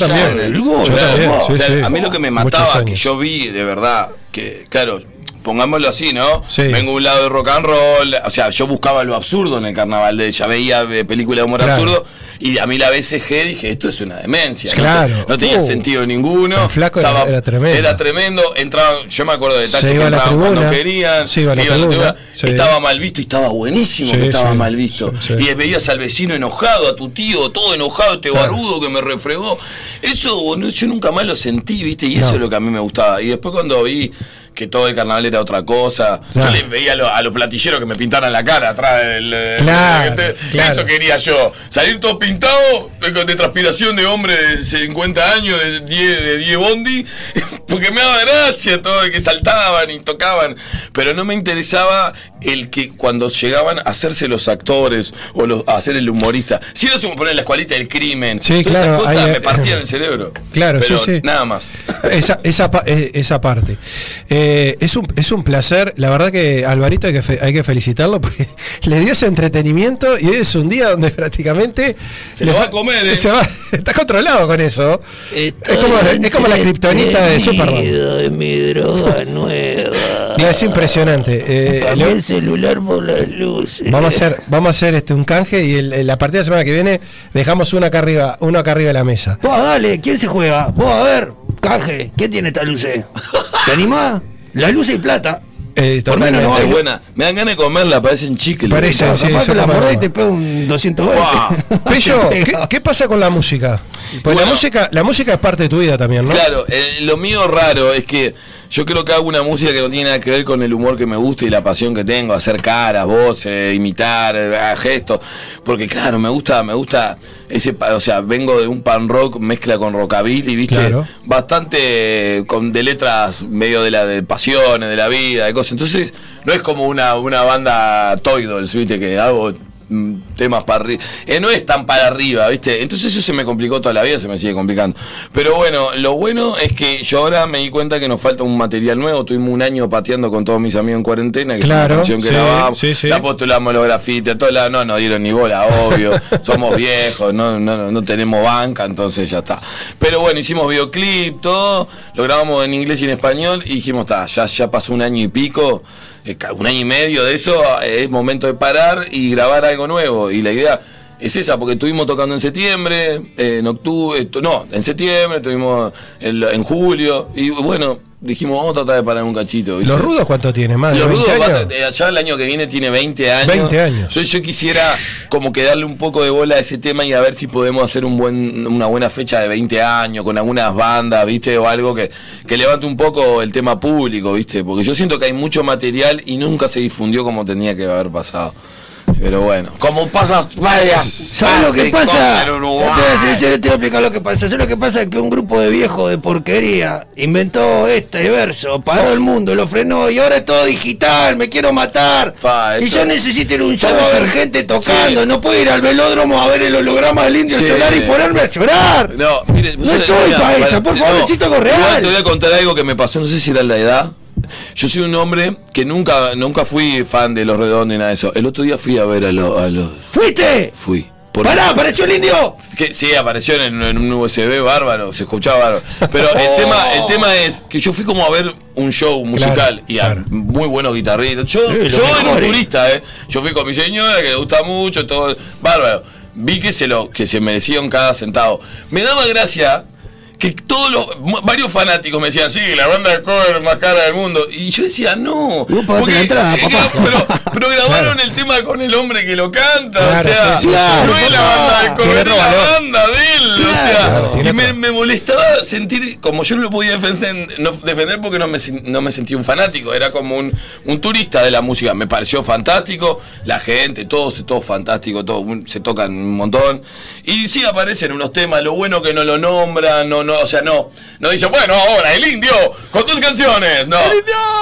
A pongámoslo así, ¿no? Sí. Vengo de un lado de rock and roll, o sea, yo buscaba lo absurdo en el carnaval, de, ya veía eh, películas de humor Claro. absurdo, Y a mí la BCG dije, esto es una demencia. Claro. No, tenía Uh, sentido ninguno. el flaco Estaba- era tremendo. Era tremendo. Entraban, yo me acuerdo de detalles que a entraban cuando querían. Se iba a la tribuna, sí. Estaba mal visto y estaba buenísimo Sí, que estaba mal visto. Y veías al vecino enojado, a tu tío, todo enojado, este Claro. barbudo que me refregó. Eso yo nunca más lo sentí, ¿viste? Y No. eso es lo que a mí me gustaba. Y después cuando vi que todo el carnaval era otra cosa, Claro. yo le veía a, lo- a los platilleros que me pintaran la cara atrás del... eh, Claro, del- claro. Eso quería yo. Salir todo pintado, eh, de transpiración de hombre de 50 años, de 10, de 10 bondi, porque me daba gracia todo, que saltaban y tocaban. Pero no me interesaba el que cuando llegaban a hacerse los actores o los, a hacer el humorista. Si era como poner la escualita del crimen, Sí, todas claro, esas cosas hay- me partían el cerebro. Claro, Pero sí, sí. nada más. Esa, esa, eh, esa parte. Eh, es, un, es un placer. La verdad que Alvarito hay que, fe- hay que felicitarlo porque le dio ese entretenimiento y hoy es un día donde prácticamente. Se lo va a comer, ¿eh? se va- está controlado con eso. Es como, es como la kriptonita de Superman. De mi droga nueva. No, es impresionante. Eh, el celular por las luces. Vamos a hacer, vamos a hacer este un canje y el, la partida de la semana que viene dejamos uno acá arriba, uno acá arriba de la mesa. Vos, dale, ¿quién se juega? Vos, a ver, canje, ¿qué tiene esta luce? ¿Te animás? La luz y plata. Eh, Por menos no buena. Me dan ganas de comerla, parecen chicles. Parecen, sí, Capaz que la mordés y te pega un 220. Pello, Te ¿qué, qué pasa con la música? Pues la Bueno. música, la música es parte de tu vida también, ¿no? Claro, eh, lo mío raro es que yo creo que hago una música que no tiene nada que ver con el humor que me gusta y la pasión que tengo, hacer caras, voces, imitar, eh, gestos, porque claro, me gusta, me gusta ese, o sea, vengo de un pan rock mezcla con rockabilly, viste, Claro. bastante eh, con de letras medio de la de pasiones, de la vida, de cosas. Entonces, no es como una, una banda Toy Dolls, viste, que hago mm, temas para arriba. no es tan para arriba, ¿viste? Entonces eso se me complicó toda la vida, se me sigue complicando. Pero bueno, lo bueno es que yo ahora me di cuenta que nos falta un material nuevo. Tuvimos un año pateando con todos mis amigos en cuarentena, que Claro, es una canción que grabamos. sí, sí. La postulamos los grafitis, todos lados. No nos dieron ni bola, obvio. Somos viejos, no, no, no, no tenemos banca, entonces ya está. Pero bueno, hicimos videoclip, todo. Lo grabamos en inglés y en español y dijimos, está, ya, ya pasó un año y pico. eh, un año y medio de eso, eh, es momento de parar y grabar algo nuevo. Y la idea es esa, porque estuvimos tocando en septiembre, eh, en octubre, no, en septiembre, estuvimos en, en julio, y bueno, dijimos, vamos a tratar de parar un cachito. ¿viste? ¿Los rudos cuánto tienen? ¿Más de Los 20 rudos, años? va- eh, allá el año que viene tiene 20 años. 20 años. Entonces yo quisiera como que darle un poco de bola a ese tema y a ver si podemos hacer un buen, una buena fecha de 20 años con algunas bandas, ¿viste? O algo que, que levante un poco el tema público, ¿viste? Porque yo siento que hay mucho material y nunca se difundió como tenía que haber pasado. Pero bueno, como pasa, vaya. ¿Sabes lo que pasa? Yo te, voy a decir, yo te voy a explicar lo que pasa. ¿Sabes lo que pasa? Que un grupo de viejos de porquería inventó este verso, paró el mundo, lo frenó y ahora es todo digital, me quiero matar. Fa, y yo necesito ir a un show a ver gente tocando, Sí. no puedo ir al velódromo a ver el holograma del indio Sí. solar y ponerme a llorar. No, mire, No estoy mira, pa' esa, para- por favor, necesito. Igual Te voy a contar algo que me pasó, no sé si era la edad. Yo soy un hombre que nunca nunca fui fan de los redondos ni nada de eso. El otro día fui a ver a, los a los. ¿Fuiste? Fui. Por- ¡Pará, apareció el indio! que sí, apareció en, en un USB bárbaro, se escuchaba bárbaro. Pero el, tema, el tema es que yo fui como a ver un show musical y a claro. muy buenos guitarristas. Yo, Sí, yo era un turista, ¿eh? Yo fui con mi señora que le gusta mucho, todo bárbaro. Vi que se lo que se merecían cada centavo. Me daba gracia que todos los varios fanáticos me decían, sí, la banda de cover más cara del mundo. Y yo decía, no. Entrada, eh, papá. pero, pero grabaron el tema con el hombre que lo canta. Claro, o sea, sí, sí, claro, no es la banda de cover, es la banda de él. o sea, y me, molestaba sentir, como yo no lo podía defender, no, defender porque no me, no me sentía un fanático, era como un, un turista de la música. Me pareció fantástico, la gente, todo, todo fantástico, todo, se tocan un montón. Y sí aparecen unos temas, lo bueno que no lo nombran, no, no, o sea, no, no dicen, bueno, ahora el indio, con tus canciones, no.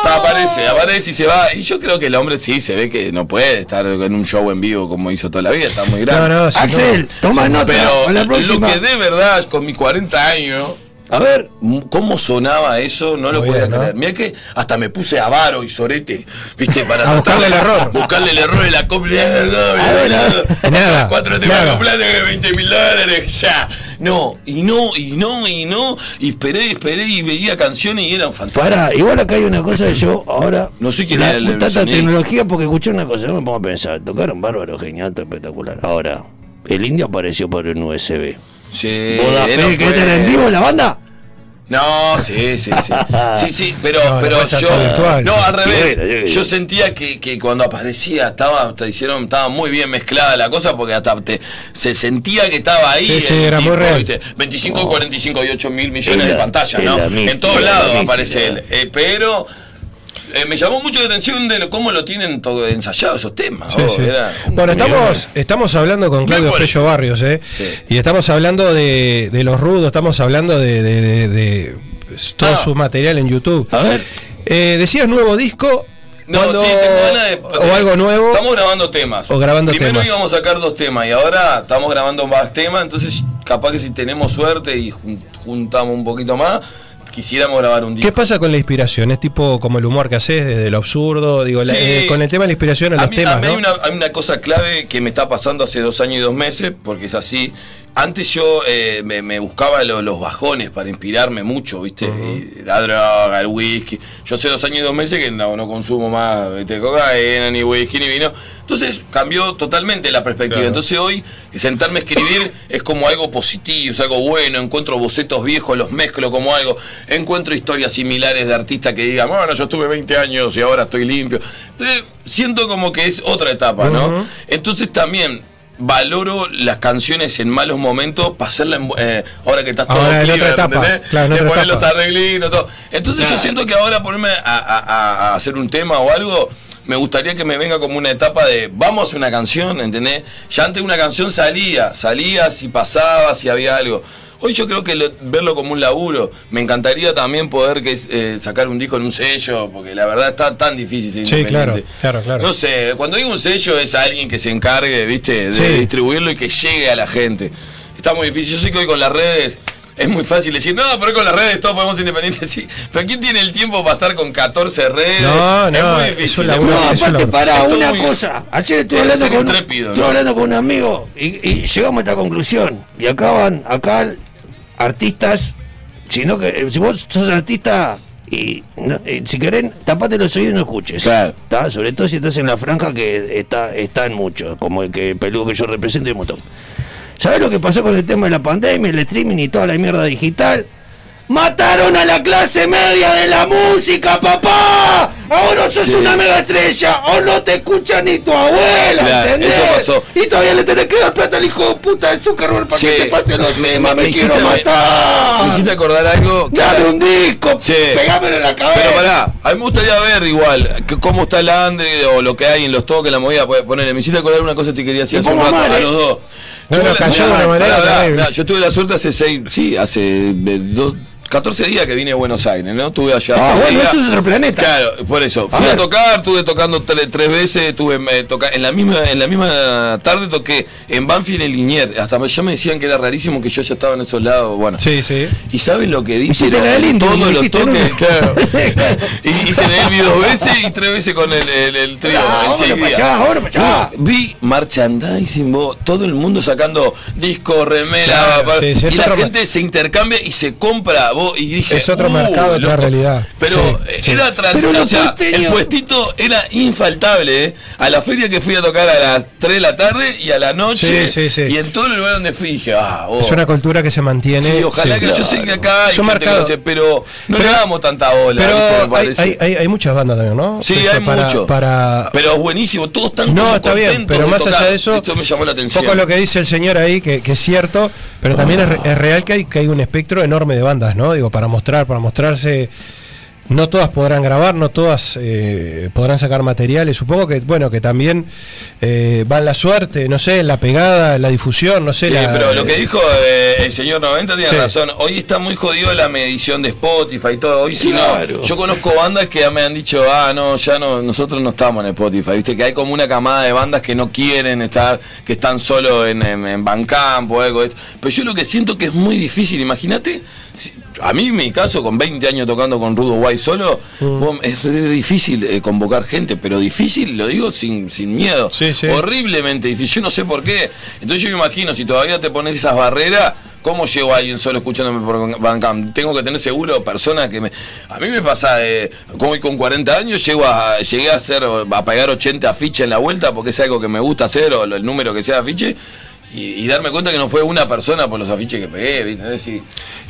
Ta, aparece, aparece y se va. Y yo creo que el hombre sí se ve que no puede estar en un show en vivo como hizo toda la vida, está muy grande. No, no, si Axel, toma nota. Pero la lo que de verdad, con mis 40 años, A ver, cómo sonaba eso, no lo Muy podía bien, ¿no? creer. Mira que hasta me puse avaro y sorete, viste, para A buscarle el error. Buscarle el error en la copla. Nada, Cuatro temas plata de 20 mil dólares, ya. No, y no, y no, y no. Y esperé, y esperé y veía canciones y eran fantásticas. Pará, igual acá hay una cosa que yo ahora. No sé quién era el- tanta tecnología, porque escuché una cosa, no me pongo a pensar. Tocaron bárbaro, genial, espectacular. Ahora, el indio apareció por un USB. Sí, ¿Vos da era fe en vivo la banda? No, sí, sí, sí. Sí, sí, pero, No, pero yo. No, al revés. Bueno, yo- Yo sentía que, que cuando aparecía estaba, te hicieron, estaba muy bien mezclada la cosa porque hasta te- se sentía que estaba ahí. Sí, sí, era muy real. ¿viste? 25, 45 y 8 mil millones Es de la- pantallas, ¿no? la en todos la lados aparece él. Eh, pero. Eh, me llamó mucho la atención de lo- cómo lo tienen todo ensayado esos temas. Sí, oh, sí. Bueno, estamos, estamos hablando con Claudio Pello Barrios, ¿eh? Sí. Y estamos hablando de, de los rudos, estamos hablando de, de- de- de todo Ah. su material en YouTube. A ver. Eh, decías nuevo disco. No, ¿cuándo- sí, tengo ganas de. O algo nuevo. Estamos grabando temas. O grabando Primero temas. íbamos a sacar dos temas y ahora estamos grabando más temas, entonces capaz que si tenemos suerte y jun- juntamos un poquito más, quisiéramos grabar un ¿Qué disco. pasa con la inspiración? ¿Es tipo como el humor que haces, desde lo absurdo? Digo, la- Sí. eh, con el tema de la inspiración en A los mí, temas, a mí ¿no? hay, una, hay una cosa clave que me está pasando hace dos años y dos meses, porque es así. Antes yo eh, me, me buscaba lo- los bajones para inspirarme mucho, ¿viste? Y la droga, el whisky. Yo hace dos años y dos meses que no, no consumo más ¿viste? cocaína, ni whisky, ni vino. Entonces cambió totalmente la perspectiva. Claro. Entonces hoy sentarme a escribir es como algo positivo, es algo bueno. Encuentro bocetos viejos, los mezclo como algo. Encuentro historias similares de artistas que digan, bueno, yo estuve 20 años y ahora estoy limpio. Entonces siento como que es otra etapa, ¿no? Entonces también valoro las canciones en malos momentos para hacerla eh, ahora que estás todo Ahora clear, otra etapa, claro, los arreglitos, todo. Entonces yo siento que ahora ponerme a, a- hacer un tema o algo, me gustaría que me venga como una etapa de vamos a hacer una canción, ¿entendés? Ya antes una canción salía, salía si pasaba, si había algo. Hoy yo creo que lo- verlo como un laburo. Me encantaría también poder que, eh, sacar un disco en un sello, porque la verdad está tan difícil ser Sí, claro, claro, claro. No sé, cuando digo un sello es alguien que se encargue, viste, de Sí. distribuirlo y que llegue a la gente. Está muy difícil. Yo sé que hoy con las redes es muy fácil decir, no, pero hoy con las redes todos podemos ser independientes. Sí, pero ¿quién tiene el tiempo para estar con 14 redes? No, es no, muy es difícil. un laburo, muy No, es difícil. aparte, para una muy- cosa. Ayer estuve hablando, con, intrépido, estuve ¿no? hablando con un amigo y, y llegamos a esta conclusión. Y acá van, acá artistas, sino que eh, si vos sos artista y no- eh, si querés, tapate los oídos y no escuches. Claro. ¿tá? Sobre todo si estás en la franja que está, está en mucho, como el que el peludo que yo represento y un montón. ¿Sabés lo que pasó con el tema de la pandemia, el streaming y toda la mierda digital? ¡Mataron a la clase media de la música, papá! Ahora sos Sí. una mega estrella, o no te escucha ni tu abuela, Claro, ¿entendés? eso pasó. Y todavía le tenés que dar plata al hijo de puta de Zuckerberg para Sí, que te pase los temas, me, me quiero hiciste- matar. Me hiciste acordar algo. Dame un disco, Sí. pegámelo en la cabeza. Pero pará, a mí me gustaría ver igual que- cómo está el Andre o lo que hay en los toques, la movida. Ponele, me hiciste acordar una cosa que te quería decir hace un rato mal, a ¿eh? los dos. No, no, la- cayó de una manera pará, pará, mirá, yo tuve la suerte hace seis, sí, hace eh, dos, 14 días que vine a Buenos Aires, ¿no? Estuve allá. Ah, bueno, eso es otro planeta. Claro, por eso. Fui a, tocar, estuve tocando tre- tres veces, estuve eh, toca- en la misma en la misma tarde toqué en Banfield y en Liniers. Hasta ya me decían que era rarísimo que yo ya estaba en esos lados. Bueno. Sí, sí. ¿Y sabes lo que indio, Todos los toques, claro. Y hice el Elvi dos veces y tres veces con el, el, el trío. Ah, en vámonos seis pa' días. allá, vámonos pa' allá. No, vi merchandising, vos, todo el mundo sacando disco, remera, Claro, sí, sí, y la gente se intercambia y se compra, vos, y dije, Es otro "Uh, mercado, otra loco". realidad. Pero Sí, eh, sí. era tra- Pero o los sea, porteños- el puestito era infaltable, ¿eh? A la feria que fui a tocar a las 3 de la tarde y a la noche. Sí, sí, sí. Y en todo el lugar donde fui dije, ah. Es una cultura que se mantiene. Sí, ojalá sí. que yo sé que acá hay gente que hace, pero no Pero- le damos tanta bola. Pero hay, hay, hay, hay muchas bandas también, ¿no? Sí, Esto hay para- mucho. Para, Pero buenísimo, todos están No, está bien, pero más allá de eso, Esto me llamó la atención. poco lo que dice el señor ahí, que, que es cierto, pero también es, re- es real que hay, que hay un espectro enorme de bandas, ¿no? Digo, para mostrar, para mostrarse. No todas podrán grabar, no todas eh, podrán sacar materiales. Supongo que, bueno, que también eh, va la suerte, no sé, la pegada, la difusión, no sé. Sí, la- pero lo que dijo eh, el señor 90 tiene Sí. razón. Hoy está muy jodido la medición de Spotify y todo. Hoy si Claro. no, yo conozco bandas que ya me han dicho, ah, no, ya no, nosotros no estamos en Spotify. Viste que hay como una camada de bandas que no quieren estar, que están solo en, en, en Bandcamp o algo. de esto. Pero yo lo que siento que es muy difícil, imagínate. A mí, en mi caso, con 20 años tocando con Rudo Guay solo, Mm. vos, es difícil eh, convocar gente, pero difícil, lo digo sin, sin miedo. Sí, sí. Horriblemente difícil. Yo no sé por qué. Entonces yo me imagino, si todavía te pones esas barreras, ¿cómo llego a alguien solo escuchándome por Bandcamp? Tengo que tener seguro personas que me... A mí me pasa, eh, como hoy con 40 años, llego a, llegué a hacer, a pagar 80 afiches en la vuelta, porque es algo que me gusta hacer, o el número que sea de afiche. Y, y darme cuenta que no fue una persona por los afiches que pegué, ¿viste? Es decir,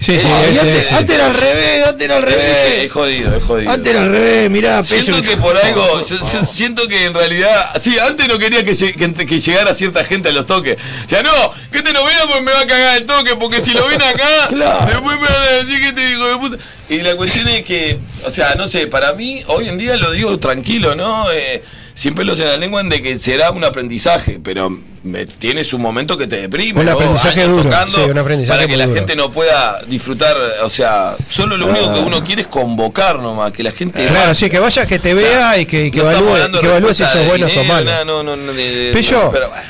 Sí, sí, eh, ese- antes, era al revés, antes era al revés. es jodido, es jodido. Antes era al revés, mirá, Siento que por algo, yo, yo siento que en realidad, sí, antes no quería que, que, que llegara cierta gente a los toques. Ya no, que te lo vea pues me va a cagar el toque, porque si lo ven acá, Claro. después me van a decir que te hijo de puta. Y la cuestión es que, o sea, no sé, para mí, hoy en día lo digo tranquilo, ¿no? Eh, sin pelos en la lengua de que será un aprendizaje, pero me- tiene su momento que te deprime. Un ¿no? aprendizaje Años duro, tocando sí, un aprendizaje para que la duro. gente no pueda disfrutar, o sea, solo lo único que uno quiere es convocar nomás, que la gente Claro, vaya. sí, que vaya, que te O sea, vea y que, y que no estamos evalúe, que evalúe si sos bueno o malo. No, no, no, de- de- Pello, no, pero, bueno.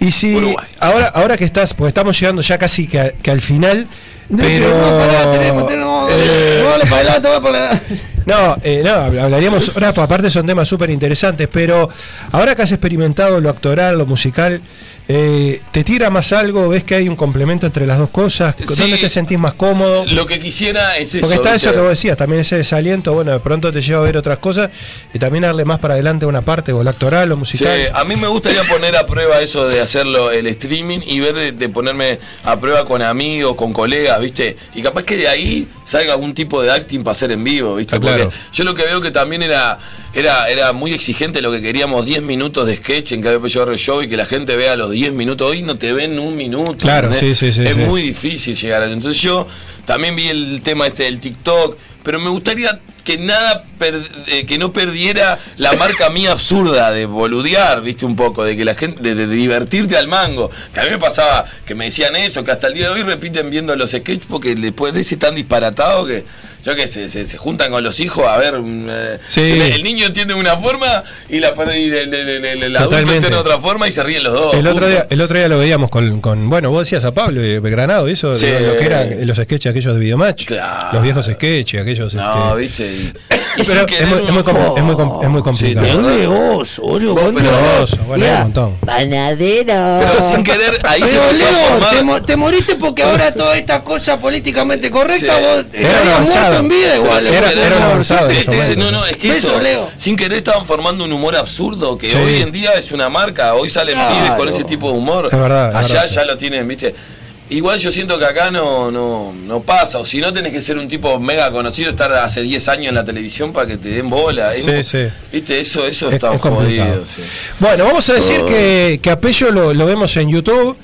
Y si Uruguay. ahora ahora que estás, pues estamos llegando ya casi que, a- que al final, pero No, eh, No, hablaríamos ahora, pues, aparte son temas súper interesantes, pero ahora que has experimentado lo actoral, lo musical, eh, ¿te tira más algo? ¿Ves que hay un complemento entre las dos cosas? Sí. ¿Dónde te sentís más cómodo? Lo que quisiera es eso. Porque está eso que vos decías, también ese desaliento, bueno, de pronto te lleva a ver otras cosas y también darle más para adelante una parte, o la actoral o Sí, musical. a mí me gustaría poner a prueba eso de hacerlo el streaming y ver de, de ponerme a prueba con amigos, con colegas, ¿viste? Y capaz que de ahí salga algún tipo de acting para hacer en vivo, ¿viste? Porque yo lo que veo que también era era era muy exigente lo que queríamos 10 minutos de sketch en cada Pecho Show y que la gente vea los 10 minutos. Hoy no te ven un minuto. Claro, ¿entendés? sí, sí, sí, Es sí. muy difícil llegar a eso. Entonces yo también vi el tema este del TikTok, pero me gustaría que nada per- eh, que no perdiera la marca mía absurda de boludear, viste un poco, de que la gente de, de divertirte al mango. Que a mí me pasaba que me decían eso, que hasta el día de hoy repiten viendo los sketches porque les parece tan disparatado que yo que se, se juntan con los hijos a ver mm, eh, Sí. el, el niño entiende de una forma y, la, y el, adulto entiende de otra forma y se ríen los dos. El otro, día, el otro día lo veíamos con, con- bueno, vos decías a Pablo y Belgranado, y eso, Sí. lo que eran los sketches aquellos de Videomatch, Claro. los viejos sketches, aquellos... No, este, viste. Pero es muy, es, muy es muy es muy complicado. Sí, boludo. Vos, cuando- pero- Oso, bueno, un montón. Panadero. Pero sin querer, ahí se Pero empezó a Leo, formar. te, mo- te moriste porque ahora toda esta cosa políticamente correcta, Sí. vos Era muerto en vida igual. Era- sin era querer- un avanzado. No, no, es que Beso, eso, Leo. sin querer estaban formando un humor absurdo que Sí. hoy en día es una marca. Hoy salen Claro. pibes con ese tipo de humor. Es verdad, Allá ya lo tienen, viste. Igual yo siento que acá no, no, no pasa. O si no tenés que ser un tipo mega conocido, estar hace 10 años en la televisión para que te den bola. Sí, sí. Viste, eso, eso Es- está es complicado. jodido. sí. Bueno, vamos a decir que, que a Pello lo, lo vemos en YouTube,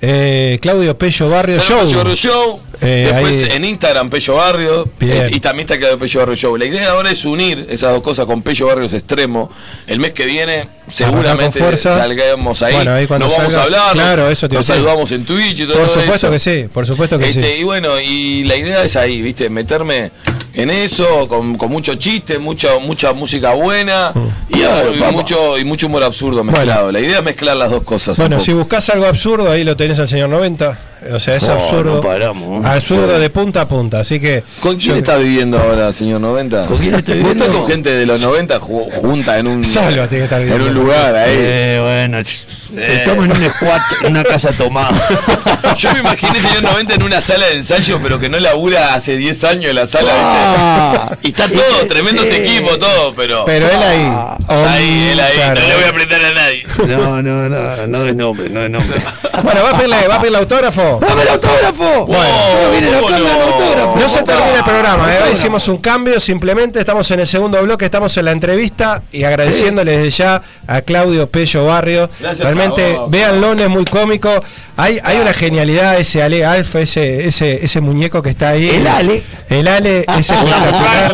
eh, Claudio Pello Barrio Show. Show. Eh, Después en Instagram, Pello Barrio. Eh, y también está Claudio Pello Barrio Show. La idea ahora es unir esas dos cosas con Pello Barrios Extremo. El mes que viene, seguramente salgamos ahí. Bueno, ahí cuando nos vamos salgas, a hablar. claro, eso te Nos saludamos en Twitch y todo Por supuesto eso. que sí, por supuesto que Este, sí. Y bueno, y la idea es ahí, ¿viste? Meterme en eso, con, con mucho chiste, mucha, mucha música buena y, y mucho, y mucho humor absurdo mezclado. La idea es mezclar las dos cosas. Bueno, si buscas algo absurdo, ahí lo tenés al señor 90. O sea, es No, absurdo. no paramos. absurdo de punta a punta. Así que. ¿Con quién yo- está viviendo ahora, señor 90? ¿Con quién estoy ¿Vos estás viviendo? con gente de los 90 ju- junta en un, Solo tiene que estar en viviendo. un lugar ahí? Eh, bueno, estamos en un squat, en una casa tomada. Yo me imaginé señor 90 en una sala de ensayo, pero que no labura hace 10 años en la sala. Ah. Y está todo, tremendos Sí. equipos, todo, pero. Pero él ahí. ahí, él ahí, Claro. no le voy a apretar a nadie. No, no, no, no es nombre, no es nombre. Bueno, ¿va a pedirle, va a pedirle autógrafo? ¡Dame el autógrafo! Bueno, viene la ¿cómo cámara, el no? autógrafo. No se termina el programa, ¿eh? Hicimos un cambio, simplemente estamos en el segundo bloque, estamos en la entrevista y agradeciéndole desde ya a Claudio Pello Barrio. Gracias Realmente, a vos. véanlo, es muy cómico. Hay, hay una genialidad ese Ale Alfa, ese, ese, ese muñeco que está ahí. El Ale. El Ale es espectacular.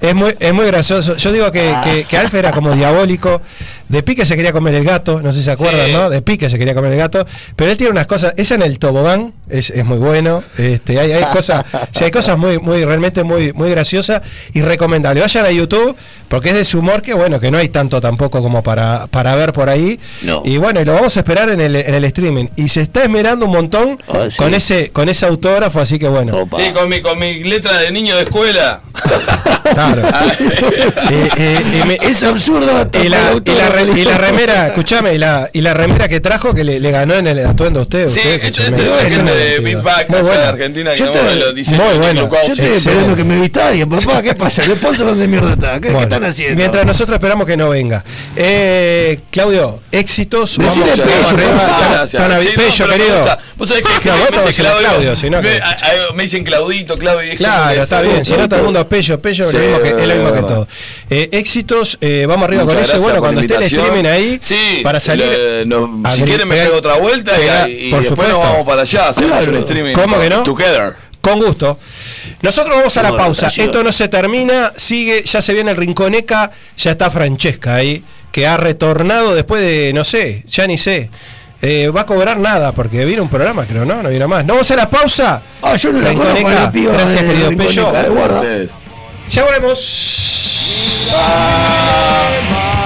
es muy, es muy gracioso. Yo digo que, que, que Alfa era como diabólico. De pique se quería comer el gato, no sé si se acuerdan, Sí. ¿no? De pique se quería comer el gato. Pero él tiene unas cosas, esa en el tobogán es, es muy bueno. Este, hay, hay cosas, sí, hay cosas muy, muy, realmente muy, muy graciosas y recomendables. Vayan a YouTube, porque es de su humor que bueno, que no hay tanto tampoco como para, para ver por ahí. No. Y bueno, y lo vamos a esperar en el, en el streaming. Y se está esmerando un montón Ah, sí. con ese, con ese autógrafo, así que bueno. Opa. Sí, con mi, con mi letra de niño de escuela. Claro. Eh, eh, me- Es absurdo. y la, y la y la remera, escúchame, y la, y la remera que trajo que le, le ganó en el atuendo a usted. Sí, usted, esto- escúchame. esto- Es un gente, de Big Back Muy allá bueno. de Argentina que Yo no te- lo diseñó muy bueno. Yo estoy esperando que me vitalien, papá. ¿Qué pasa? ¿El sponsor dónde mierda está? ¿Qué, qué están haciendo? Mientras nosotros esperamos que no venga. Eh, Claudio, éxitos. Vamos, Pello, a- querido. gusta. Vos sabés que, Claro, que vos me dicen a a- a- Claudito, Claudio. y es como Claro, está bien. Si no, todo el mundo es Pello, Pello, es lo mismo que todo. Eh, éxitos, eh, vamos arriba con eso. Bueno, cuando esté. Streaming ahí, Sí, para salir. le- no, si quieren me pego otra vuelta y- por después supuesto. nos vamos para allá, hacemos Claro. un streaming. ¿Cómo que no? Together. Con gusto. Nosotros vamos a la pausa. Esto no se termina, sigue, ya se viene el Rinconeca, ya está Francesca ahí, que ha retornado después de, no sé, ya ni sé. Eh, va a cobrar nada porque viene un programa, creo, no, no viene más. ¿No vamos a la pausa? Ah, yo no la conozco, Rinconeca. la piba Gracias, querido Pello. Ustedes. Ya volvemos. De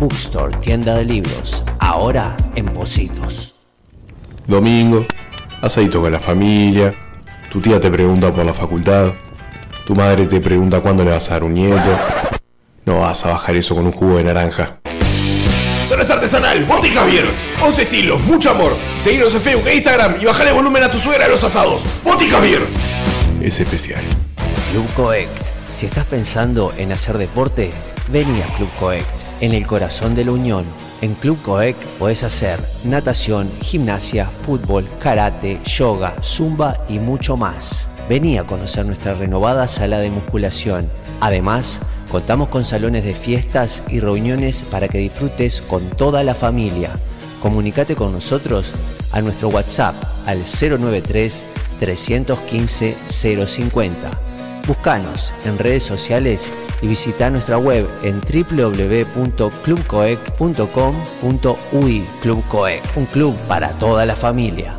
Bookstore, tienda de libros. Ahora en Positos. Domingo, asadito con la familia, tu tía te pregunta por la facultad, tu madre te pregunta cuándo le vas a dar un nieto. No vas a bajar eso con un jugo de naranja. Cerveza artesanal, Botica Javier. 11 estilos, mucho amor. Seguinos en Facebook e Instagram y bajale volumen a tu suegra a los asados. Botica Javier. Es especial. Club Coect. Si estás pensando en hacer deporte, vení a Club Coect, en el corazón de la Unión. En Club Coect podés hacer natación, gimnasia, fútbol, karate, yoga, zumba y mucho más. Vení a conocer nuestra renovada sala de musculación. Además, contamos con salones de fiestas y reuniones para que disfrutes con toda la familia. Comunicate con nosotros a nuestro WhatsApp al 093 315 050. Búscanos en redes sociales y visita nuestra web en www.clubcoec.com.uy Club Coec, un club para toda la familia.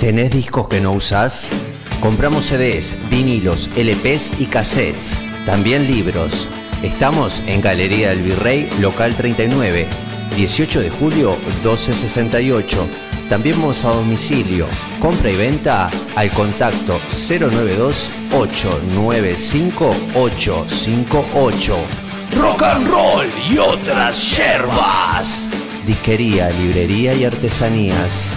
¿Tenés discos que no usás? Compramos CDs, vinilos, LPs y cassettes. También libros. Estamos en Galería del Virrey, local 39, 18 de julio 1268. También vamos a domicilio. Compra y venta al contacto 092 895 858. Rock and roll y otras yerbas. Disquería, librería y artesanías.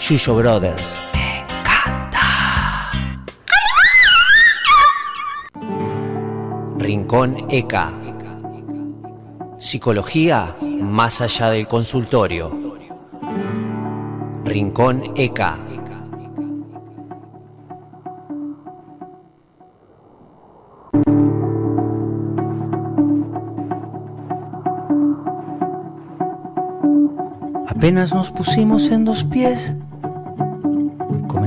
Yuyo Brothers, me encanta. Rincón ECA. Psicología más allá del consultorio. Rincón ECA. Apenas nos pusimos en dos pies,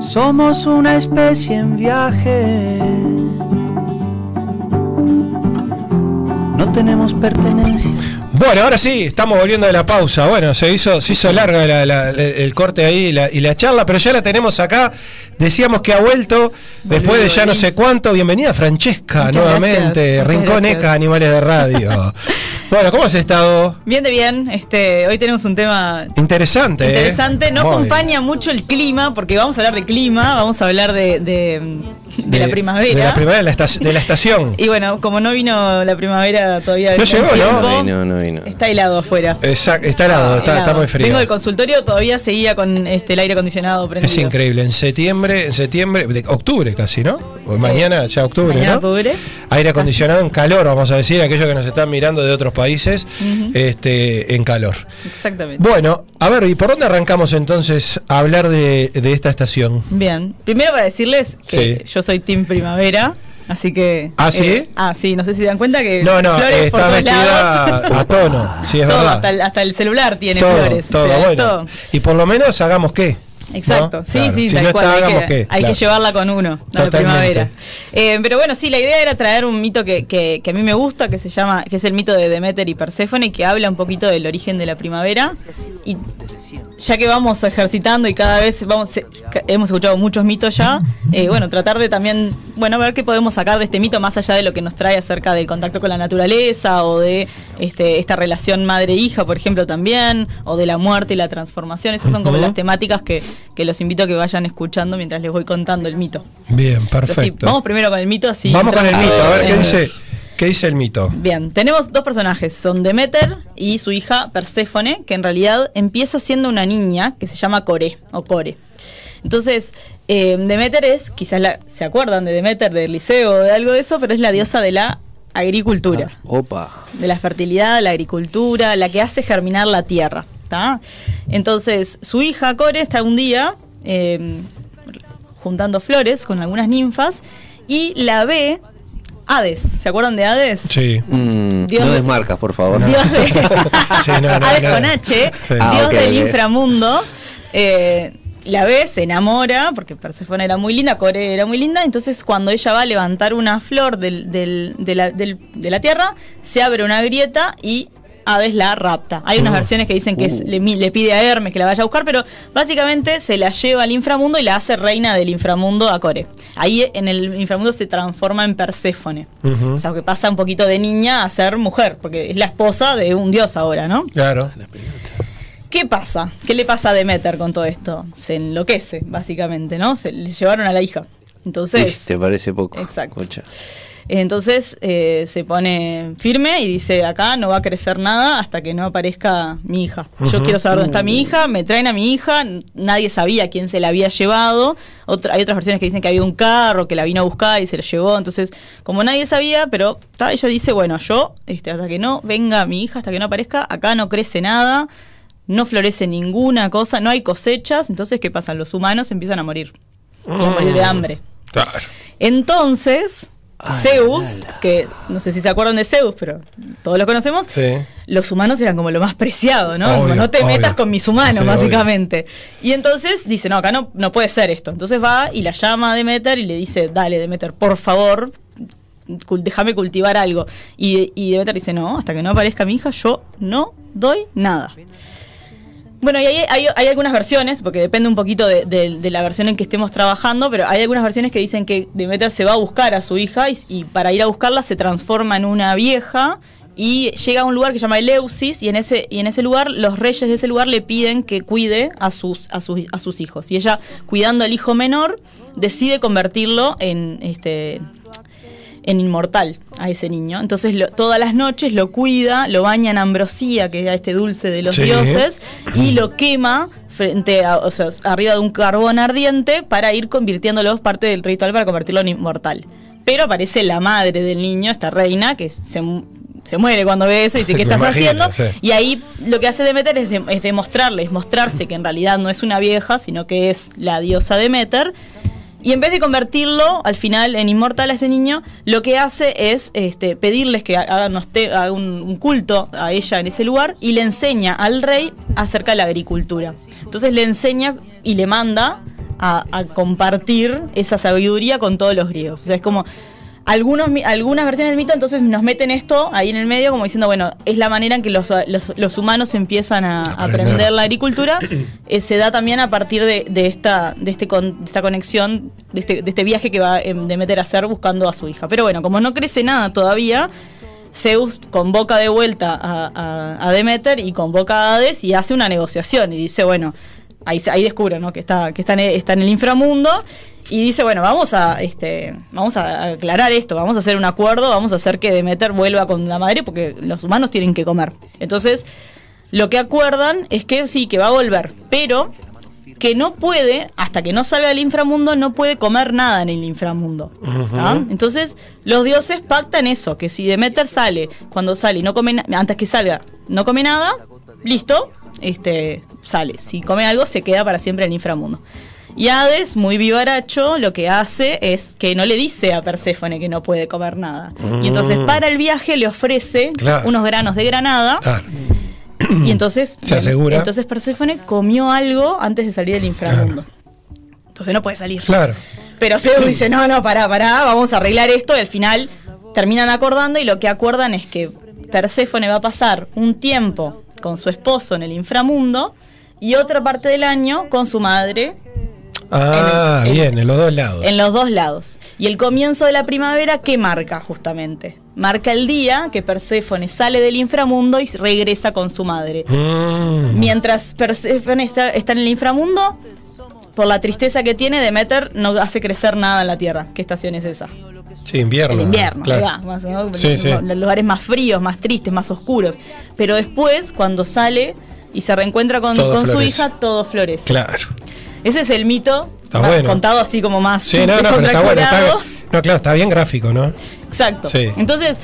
Somos una especie en viaje. no tenemos pertenencia. Bueno, ahora sí, estamos volviendo de la pausa. Bueno, se hizo, se hizo largo la- la- la- el corte ahí y la, y la charla, pero ya la tenemos acá. Decíamos que ha vuelto después de ya no sé cuánto. Bienvenida Francesca Muchas nuevamente. gracias, Rincón gracias. Eca, Animales de Radio. bueno, ¿cómo has estado? Bien de bien, este, hoy tenemos un tema Interesante. ¿eh? interesante, no Muy acompaña mucho el clima, porque vamos a hablar de clima, vamos a hablar de, de- de la primavera. De la primavera de la, estac- de la estación. Y bueno, como no vino la primavera todavía. No llegó, buen ¿no? tiempo, No, no vino. Está helado afuera. Exacto, está helado, está, está Helado. muy frío. Vengo del consultorio, todavía seguía con este, el aire acondicionado prendido. Es increíble, en septiembre, en septiembre, de octubre casi, ¿no? O mañana ya octubre, Mañana ¿no? octubre. Aire acondicionado en calor, vamos a decir, aquellos que nos están mirando de otros países, este, en calor. Exactamente. Bueno, a ver, ¿y por dónde arrancamos entonces a hablar de, de esta estación? Bien, primero para decirles que yo soy Team Primavera, así que... ¿Ah, sí? eh, ah, sí, no sé si se dan cuenta que No, no, flores por todos lados. a tono, sí, es Todo, verdad. hasta el, hasta el celular tiene todo, flores. o todo, sea, bueno. todo. Y por lo menos hagamos qué. Exacto, ¿no? sí, Claro. sí, si tal no cual. está, hay que, qué. hay Claro. que llevarla con uno, la de Totalmente. primavera. Eh, pero bueno, sí, la idea era traer un mito que, que- que a mí me gusta, que se llama, que es el mito de Demeter y Perséfone, que habla un poquito del origen de la primavera. Y ya que vamos ejercitando y cada vez vamos, hemos escuchado muchos mitos ya, eh, bueno, tratar de también, bueno, ver qué podemos sacar de este mito más allá de lo que nos trae acerca del contacto con la naturaleza o de este, esta relación madre-hija, por ejemplo, también, o de la muerte y la transformación. Esas son como las temáticas que, que los invito a que vayan escuchando mientras les voy contando el mito. Bien, sí, perfecto. vamos primero con el mito, así. Vamos con el mito, a ver qué dice, qué dice el mito. Bien, tenemos dos personajes, son Demeter y su hija Perséfone, que en realidad empieza siendo una niña que se llama Core o Core. Entonces, eh, Demeter es, quizás la- se acuerdan de Demeter del liceo o de algo de eso, pero es la diosa de la agricultura, Opa. de la fertilidad, la agricultura, la que hace germinar la tierra. ¿tá? Entonces, su hija Core está un día eh, juntando flores con algunas ninfas y la ve Hades. ¿Se acuerdan de Hades? Sí. Mm, Dios no de- desmarcas, por favor. Dios de- Sí, no, no, Hades no. con H, Sí. Dios Ah, ok, del inframundo. eh, la ve, se enamora, porque Perséfone era muy linda, Core era muy linda, entonces cuando ella va a levantar una flor del- del- de, la, del- de la tierra, se abre una grieta y Hades la rapta. Hay unas Uh. versiones que dicen que es- le, pide a Hermes que la vaya a buscar, pero básicamente se la lleva al inframundo y la hace reina del inframundo a Core. Ahí en el inframundo se transforma en Perséfone. O sea, que pasa un poquito de niña a ser mujer, porque es la esposa de un dios ahora, ¿no? Claro. ¿Qué pasa? ¿Qué le pasa a Demeter con todo esto? Se enloquece, básicamente, ¿no? Se le llevaron a la hija. Entonces, ¿Te parece poco? Exacto. Entonces eh, se pone firme y dice, acá no va a crecer nada hasta que no aparezca mi hija. Yo quiero saber dónde está mi hija, me traen a mi hija, nadie sabía quién se la había llevado. Otra- hay otras versiones que dicen que había un carro que la vino a buscar y se la llevó. Entonces, como nadie sabía, pero ta, ella dice, bueno, yo, este, hasta que no venga mi hija, hasta que no aparezca, acá no crece nada, no florece ninguna cosa, no hay cosechas. Entonces, ¿qué pasa? Los humanos empiezan a morir. A morir de hambre. Claro. Entonces, Zeus, que no sé si se acuerdan de Zeus, pero todos lo conocemos, Sí. los humanos eran como lo más preciado, ¿no? Obvio, Como, no te obvio. metas con mis humanos, Sí, básicamente. Y entonces dice, no, acá no, no puede ser esto. Entonces va y la llama a Demeter y le dice, dale, Demeter, por favor, cul- déjame cultivar algo. Y, y Demeter dice, no, hasta que no aparezca mi hija, yo no doy nada. Bueno, y hay, hay- hay algunas versiones, porque depende un poquito de, la versión en que estemos trabajando, pero hay algunas versiones que dicen que Demeter se va a buscar a su hija y, y para ir a buscarla se transforma en una vieja y llega a un lugar que se llama Eleusis y en ese, y en ese lugar los reyes de ese lugar le piden que cuide a sus, a sus, a sus hijos. Y ella, cuidando al hijo menor, decide convertirlo en este en inmortal a ese niño. Entonces lo- todas las noches lo cuida, lo baña en ambrosía, que era este dulce de los Sí. dioses, y lo quema frente a, o sea, arriba de un carbón ardiente para ir convirtiéndolo parte del ritual para convertirlo en inmortal. Pero aparece la madre del niño, esta reina, que se, se muere cuando ve eso y dice, ¿qué estás imagino, haciendo? sí. Y ahí lo que hace Demeter es, de- es demostrarle, es mostrarse que en realidad no es una vieja, sino que es la diosa Demeter. Y en vez de convertirlo al final en inmortal a ese niño, lo que hace es este, pedirles que hagan un, un culto a ella en ese lugar y le enseña al rey acerca de la agricultura. Entonces le enseña y le manda a, a compartir esa sabiduría con todos los griegos. O sea, es como algunos, algunas versiones del mito entonces nos meten esto ahí en el medio como diciendo, bueno, es la manera en que los, los- los humanos empiezan a, Aprender. aprender la agricultura. Eh, se da también a partir de, de esta, de, este con- de esta conexión, de este, de este viaje que va em, Demeter a hacer buscando a su hija. Pero bueno, como no crece nada todavía, Zeus convoca de vuelta a, a- a Demeter y convoca a Hades y hace una negociación y dice, bueno, ahí, ahí descubre ¿no? que, está, que está, en, está en el inframundo y dice, bueno, vamos a, este, vamos a aclarar esto, vamos a hacer un acuerdo, vamos a hacer que Demeter vuelva con la madre porque los humanos tienen que comer. Entonces, lo que acuerdan es que sí, que va a volver, pero que no puede, hasta que no salga del inframundo, no puede comer nada en el inframundo. Entonces, los dioses pactan eso, que si Demeter sale, cuando sale y no come antes que salga, no come nada, listo, este sale. Si come algo, se queda para siempre en el inframundo. Y Hades, muy vivaracho, lo que hace es que no le dice a Perséfone que no puede comer nada. Y entonces Mm. para el viaje le ofrece Claro. unos granos de granada. Claro. Y entonces, Se asegura. entonces Perséfone comió algo antes de salir del inframundo. Entonces no puede salir. Claro. Pero Zeus dice, no, no, pará, pará, vamos a arreglar esto. Y al final terminan acordando y lo que acuerdan es que Perséfone va a pasar un tiempo con su esposo en el inframundo y otra parte del año con su madre Ah, En el- bien, en los dos lados. en los dos lados. Y el comienzo de la primavera, ¿qué marca justamente? Marca el día que Perséfone sale del inframundo y regresa con su madre. Mm. Mientras Perséfone está, está en el inframundo, por la tristeza que tiene, Demeter no hace crecer nada en la tierra. ¿Qué estación es esa? Sí, invierno. El invierno, claro. ahí va, más, ¿no? Sí, sí. Los lugares más fríos, más tristes, más oscuros. Pero después, cuando sale y se reencuentra con, con su hija, todo florece. Claro. Ese es el mito Está bueno. contado así como más Sí, no, no, pero está bueno. Está, no, claro, está bien gráfico, ¿no? Exacto. Sí. Entonces,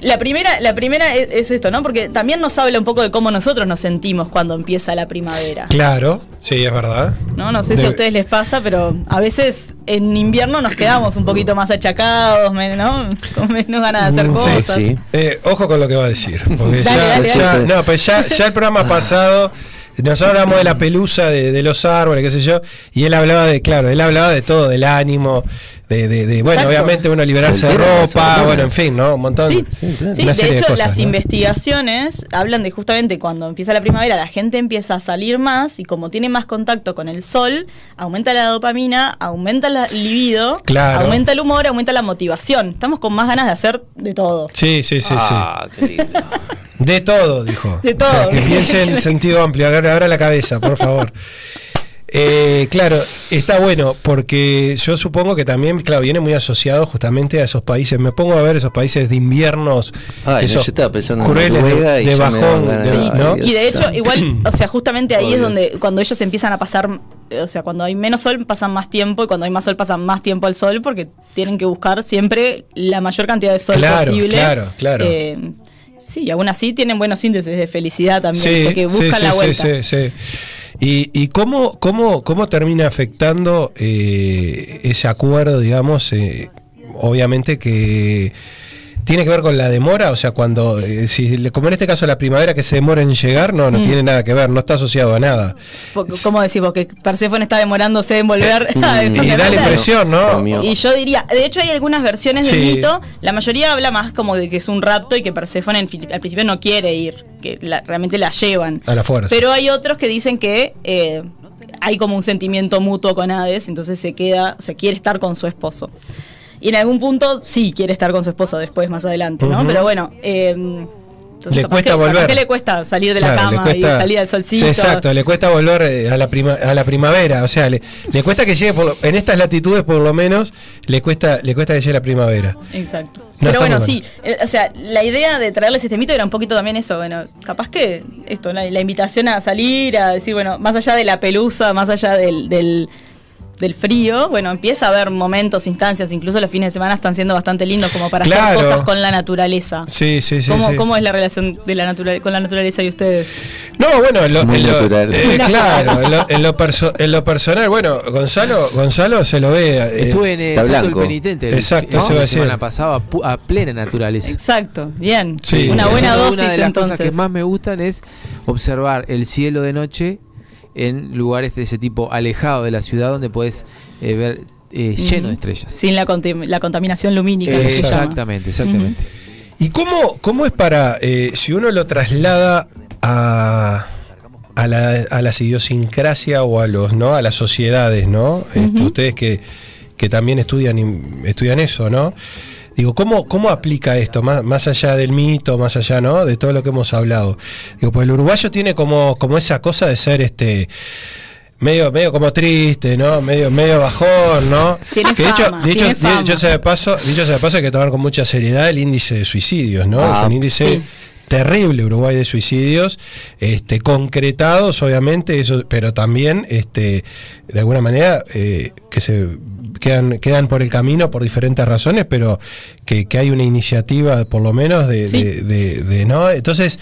la primera, la primera es, es esto, ¿no? Porque también nos habla un poco de cómo nosotros nos sentimos cuando empieza la primavera. Claro, sí, es verdad. ¿no? No sé si a ustedes les pasa, pero a veces en invierno nos quedamos un poquito más achacados, ¿no? Con menos ganas de hacer Mm, sí, cosas. sí. Eh, ojo con lo que va a decir. Porque Dale, ya, dale, ya- dale. no, pues ya, ya el programa pasado. Nosotros hablamos de la pelusa de, de los árboles, qué sé yo, y él hablaba de, claro, él hablaba de todo, del ánimo, de, de- de- bueno, Exacto. obviamente uno liberarse de ropa, bueno, en fin, ¿no? Un montón, Sí, claro. Sí, una de hecho, de cosas. las ¿no? investigaciones hablan de justamente cuando empieza la primavera, la gente empieza a salir más y como tiene más contacto con el sol, aumenta la dopamina, aumenta la- el libido, Claro. aumenta el humor, aumenta la motivación. Estamos con más ganas de hacer de todo. Sí, sí, sí, Ah, qué lindo. sí. De todo, dijo. De O sea, todo. que piense en sentido amplio, agarra, agarra la cabeza, por favor. Eh, claro, está bueno porque yo supongo que también, claro, viene muy asociado justamente a esos países. Me pongo a ver esos países de inviernos, Ay, no, esos yo estaba pensando en crueles de, de bajón, Dios Y de hecho, igual, o sea, justamente ahí Oh, es Dios. donde cuando ellos empiezan a pasar, o sea, cuando hay menos sol pasan más tiempo y cuando hay más sol pasan más tiempo al sol porque tienen que buscar siempre la mayor cantidad de sol Claro, posible. claro, claro. Eh, sí, y aún así tienen buenos índices de felicidad también, o sea, que sí, buscan sí, la sí, vuelta. sí, sí. ¿Y, cómo, cómo, cómo termina afectando eh, ese acuerdo, digamos, eh, obviamente que tiene que ver con la demora? O sea, cuando, eh, si, le- como en este caso la primavera que se demora en llegar, no, no Mm. tiene nada que ver, no está asociado a nada. ¿Cómo decís vos? Que Perséfone está demorándose en volver a Y da la impresión, ¿no? Y yo diría, de hecho hay algunas versiones del mito, la mayoría habla más como de que es un rapto y que Perséfone al principio no quiere ir, que la- realmente la llevan. A la fuerza. Pero hay otros que dicen que eh, hay como un sentimiento mutuo con Hades, entonces se queda, o sea, quiere estar con su esposo. Y en algún punto sí quiere estar con su esposo después, más adelante, ¿no? Pero bueno, eh, entonces Le cuesta que- volver. que le cuesta salir de la Claro, cama y salir al solcito. Exacto, le cuesta volver eh, a la, prima- a la primavera, o sea, le, le cuesta que llegue, por lo- en estas latitudes por lo menos, le cuesta, le cuesta que llegue la primavera. Exacto. No, Pero bueno, sí, eh, o sea, la idea de traerles este mito era un poquito también eso, bueno, capaz que esto, la, la invitación a salir, a decir, bueno, más allá de la pelusa, más allá del, del, del frío, bueno, empieza a haber momentos, instancias, incluso los fines de semana están siendo bastante lindos como para Claro. hacer cosas con la naturaleza. Sí, sí, sí. ¿Cómo, sí. cómo es la relación de la natura- con la naturaleza y ustedes? No, bueno, en lo, Muy en lo- natural. eh, claro, en lo, en lo perso- en lo personal, bueno, Gonzalo, Gonzalo se lo ve. eh, Estuve en el está Salto del blanco. Penitente el- Exacto, la semana pasada a, plena naturaleza. Exacto, bien. Sí. Una buena dosis Una de las entonces. cosas que más me gustan es observar el cielo de noche en lugares de ese tipo alejado de la ciudad donde puedes eh, ver eh, lleno de estrellas. Sin la, la contaminación lumínica. llama. Exactamente, exactamente. ¿Y cómo, cómo es para, eh, si uno lo traslada a, a, la, a las idiosincrasia o a los, ¿no? A las sociedades, ¿no? Este, ustedes que, que también estudian, estudian eso, ¿no? Digo, ¿cómo, cómo aplica esto? Más, más allá del mito, más allá, ¿no? De todo lo que hemos hablado. Digo, pues el uruguayo tiene como, como esa cosa de ser este medio, medio como triste, ¿no? Medio, medio bajón, ¿no? Tiene que de hecho, fama, de hecho, tiene fama. dicho sea de paso, dicho sea de paso hay que tomar con mucha seriedad el índice de suicidios, ¿no? Ah, es un índice terrible Uruguay de suicidios, este, concretados, obviamente, eso, pero también, este, de alguna manera, eh, que se quedan, quedan por el camino por diferentes razones, pero que, que hay una iniciativa, por lo menos, de, Sí. de- de- de- ¿no? Entonces,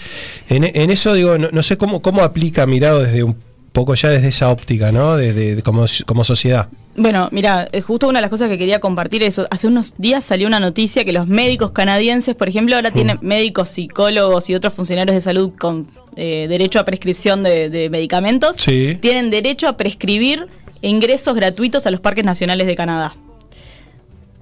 en, en eso digo, no, no sé cómo, cómo aplica mirado desde un poco ya desde esa óptica, ¿no? De, de- como, como sociedad. Bueno, mira, eh, justo una de las cosas que quería compartir es, hace unos días salió una noticia que los médicos canadienses, por ejemplo, ahora tienen médicos, psicólogos y otros funcionarios de salud con eh, derecho a prescripción de, de medicamentos, Sí. tienen derecho a prescribir ingresos gratuitos a los parques nacionales de Canadá.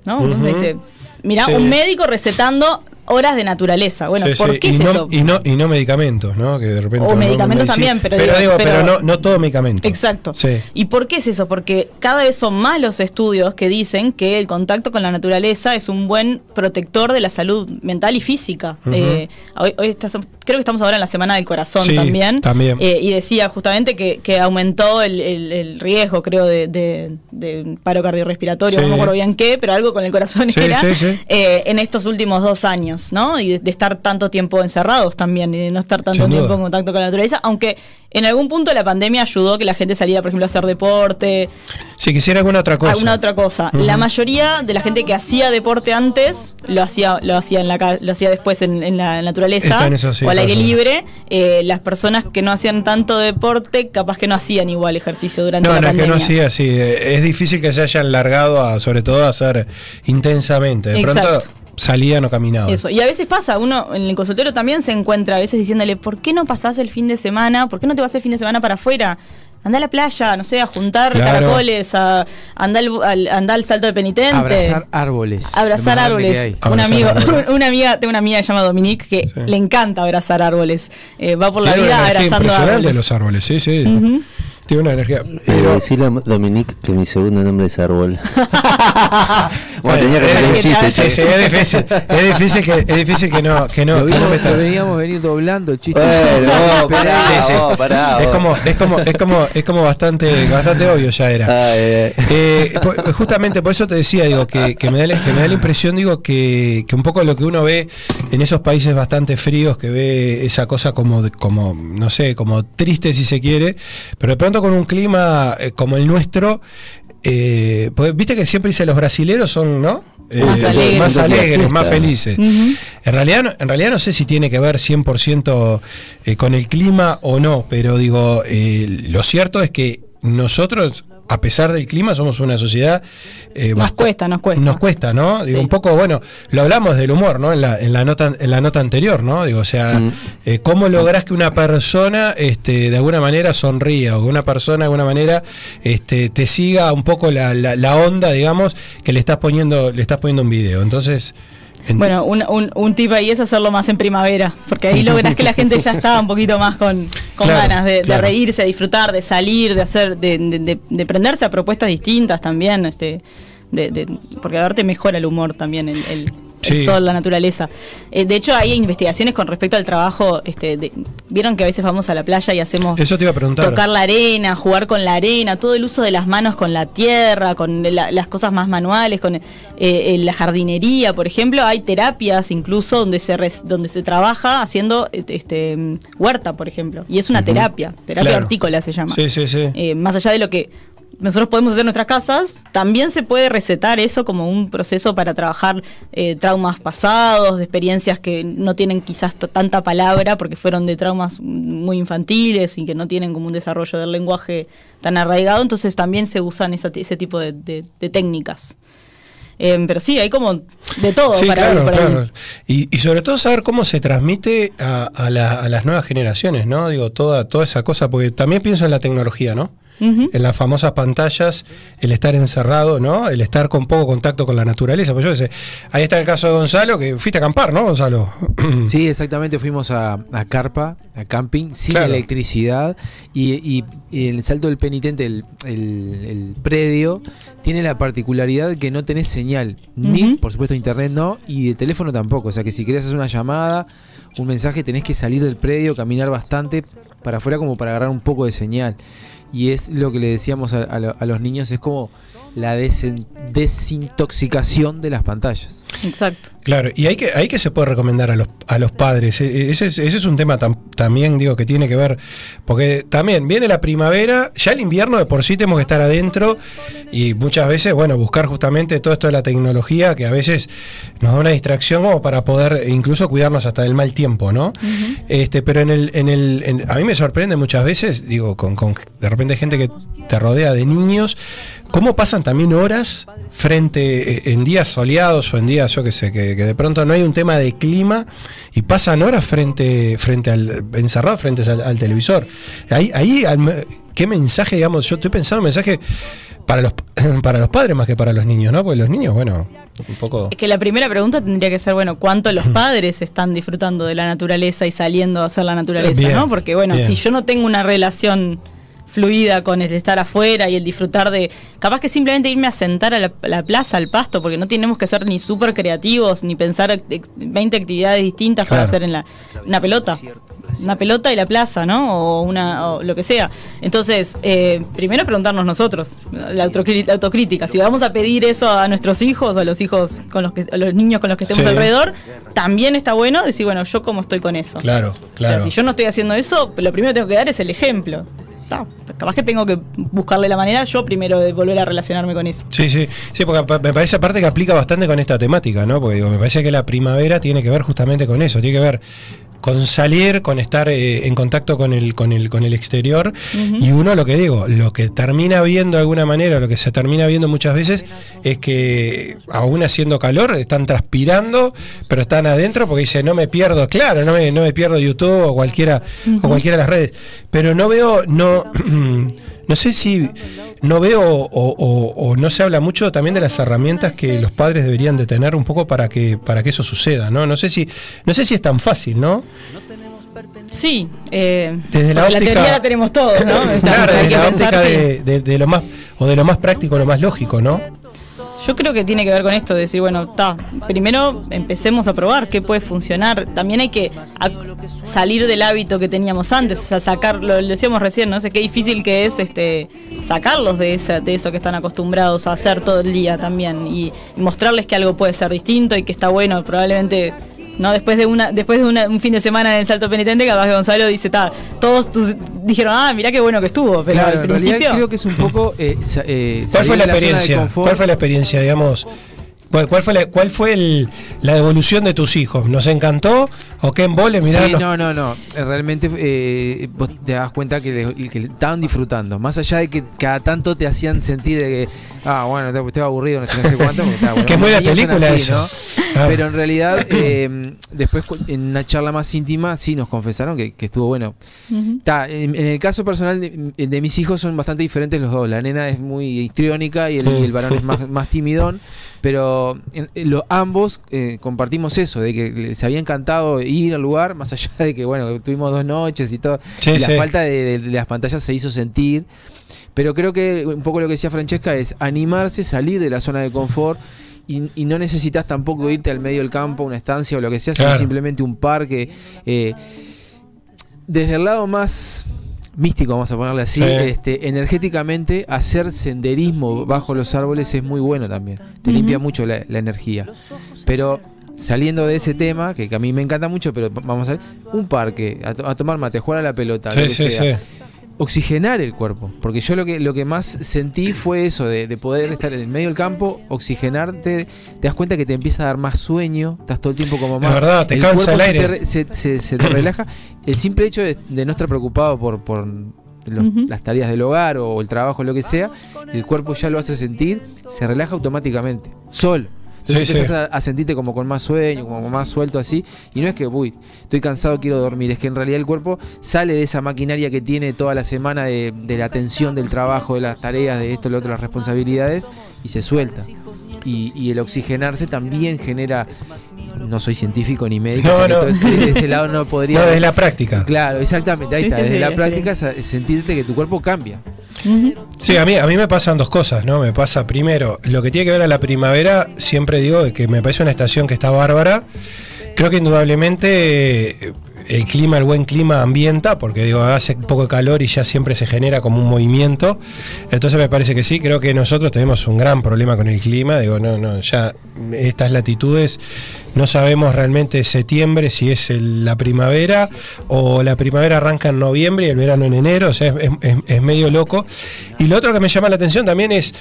¿No? Ujú. dice, mira, Sí. un médico recetando horas de naturaleza. Bueno, Sí, ¿por sí, qué y es no, eso? Y no, y no medicamentos, ¿no? Que de repente. O medicamentos también, pero pero, digo, digo, pero, pero- no, no todo medicamento. Exacto. Sí. ¿Y por qué es eso? Porque cada vez son más los estudios que dicen que el contacto con la naturaleza es un buen protector de la salud mental y física. Eh, hoy, hoy estás- creo que estamos ahora en la Semana del Corazón también. también. Eh, y decía justamente que, que aumentó el, el- el riesgo, creo, de, de- de paro cardiorrespiratorio, no me acuerdo bien qué, pero algo con el corazón era, sí, sí. eh, en estos últimos dos años, ¿no? Y de, de estar tanto tiempo encerrados también, y de no estar tanto tiempo en contacto con la naturaleza, aunque en algún punto la pandemia ayudó que la gente saliera, por ejemplo, a hacer deporte, Si quisiera alguna otra cosa. alguna otra cosa. La mayoría de la gente que hacía deporte antes lo hacía, lo hacía en la lo hacía después en, en la naturaleza Está en eso, sí, o al aire libre. Eh, las personas que no hacían tanto deporte, capaz que no hacían igual ejercicio durante No, la no, es que no así. eh, Es difícil que se hayan largado a, sobre todo, a hacer intensamente. De pronto Exacto. salían o caminaban. Eso. Y a veces pasa, uno en el consultorio también se encuentra a veces diciéndole, ¿por qué no pasás el fin de semana? ¿Por qué no te vas el fin de semana para afuera? Anda a la playa, no sé, a juntar Claro. caracoles, a andar al, al- al salto del penitente. Abrazar árboles. Abrazar árboles. Un amigo, árboles. una amiga, tengo una amiga que se llama Dominique que le encanta abrazar árboles. Eh, va por la vida abrazando árboles. los árboles, sí, sí. Tiene una energía. Pero decirle a Dominique que mi segundo nombre es Árbol. bueno, tenía que es- hacer un chiste, sí, che. sí, es difícil. Es difícil que, es difícil que no, que no, Lo, que no vimos- lo veníamos venir doblando el chiste. Bueno, vos, pará, Sí, sí. vos, pará, es como, es como, es como, es como bastante, bastante obvio ya era. Ay, ay. Eh, po- justamente por eso te decía, digo, que, que me da la, que me da la impresión, digo, que, que un poco lo que uno ve en esos países bastante fríos, que ve esa cosa como, como, no sé, como triste si se quiere, pero de pronto con un clima eh, como el nuestro, eh, pues, viste que siempre dice los brasileros son, ¿no? Eh, Más alegres. más alegres, más Fiesta. felices. En realidad, no- en realidad no sé si tiene que ver 100% eh, con el clima o no, pero digo, eh, lo cierto es que nosotros, a pesar del clima, somos una sociedad... eh, Nos cuesta, nos cuesta. Nos cuesta, ¿no? Digo, Sí. un poco, bueno, lo hablamos del humor, ¿no? En la, en la, nota, en la nota anterior, ¿no? Digo, o sea, Mm. eh, ¿cómo lográs que una persona, este, de alguna manera, sonría o que una persona, de alguna manera, este, te siga un poco la, la, la onda, digamos, que le estás poniendo, le estás poniendo un video? Entonces... en- Bueno, un, un, un tip ahí es hacerlo más en primavera, porque ahí lográs que la gente ya está un poquito más con, con Claro, ganas de, de reírse, de disfrutar, de salir, de hacer, de, de, de- de prenderse a propuestas distintas también, este, de, de- porque a verte mejora el humor también, el, el- el Sí. sol, la naturaleza. Eh, de hecho, hay investigaciones con respecto al trabajo, este, de- vieron que a veces vamos a la playa y hacemos Eso te iba a preguntar. tocar la arena, jugar con la arena, todo el uso de las manos con la tierra, con la- las cosas más manuales, con eh, la jardinería, por ejemplo, hay terapias incluso donde se res- donde se trabaja haciendo este mm, huerta, por ejemplo, y es una terapia, terapia Claro. hortícola se llama. Sí, sí, sí. Eh, más allá de lo que nosotros podemos hacer nuestras casas, también se puede recetar eso como un proceso para trabajar eh, traumas pasados, de experiencias que no tienen quizás tanta palabra porque fueron de traumas muy infantiles y que no tienen como un desarrollo del lenguaje tan arraigado, entonces también se usan esa- ese tipo de, de- de técnicas. Eh, pero sí, hay como de todo Sí, para claro, y sobre todo saber cómo se transmite a, a la- a las nuevas generaciones, ¿no? Digo, toda, toda esa cosa, porque también pienso en la tecnología, ¿no? En las famosas pantallas, el estar encerrado, ¿no? El estar con poco contacto con la naturaleza. Pues yo sé, ahí está el caso de Gonzalo, que fuiste a acampar, ¿no, Gonzalo? Sí, exactamente, fuimos a, a carpa, a camping, sin Claro. electricidad y, y- y el Salto del Penitente, el, el- el predio, tiene la particularidad que no tenés señal, ni por supuesto internet no, y de teléfono tampoco, o sea que si querés hacer una llamada, un mensaje, tenés que salir del predio, caminar bastante para afuera como para agarrar un poco de señal. Y es lo que le decíamos a, a a los niños, es como la desintoxicación de las pantallas. Exacto. Claro, y hay que, hay que se puede recomendar a los, a los padres. E- e- Ese es, ese es un tema tam- también, digo, que tiene que ver, porque también viene la primavera, ya el invierno de por sí tenemos que estar adentro y muchas veces, bueno, buscar justamente todo esto de la tecnología que a veces nos da una distracción como para poder incluso cuidarnos hasta del mal tiempo, ¿no? Este, pero en el, en el, en- a mí me sorprende muchas veces, digo, con, con de repente gente que te rodea de niños, cómo pasan también horas frente eh, en días soleados o en días, yo que sé, que, que de pronto no hay un tema de clima y pasan horas frente, frente al, encerrados frente al, al televisor. Ahí, ahí al- qué mensaje, digamos, yo estoy pensando un mensaje para los para los padres más que para los niños, ¿no? Porque los niños, bueno, un poco. Es que la primera pregunta tendría que ser, bueno, ¿cuánto los padres están disfrutando de la naturaleza y saliendo a hacer la naturaleza, Bien, no? Porque, bueno, bien. si yo no tengo una relación fluida con el estar afuera y el disfrutar de... Capaz que simplemente irme a sentar a la, a la plaza, al pasto, porque no tenemos que ser ni súper creativos, ni pensar ex- 20 actividades distintas para hacer en la una pelota. Una pelota y la plaza, ¿no? O, una, o lo que sea. Entonces, eh, primero preguntarnos nosotros, la, autocrítica. Si vamos a pedir eso a nuestros hijos o a los hijos con los que, a los niños con los que estemos Sí. alrededor, también está bueno decir, bueno, yo cómo estoy con eso. Claro, claro. O sea, si yo no estoy haciendo eso, lo primero que tengo que dar es el ejemplo. Está, capaz que tengo que buscarle la manera yo primero de volver a relacionarme con eso. Sí, sí, sí, porque me parece aparte que aplica bastante con esta temática, ¿no? Porque me parece que la primavera tiene que ver justamente con eso, tiene que ver con salir, con estar eh, en contacto con el, con el, con el exterior. Y uno lo que digo, lo que termina viendo de alguna manera, lo que se termina viendo muchas veces, es que aún haciendo calor, están transpirando, pero están adentro porque dice no me pierdo, claro, no me, no me pierdo YouTube o cualquiera, o cualquiera de las redes. Pero no veo, no, no sé si no veo o, o- o no se habla mucho también de las herramientas que los padres deberían de tener un poco para que, para que eso suceda, ¿no? No sé si, no sé si es tan fácil, ¿no? Sí, eh, Desde la óptica- teoría la tenemos todos, ¿no? Claro, desde la óptica de- de lo más, o de lo más práctico, lo más lógico, ¿no? Yo creo que tiene que ver con esto, de decir, bueno, está, primero empecemos a probar qué puede funcionar. También hay que salir del hábito que teníamos antes, o sea, sacarlo, lo decíamos recién, no sé qué difícil que es este sacarlos de esa, de eso que están acostumbrados a hacer todo el día también y mostrarles que algo puede ser distinto y que está bueno, probablemente no después de una después de una- un fin de semana en el salto penitente capaz que Gonzalo dice ta todos tus- dijeron ah mirá qué bueno que estuvo pero Claro, al principio creo que es un poco. eh, eh, ¿Cuál fue la experiencia? ¿Cuál fue la experiencia, digamos? ¿Cuál, cuál fue, la, cuál fue el- la evolución de tus hijos? ¿Nos encantó? ¿O qué embole? Mirá, sí, no, no, no. Eh, Realmente eh, vos te das cuenta que, le- que le estaban disfrutando. Más allá de que cada tanto te hacían sentir de que, ah, bueno, te- estoy aburrido, no sé, no sé cuánto. porque, está, bueno, Que es son película así, eso. ¿no? Ah. Pero en realidad, eh, después en una charla más íntima, sí nos confesaron que, que estuvo bueno. Ta, en, en el caso personal de, de mis hijos son bastante diferentes los dos. La nena es muy histriónica y el, y el varón es más, más timidón. Pero en- en lo- ambos eh, compartimos eso, de que les había encantado ir al lugar, más allá de que, bueno, tuvimos dos noches y todo. Sí, y la sí. falta de, de- de las pantallas se hizo sentir. Pero creo que un poco lo que decía Francesca es animarse, salir de la zona de confort. Y, y no necesitas tampoco irte al medio del campo, una estancia o lo que sea, sino simplemente un parque. eh, desde el lado más místico, vamos a ponerle así, Sí. este, energéticamente hacer senderismo bajo los árboles es muy bueno también. Te limpia mucho la, la energía. Pero saliendo de ese tema, que, que a mí me encanta mucho, pero vamos a ver, un parque, a, to- a tomar mate, a jugar a la pelota, Sí, lo que sí, sea. Oxigenar el cuerpo, porque yo lo que lo que más sentí fue eso, de, de poder estar en el medio del campo, oxigenarte, te das cuenta que te empieza a dar más sueño, estás todo el tiempo como más... verdad, te cansa cuerpo el se aire. te re- Se, se- se te relaja. El simple hecho de, de no estar preocupado por, por los- las tareas del hogar o el trabajo, lo que sea, el cuerpo ya lo hace sentir, se relaja automáticamente, solo. Entonces Sí, empezás sí. A, a sentirte como con más sueño, como más suelto así. Y no es que, uy, estoy cansado, quiero dormir. Es que en realidad el cuerpo sale de esa maquinaria que tiene toda la semana de, de la tensión del trabajo, de las tareas, de esto, lo otro, las responsabilidades, y se suelta. Y, y el oxigenarse también genera. No soy científico ni médico, No, o sea ese lado no podría. No, desde la práctica. Claro, exactamente, ahí Sí, está. sí, desde sí, la práctica sentirte que tu cuerpo cambia. Sí, a mí, a mí me pasan dos cosas, ¿no? Me pasa primero, lo que tiene que ver a la primavera, siempre digo que me parece una estación que está bárbara. Creo que indudablemente eh, el clima, el buen clima ambienta, porque digo, hace poco calor y ya siempre se genera como un movimiento. Entonces me parece que sí, creo que nosotros tenemos un gran problema con el clima. Digo, no, no, ya estas latitudes no sabemos realmente septiembre si es la primavera o la primavera arranca en noviembre y el verano en enero, o sea, es- es medio loco. Y lo otro que me llama la atención también es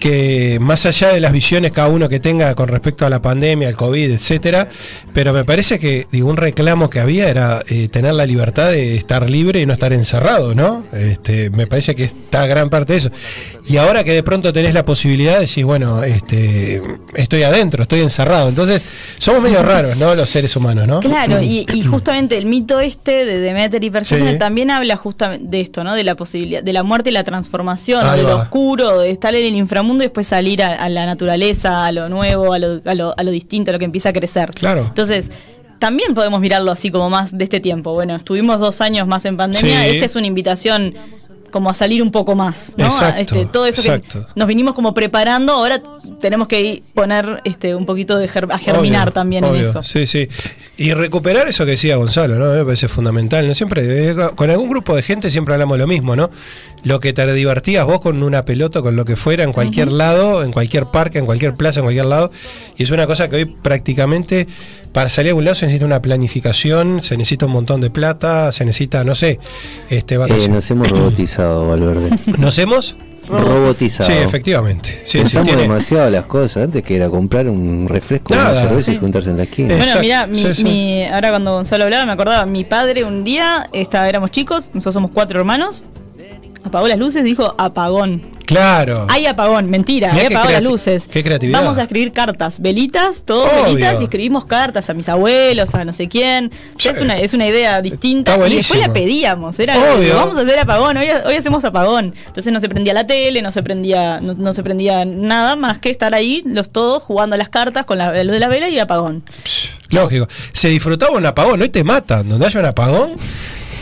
que más allá de las visiones cada uno que tenga con respecto a la pandemia, al COVID, etcétera, pero me parece que digo, un reclamo que había era eh, tener la libertad de estar libre y no estar encerrado, ¿no? Este, me parece que está gran parte de eso. Y ahora que de pronto tenés la posibilidad de decir, bueno, este, estoy adentro, estoy encerrado. Entonces, somos medio raros, ¿no? Los seres humanos, ¿no? Claro, y, y justamente el mito este de Demeter y Perséfone Sí. también habla justamente de esto, ¿no? De la posibilidad, de la muerte y la transformación, de lo oscuro, de estar en el inframundo y después salir a, a la naturaleza, a lo nuevo, a lo, a, lo, a lo distinto, a lo que empieza a crecer. Claro. Entonces, también podemos mirarlo así como más de este tiempo. Bueno, estuvimos dos años más en pandemia, Sí. esta es una invitación como a salir un poco más, ¿no? Exacto, este, todo eso exacto. que nos vinimos como preparando, ahora tenemos que poner este un poquito de ger- a germinar Obvio, también en eso. Sí, sí. Y recuperar eso que decía Gonzalo, ¿no? Me parece fundamental. ¿no? Siempre, eh, con algún grupo de gente siempre hablamos lo mismo, ¿no? Lo que te divertías vos con una pelota, con lo que fuera, en cualquier lado, en cualquier parque, en cualquier plaza, en cualquier lado. Y es una cosa que hoy prácticamente, para salir a algún lado se necesita una planificación, se necesita un montón de plata, se necesita, no sé, este Eh, nos hemos robotizado, Valverde. ¿Nos hemos? Robotizado. Sí, efectivamente. Sí, sí, Pensamos tiene- demasiado las cosas. Antes que era comprar un refresco, Nada. una cerveza y Sí. juntarse en la esquina. Bueno, mira, mi, sí, sí. mi- ahora cuando Gonzalo hablaba me acordaba, mi padre un día, estaba, éramos chicos, nosotros somos cuatro hermanos, apagó las luces, dijo apagón. Claro. Hay apagón, mentira, Mirá hay apagó las luces. qué creatividad. Vamos a escribir cartas, velitas, todos Obvio. velitas, y escribimos cartas a mis abuelos, a no sé quién. Es, una, es una idea distinta. Y después la pedíamos, era Obvio. vamos a hacer apagón, hoy, hoy hacemos apagón. Entonces no se prendía la tele, no se prendía, no, no se prendía nada más que estar ahí, los todos jugando a las cartas con la luz de la vela y apagón. Lógico. Se disfrutaba un apagón, hoy te matan. Donde haya un apagón,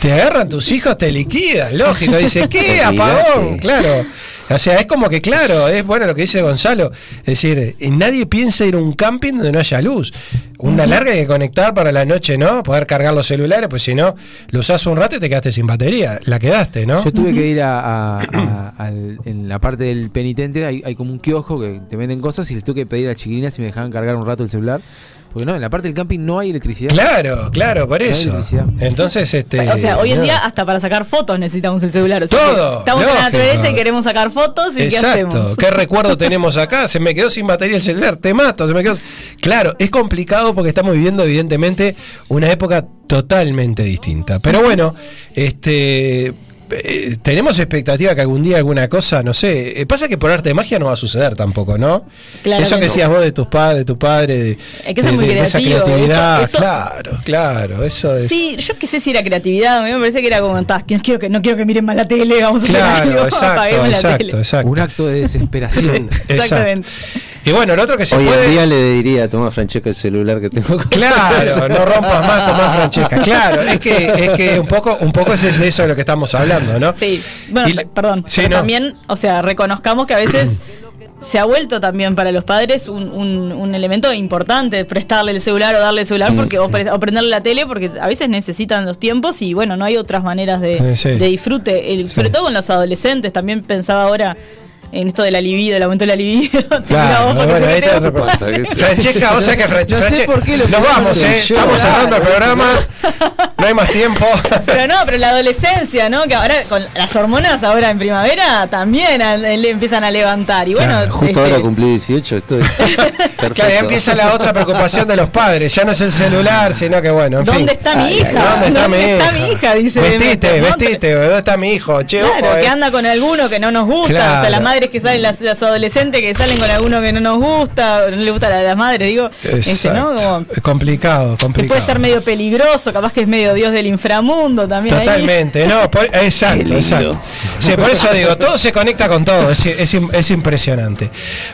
te agarran tus hijos, te liquidan. Lógico. Dice, ¿qué apagón? Claro. O sea, es como que, claro, es bueno lo que dice Gonzalo. Es decir, eh, nadie piensa ir a un camping donde no haya luz. Una larga hay que conectar para la noche, ¿no? Poder cargar los celulares, pues si no, lo usas un rato y te quedaste sin batería. La quedaste, ¿no? Yo tuve que ir a, a- a- al- en la parte del penitente, hay, hay como un kiosco que te venden cosas y les tuve que pedir a chiquilinas si me dejaban cargar un rato el celular. Porque no, en la parte del camping no hay electricidad. Claro, claro, por No hay eso. electricidad. Entonces, este. O sea, hoy en día hasta para sacar fotos necesitamos el celular. o sea que Todo, estamos en la naturaleza y queremos sacar fotos y ¿qué Exacto. hacemos? ¿Qué recuerdo tenemos acá? Se me quedó sin batería el celular, te mato, se me quedó. Claro, es complicado porque estamos viviendo, evidentemente, una época totalmente distinta. Pero bueno, este. Eh, tenemos expectativa que algún día alguna cosa, no sé, eh, pasa que por arte de magia no va a suceder tampoco, ¿no? Claro eso que que no. decías vos de tus padres, de tu padre, de, Hay que ser de- muy de esa creativo, creatividad, eso- eso- claro, claro, eso es. Sí, yo qué sé si era creatividad, a mí me parece que era como, "Ta, no quiero que, no quiero que miren más la tele, vamos a hacer Claro, algo, exacto, exacto, tele. exacto. Un acto de desesperación. Exactamente. Y bueno, lo otro que se Hoy puede. en día le diría, toma Francesca el celular que tengo. Claro, no rompas más, Tomás Francesca. Claro, es que, es que un poco, un poco es de eso de lo que estamos hablando, ¿no? Sí, bueno, Y- perdón, sí, pero no. también, o sea, reconozcamos que a veces se ha vuelto también para los padres un, un- un elemento importante prestarle el celular o darle el celular porque o, pre- o prenderle la tele porque a veces necesitan los tiempos y bueno, no hay otras maneras de, sí. de disfrute, El- Sí. sobre todo con los adolescentes, también pensaba ahora en esto de la libido, el aumento de la libido. Claro, bueno, ahí está otra Pasa Francesca, vos sabés que Francesca. No sé por qué lo Nos vamos, ¿eh? yo. Estamos cerrando el programa. no hay más tiempo. Pero no, pero la adolescencia, ¿no? Que ahora con las hormonas ahora en primavera también a- le empiezan a levantar. Y bueno, Claro, justo este, ahora cumplí 18, estoy perfecto. Claro, ya empieza la otra preocupación de los padres. Ya no es el celular, sino que bueno, en ¿Dónde fin. está mi hija? ¿Dónde está mi ¿Dónde hija? está mi hija? Dice ¿no? vestite, ¿dónde está mi hijo? Che, Claro, ojo, que eh. anda con alguno que no nos gusta. Claro. O sea, las madres que salen, las, las adolescentes que salen con alguno que no nos gusta, no le gusta a las madres, digo. Este, ¿no? Como Es complicado, que complicado. puede ser medio peligroso, capaz que es medio dios del inframundo también. ahí. Totalmente, no, por- exacto, exacto. Sí, por eso digo, todo se conecta con todo, es, es, es impresionante.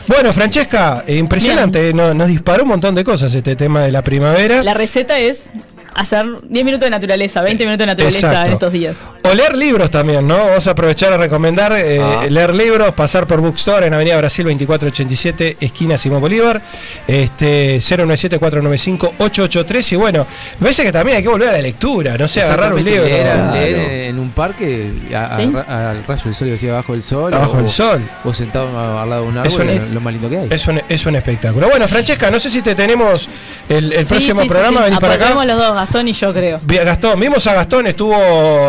Bueno, Francesca, impresionante, no- nos disparó un montón de cosas este tema de la primavera. La receta es hacer 10 minutos de naturaleza, 20 minutos de naturaleza Exacto. en estos días. O leer libros también, ¿no? Vamos a aprovechar a recomendar eh, Ah. leer libros, pasar por Bookstore en Avenida Brasil 2487, esquina Simón Bolívar, este 097-495-883. Y bueno, parece que también hay que volver a la lectura, no sé, agarrar un libro. Leer, leer en un parque a- a- Sí. a- al rayo del sol, decía abajo del sol. Abajo o- del sol. O sentado al lado de un Es árbol, un- es lo más lindo que hay. Es un, es un espectáculo. Bueno, Francesca, no sé si te tenemos el, el Sí, próximo sí, programa, sí. venís para acá. Los dos, Gastón y yo creo. Vi- Gastón, vimos a Gastón, estuvo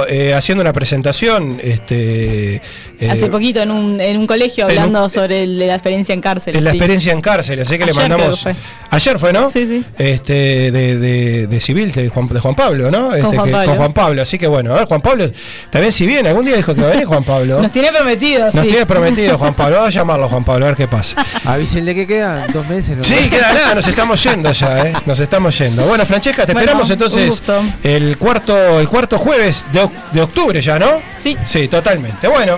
eh, haciendo una presentación. Este, eh, Hace poquito en un, en un colegio en un- hablando sobre el- la experiencia en cárcel. en la sí. experiencia en cárcel, así que Ayer le mandamos. Ayer fue, ¿no? Sí, sí. Este, de, de, de civil, de Juan, de Juan Pablo, ¿no? Este, Juan que- Pablo. con Juan Pablo. Así que bueno, a ver, Juan Pablo, también si viene, algún día dijo que va a venir Juan Pablo. Nos tiene prometido, Nos sí. tiene prometido Juan Pablo. Vamos a llamarlo Juan Pablo, a ver qué pasa. Avísenle que quedan dos meses. ¿no? Sí, queda nada, nos estamos yendo ya, ¿eh? Nos estamos yendo. Bueno, Francesca, te Bueno, esperamos un entonces el cuarto, el cuarto jueves de, de octubre ya, ¿no? Sí. Sí, totalmente. Bueno,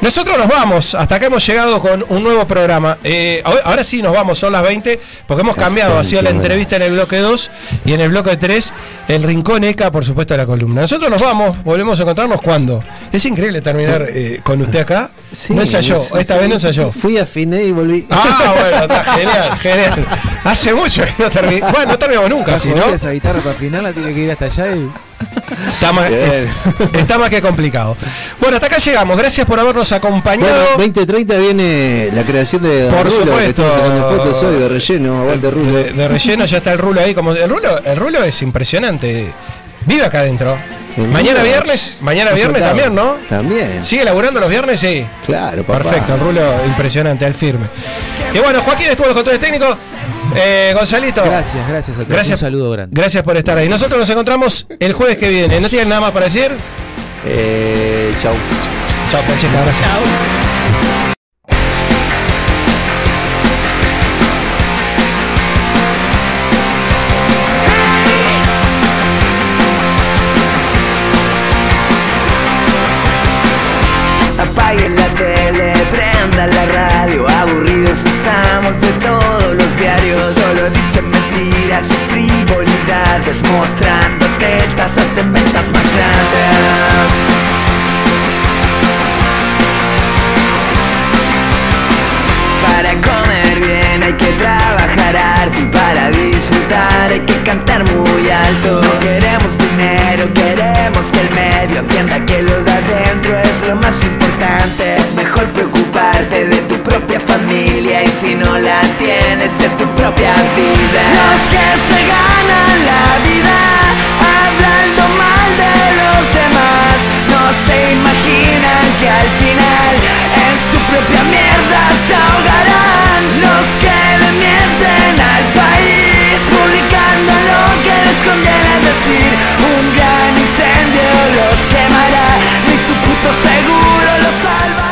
nosotros nos vamos. Hasta acá hemos llegado con un nuevo programa. Eh, ahora- ahora sí nos vamos, son las 20, porque hemos cambiado. Ha sido la entrevista en el bloque 2 y en el bloque 3, el rincón ECA, por supuesto, la columna. Nosotros nos vamos, volvemos a encontrarnos cuando. Es increíble terminar eh, con usted acá. No ensayó, sí, esta sí. vez no ensayó. Fui, afiné y volví. Ah, bueno, está genial, genial. Hace mucho que no terminamos. Bueno, no terminamos nunca, si no. esa guitarra para afinarla tiene que ir hasta allá y. Está más, eh, está más que complicado. Bueno, hasta acá llegamos. Gracias por habernos acompañado. Bueno, 2030 viene la creación de Por Rulo, que supuesto. estamos sacando fotos hoy de relleno, aguante Rulo. de, de relleno ya está el rulo ahí. Como, el, rulo, el rulo es impresionante. Vive acá adentro. El Mañana viernes, mañana es viernes también, ¿no? También. ¿Sigue laburando los viernes? Sí. Claro, papá. Perfecto, el rulo impresionante, al firme. Y bueno, Joaquín estuvo en los controles técnicos. Eh, Gonzalito. Gracias, gracias a todos. Gracias. Un saludo grande. Gracias por estar ahí. Nosotros nos encontramos el jueves que viene. ¿No tienen nada más para decir? Eh, chau. Chao, Francesca, gracias. Apaguen frivolidades Mostrando tetas, hacen ventas más grandes que trabajar arte para disfrutar hay que cantar muy alto. No queremos dinero, queremos que el medio entienda que lo de adentro es lo más importante. Es mejor preocuparte de tu propia familia y si no la tienes de tu propia vida. Los que se ganan la vida hablando mal de los demás se imaginan que al final en su propia mierda se ahogarán los que le mienten al país publicando lo que les conviene decir. Un gran incendio los quemará ni su puto seguro los salvará.